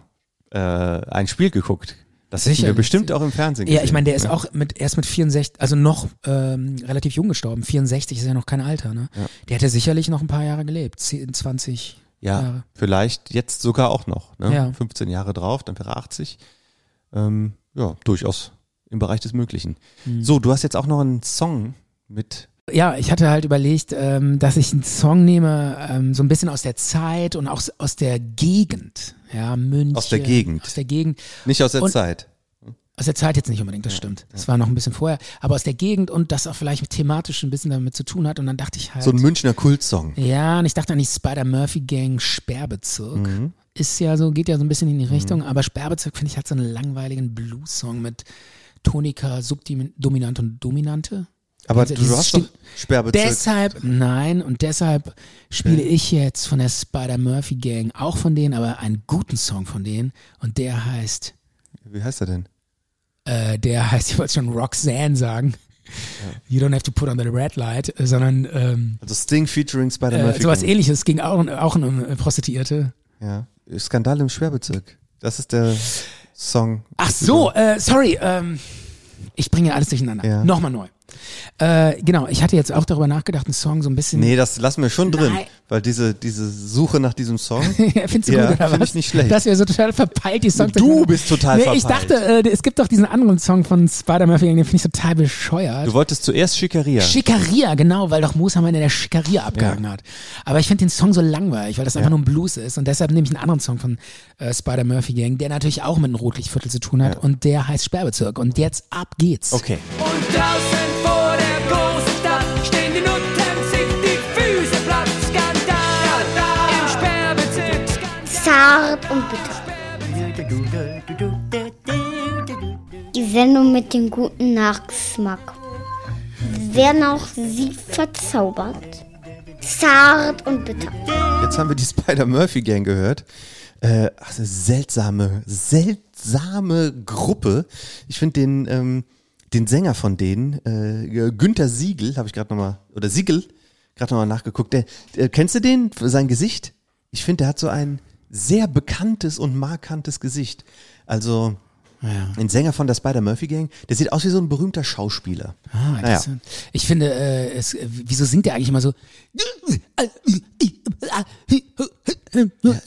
S2: äh, ein Spiel geguckt. Das hätten wir
S1: Sicherlich.
S2: bestimmt auch im Fernsehen
S1: ja,
S2: gesehen.
S1: ich meine, der ist
S2: ne?
S1: auch mit erst mit 64, also noch ähm, relativ jung gestorben. 64 ist ja noch kein Alter, ne?
S2: Ja.
S1: Der hätte sicherlich noch ein paar Jahre gelebt. 10, 20
S2: Ja,
S1: Jahre.
S2: vielleicht jetzt sogar auch noch. Ne?
S1: Ja.
S2: 15 Jahre drauf, dann wäre er 80. Ähm, ja, durchaus im Bereich des Möglichen.
S1: Mhm.
S2: So, du hast jetzt auch noch einen Song mit.
S1: Ja, ich hatte halt überlegt, ähm, dass ich einen Song nehme, ähm, so ein bisschen aus der Zeit und auch aus der Gegend. Ja, München.
S2: Aus der Gegend.
S1: Aus der Gegend.
S2: Nicht aus der
S1: Und-
S2: Zeit.
S1: Aus der Zeit jetzt nicht unbedingt, das stimmt. Das war noch ein bisschen vorher. Aber aus der Gegend und das auch vielleicht thematisch ein bisschen damit zu tun hat. Und dann dachte ich halt.
S2: So ein Münchner Kultsong.
S1: Ja, und ich dachte an die Spider-Murphy-Gang Sperrbezirk. Ist ja so, geht ja so ein bisschen in die Richtung, aber Sperrbezirk finde ich hat so einen langweiligen Blues-Song mit Tonika, Subdominante und Dominante.
S2: Aber
S1: Also
S2: du, hast doch Sperrbezirk.
S1: Deshalb, nein, und deshalb spiele ich jetzt von der Spider-Murphy-Gang, auch von denen, aber einen guten Song von denen. Und der heißt,
S2: Wie heißt er denn?
S1: äh, der heißt, ich wollte schon Roxanne sagen. You don't have to put on the red light, sondern ähm,
S2: Also Sting featuring Spider-Man.
S1: äh, sowas ähnliches ging auch, auch um äh, Prostituierte.
S2: Ja. Skandal im Sperrbezirk. Das ist der Song.
S1: Ach so, äh, sorry, ähm, ich bringe alles durcheinander.
S2: Ja.
S1: Nochmal neu. Äh, genau, ich hatte jetzt auch darüber nachgedacht, einen Song so ein bisschen.
S2: Nee, das lassen wir schon drin,
S1: Nein.
S2: weil diese, diese Suche nach diesem Song.
S1: Findest du
S2: Ja,
S1: gut oder
S2: find
S1: was?
S2: ich nicht schlecht.
S1: Dass wir so total verpeilt die Songs.
S2: Du bist total
S1: nee, Ich
S2: verpeilt.
S1: dachte, äh, es gibt doch diesen anderen Song von Spider-Murphy, den finde ich total bescheuert.
S2: Du wolltest zuerst Schickeria.
S1: Schickeria, genau, weil doch Moos Hammer in der Schickeria abgehangen hat. Aber ich finde den Song so langweilig, weil das einfach
S2: Ja.
S1: nur ein Blues ist. Und deshalb nehme ich einen anderen Song von äh, Spider-Murphy Gang, der natürlich auch mit einem Rotlichtviertel zu tun hat.
S2: Ja.
S1: Und der heißt Sperrbezirk. Und jetzt ab geht's.
S2: Okay.
S3: Und draußen
S8: Bitter. Die Sendung mit dem guten Nachgeschmack. Werden auch Sie verzaubert. Zart und bitter.
S2: Jetzt haben wir die Spider-Murphy-Gang gehört. Äh, also seltsame, seltsame Gruppe. Ich finde den, ähm, den Sänger von denen, äh, Günther Siegel, habe ich gerade nochmal, oder Siegel, gerade nochmal nachgeguckt. Der, äh, kennst du den, sein Gesicht? Ich finde, der hat so ein sehr bekanntes und markantes Gesicht. Also, ein Sänger von der Spider-Murphy-Gang, der sieht aus wie so ein berühmter Schauspieler.
S1: Ah,
S2: Naja.
S1: interessant. Ich finde, äh, es, äh, wieso singt der eigentlich immer so?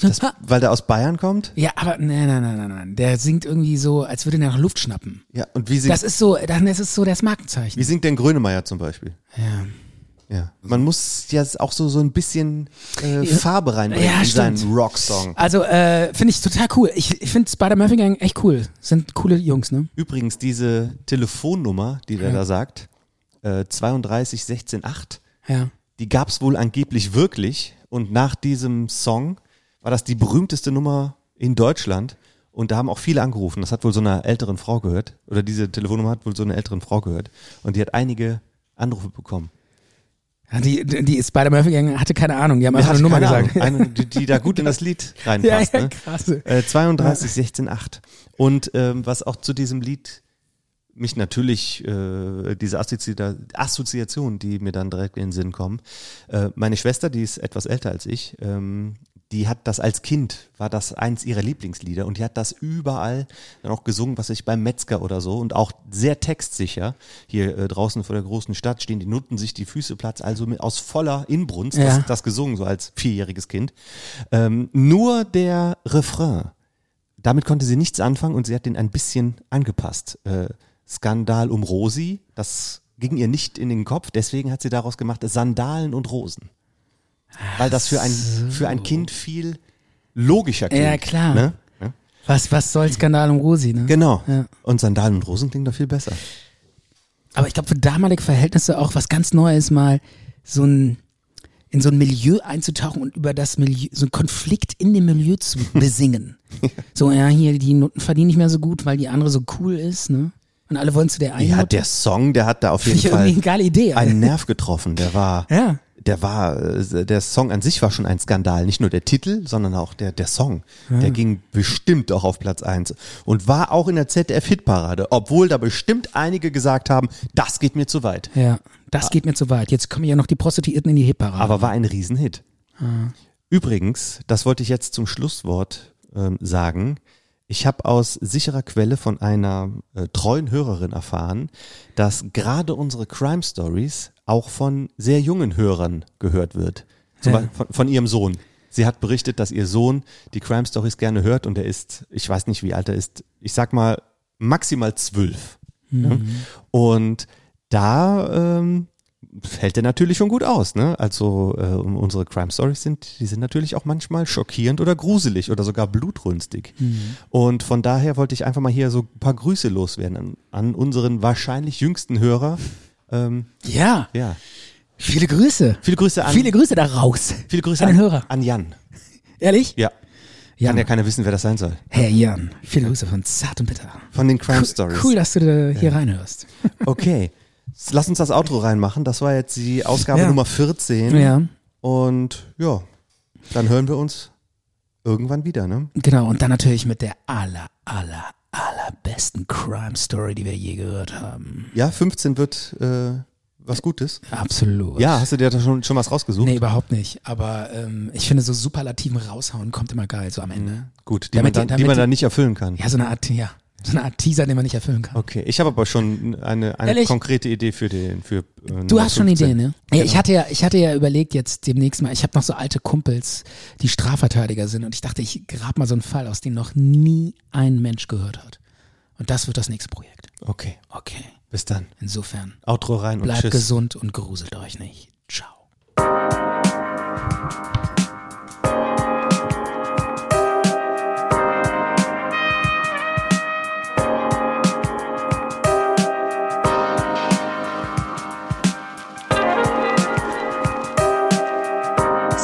S2: Das, weil der aus Bayern kommt?
S1: Ja, aber nein, nein, nein, nein, nein. Der singt irgendwie so, als würde der nach Luft schnappen.
S2: Ja, und wie singt,
S1: Das ist so, dann ist es so das Markenzeichen.
S2: wie singt denn Grönemeyer zum Beispiel?
S1: Ja.
S2: Ja. Man muss ja auch so, so ein bisschen äh, Farbe reinbringen
S1: Ja,
S2: in seinen. Rocksong.
S1: Also, äh, finde ich total cool. Ich, ich finde Spider-Murphy Gang echt cool. Sind coole Jungs, ne?
S2: Übrigens, diese Telefonnummer, die der
S1: Ja.
S2: da sagt, äh, 32 16 8,
S1: Ja.
S2: die gab es wohl angeblich wirklich. Und nach diesem Song war das die berühmteste Nummer in Deutschland. Und da haben auch viele angerufen. Das hat wohl so einer älteren Frau gehört. Oder diese Telefonnummer hat wohl so einer älteren Frau gehört. Und die hat einige Anrufe bekommen.
S1: Ja, Die, die Spider-Murphy Gang hatte keine Ahnung. Die haben einfach eine Nummer gesagt.
S2: Eine, die, die da gut in das Lied reinpasst.
S1: Ja, ja,
S2: ne?
S1: krass.
S2: Äh, 32, 16, 8. Und ähm, was auch zu diesem Lied mich natürlich, äh, diese Assozi Assoziation, die mir dann direkt in den Sinn kommen. Äh, meine Schwester, die ist etwas älter als ich, ähm, die hat das als Kind, war das eins ihrer Lieblingslieder und die hat das überall dann auch gesungen, was ich beim Metzger oder so und auch sehr textsicher. Hier äh, draußen vor der großen Stadt stehen die Nutten sich die Füße Platz, also mit, aus voller Inbrunst
S1: Ja.
S2: das, das gesungen, so als vierjähriges Kind. Ähm, nur der Refrain, damit konnte sie nichts anfangen und sie hat den ein bisschen angepasst. Äh, Skandal um Rosi, das ging ihr nicht in den Kopf, deswegen hat sie daraus gemacht Sandalen und Rosen. Weil das für ein, für ein Kind viel logischer klingt.
S1: Ja, klar.
S2: Ne? Ja?
S1: Was, was soll Skandal um Rosi, ne?
S2: Genau.
S1: Ja.
S2: Und Sandalen und Rosen klingt doch viel besser.
S1: Aber ich glaube, für damalige Verhältnisse auch was ganz Neues, mal so ein in so ein Milieu einzutauchen und über das Milieu, so einen Konflikt in dem Milieu zu besingen. So, ja, hier, die Noten verdienen nicht mehr so gut, weil die andere so cool ist, ne? Und alle wollen zu der einen
S2: Ja,
S1: Note.
S2: der Song, der hat da auf jeden Fall
S1: eine geile Idee. Alter.
S2: einen Nerv getroffen. Der war,
S1: Ja.
S2: Der war, äh, der Song an sich war schon ein Skandal. Nicht nur der Titel, sondern auch der, der Song. Der ging bestimmt auch auf Platz eins und war auch in der ZDF-Hitparade, obwohl da bestimmt einige gesagt haben, das geht mir zu weit.
S1: Ja, das geht mir zu weit. Jetzt kommen ja noch die Prostituierten in die Hitparade.
S2: Aber war ein Riesenhit. Übrigens, das wollte ich jetzt zum Schlusswort ähm, sagen. Ich habe aus sicherer Quelle von einer äh, treuen Hörerin erfahren, dass gerade unsere Crime Stories auch von sehr jungen Hörern gehört wird. Zum
S1: Ja.
S2: Beispiel von, von ihrem Sohn. Sie hat berichtet, dass ihr Sohn die Crime Stories gerne hört und er ist, ich weiß nicht, wie alt er ist, ich sag mal maximal zwölf. Ne? Und da ähm, fällt er natürlich schon gut aus, ne? Also äh, unsere Crime Stories sind, die sind natürlich auch manchmal schockierend oder gruselig oder sogar blutrünstig. Und von daher wollte ich einfach mal hier so ein paar Grüße loswerden an, an unseren wahrscheinlich jüngsten Hörer. Ähm,
S1: ja,
S2: ja,
S1: viele Grüße.
S2: viele Grüße an
S1: Viele Grüße da raus.
S2: viele Grüße
S1: an
S2: an,
S1: den Hörer.
S2: an Jan.
S1: Ehrlich?
S2: Ja,
S1: Jan.
S2: kann ja keiner wissen, wer das sein soll.
S1: Herr Jan, viele Grüße von Zart und Bitter.
S2: Von den Crime Stories.
S1: Cool, dass du da hier reinhörst.
S2: Okay. Lass uns das Outro reinmachen. Das war jetzt die Ausgabe
S1: Ja.
S2: Nummer 14.
S1: Ja,
S2: Und ja, dann hören wir uns irgendwann wieder, ne?
S1: genau. Und dann natürlich mit der aller, aller, allerbesten Crime Story, die wir je gehört haben.
S2: Ja, 15 wird äh, was Gutes.
S1: Absolut.
S2: Ja, hast du dir da schon, schon was rausgesucht?
S1: Nee, überhaupt nicht. Aber ähm, ich finde, so Superlativen raushauen kommt immer geil, so am Ende.
S2: Gut, die,
S1: Damit
S2: man, dann, die
S1: damit
S2: man
S1: die-
S2: dann nicht erfüllen kann.
S1: Ja, so eine Art, ja, so eine Art Teaser, den man nicht erfüllen kann.
S2: Okay, ich habe aber schon eine, eine
S1: Ehrlich?
S2: konkrete Idee für den für äh,
S1: Du hast schon
S2: 15.
S1: Ideen, ne? Ja, ich
S2: Genau.
S1: hatte ja, ich hatte ja überlegt jetzt demnächst mal, ich habe noch so alte Kumpels, die Strafverteidiger sind und ich dachte, ich grab mal so einen Fall, aus dem noch nie ein Mensch gehört hat. Und das wird das nächste Projekt.
S2: Okay,
S1: Okay.
S2: bis dann.
S1: Insofern,
S2: Outro rein und
S1: bleibt
S2: tschüss.
S1: gesund und gruselt euch nicht. Ciao.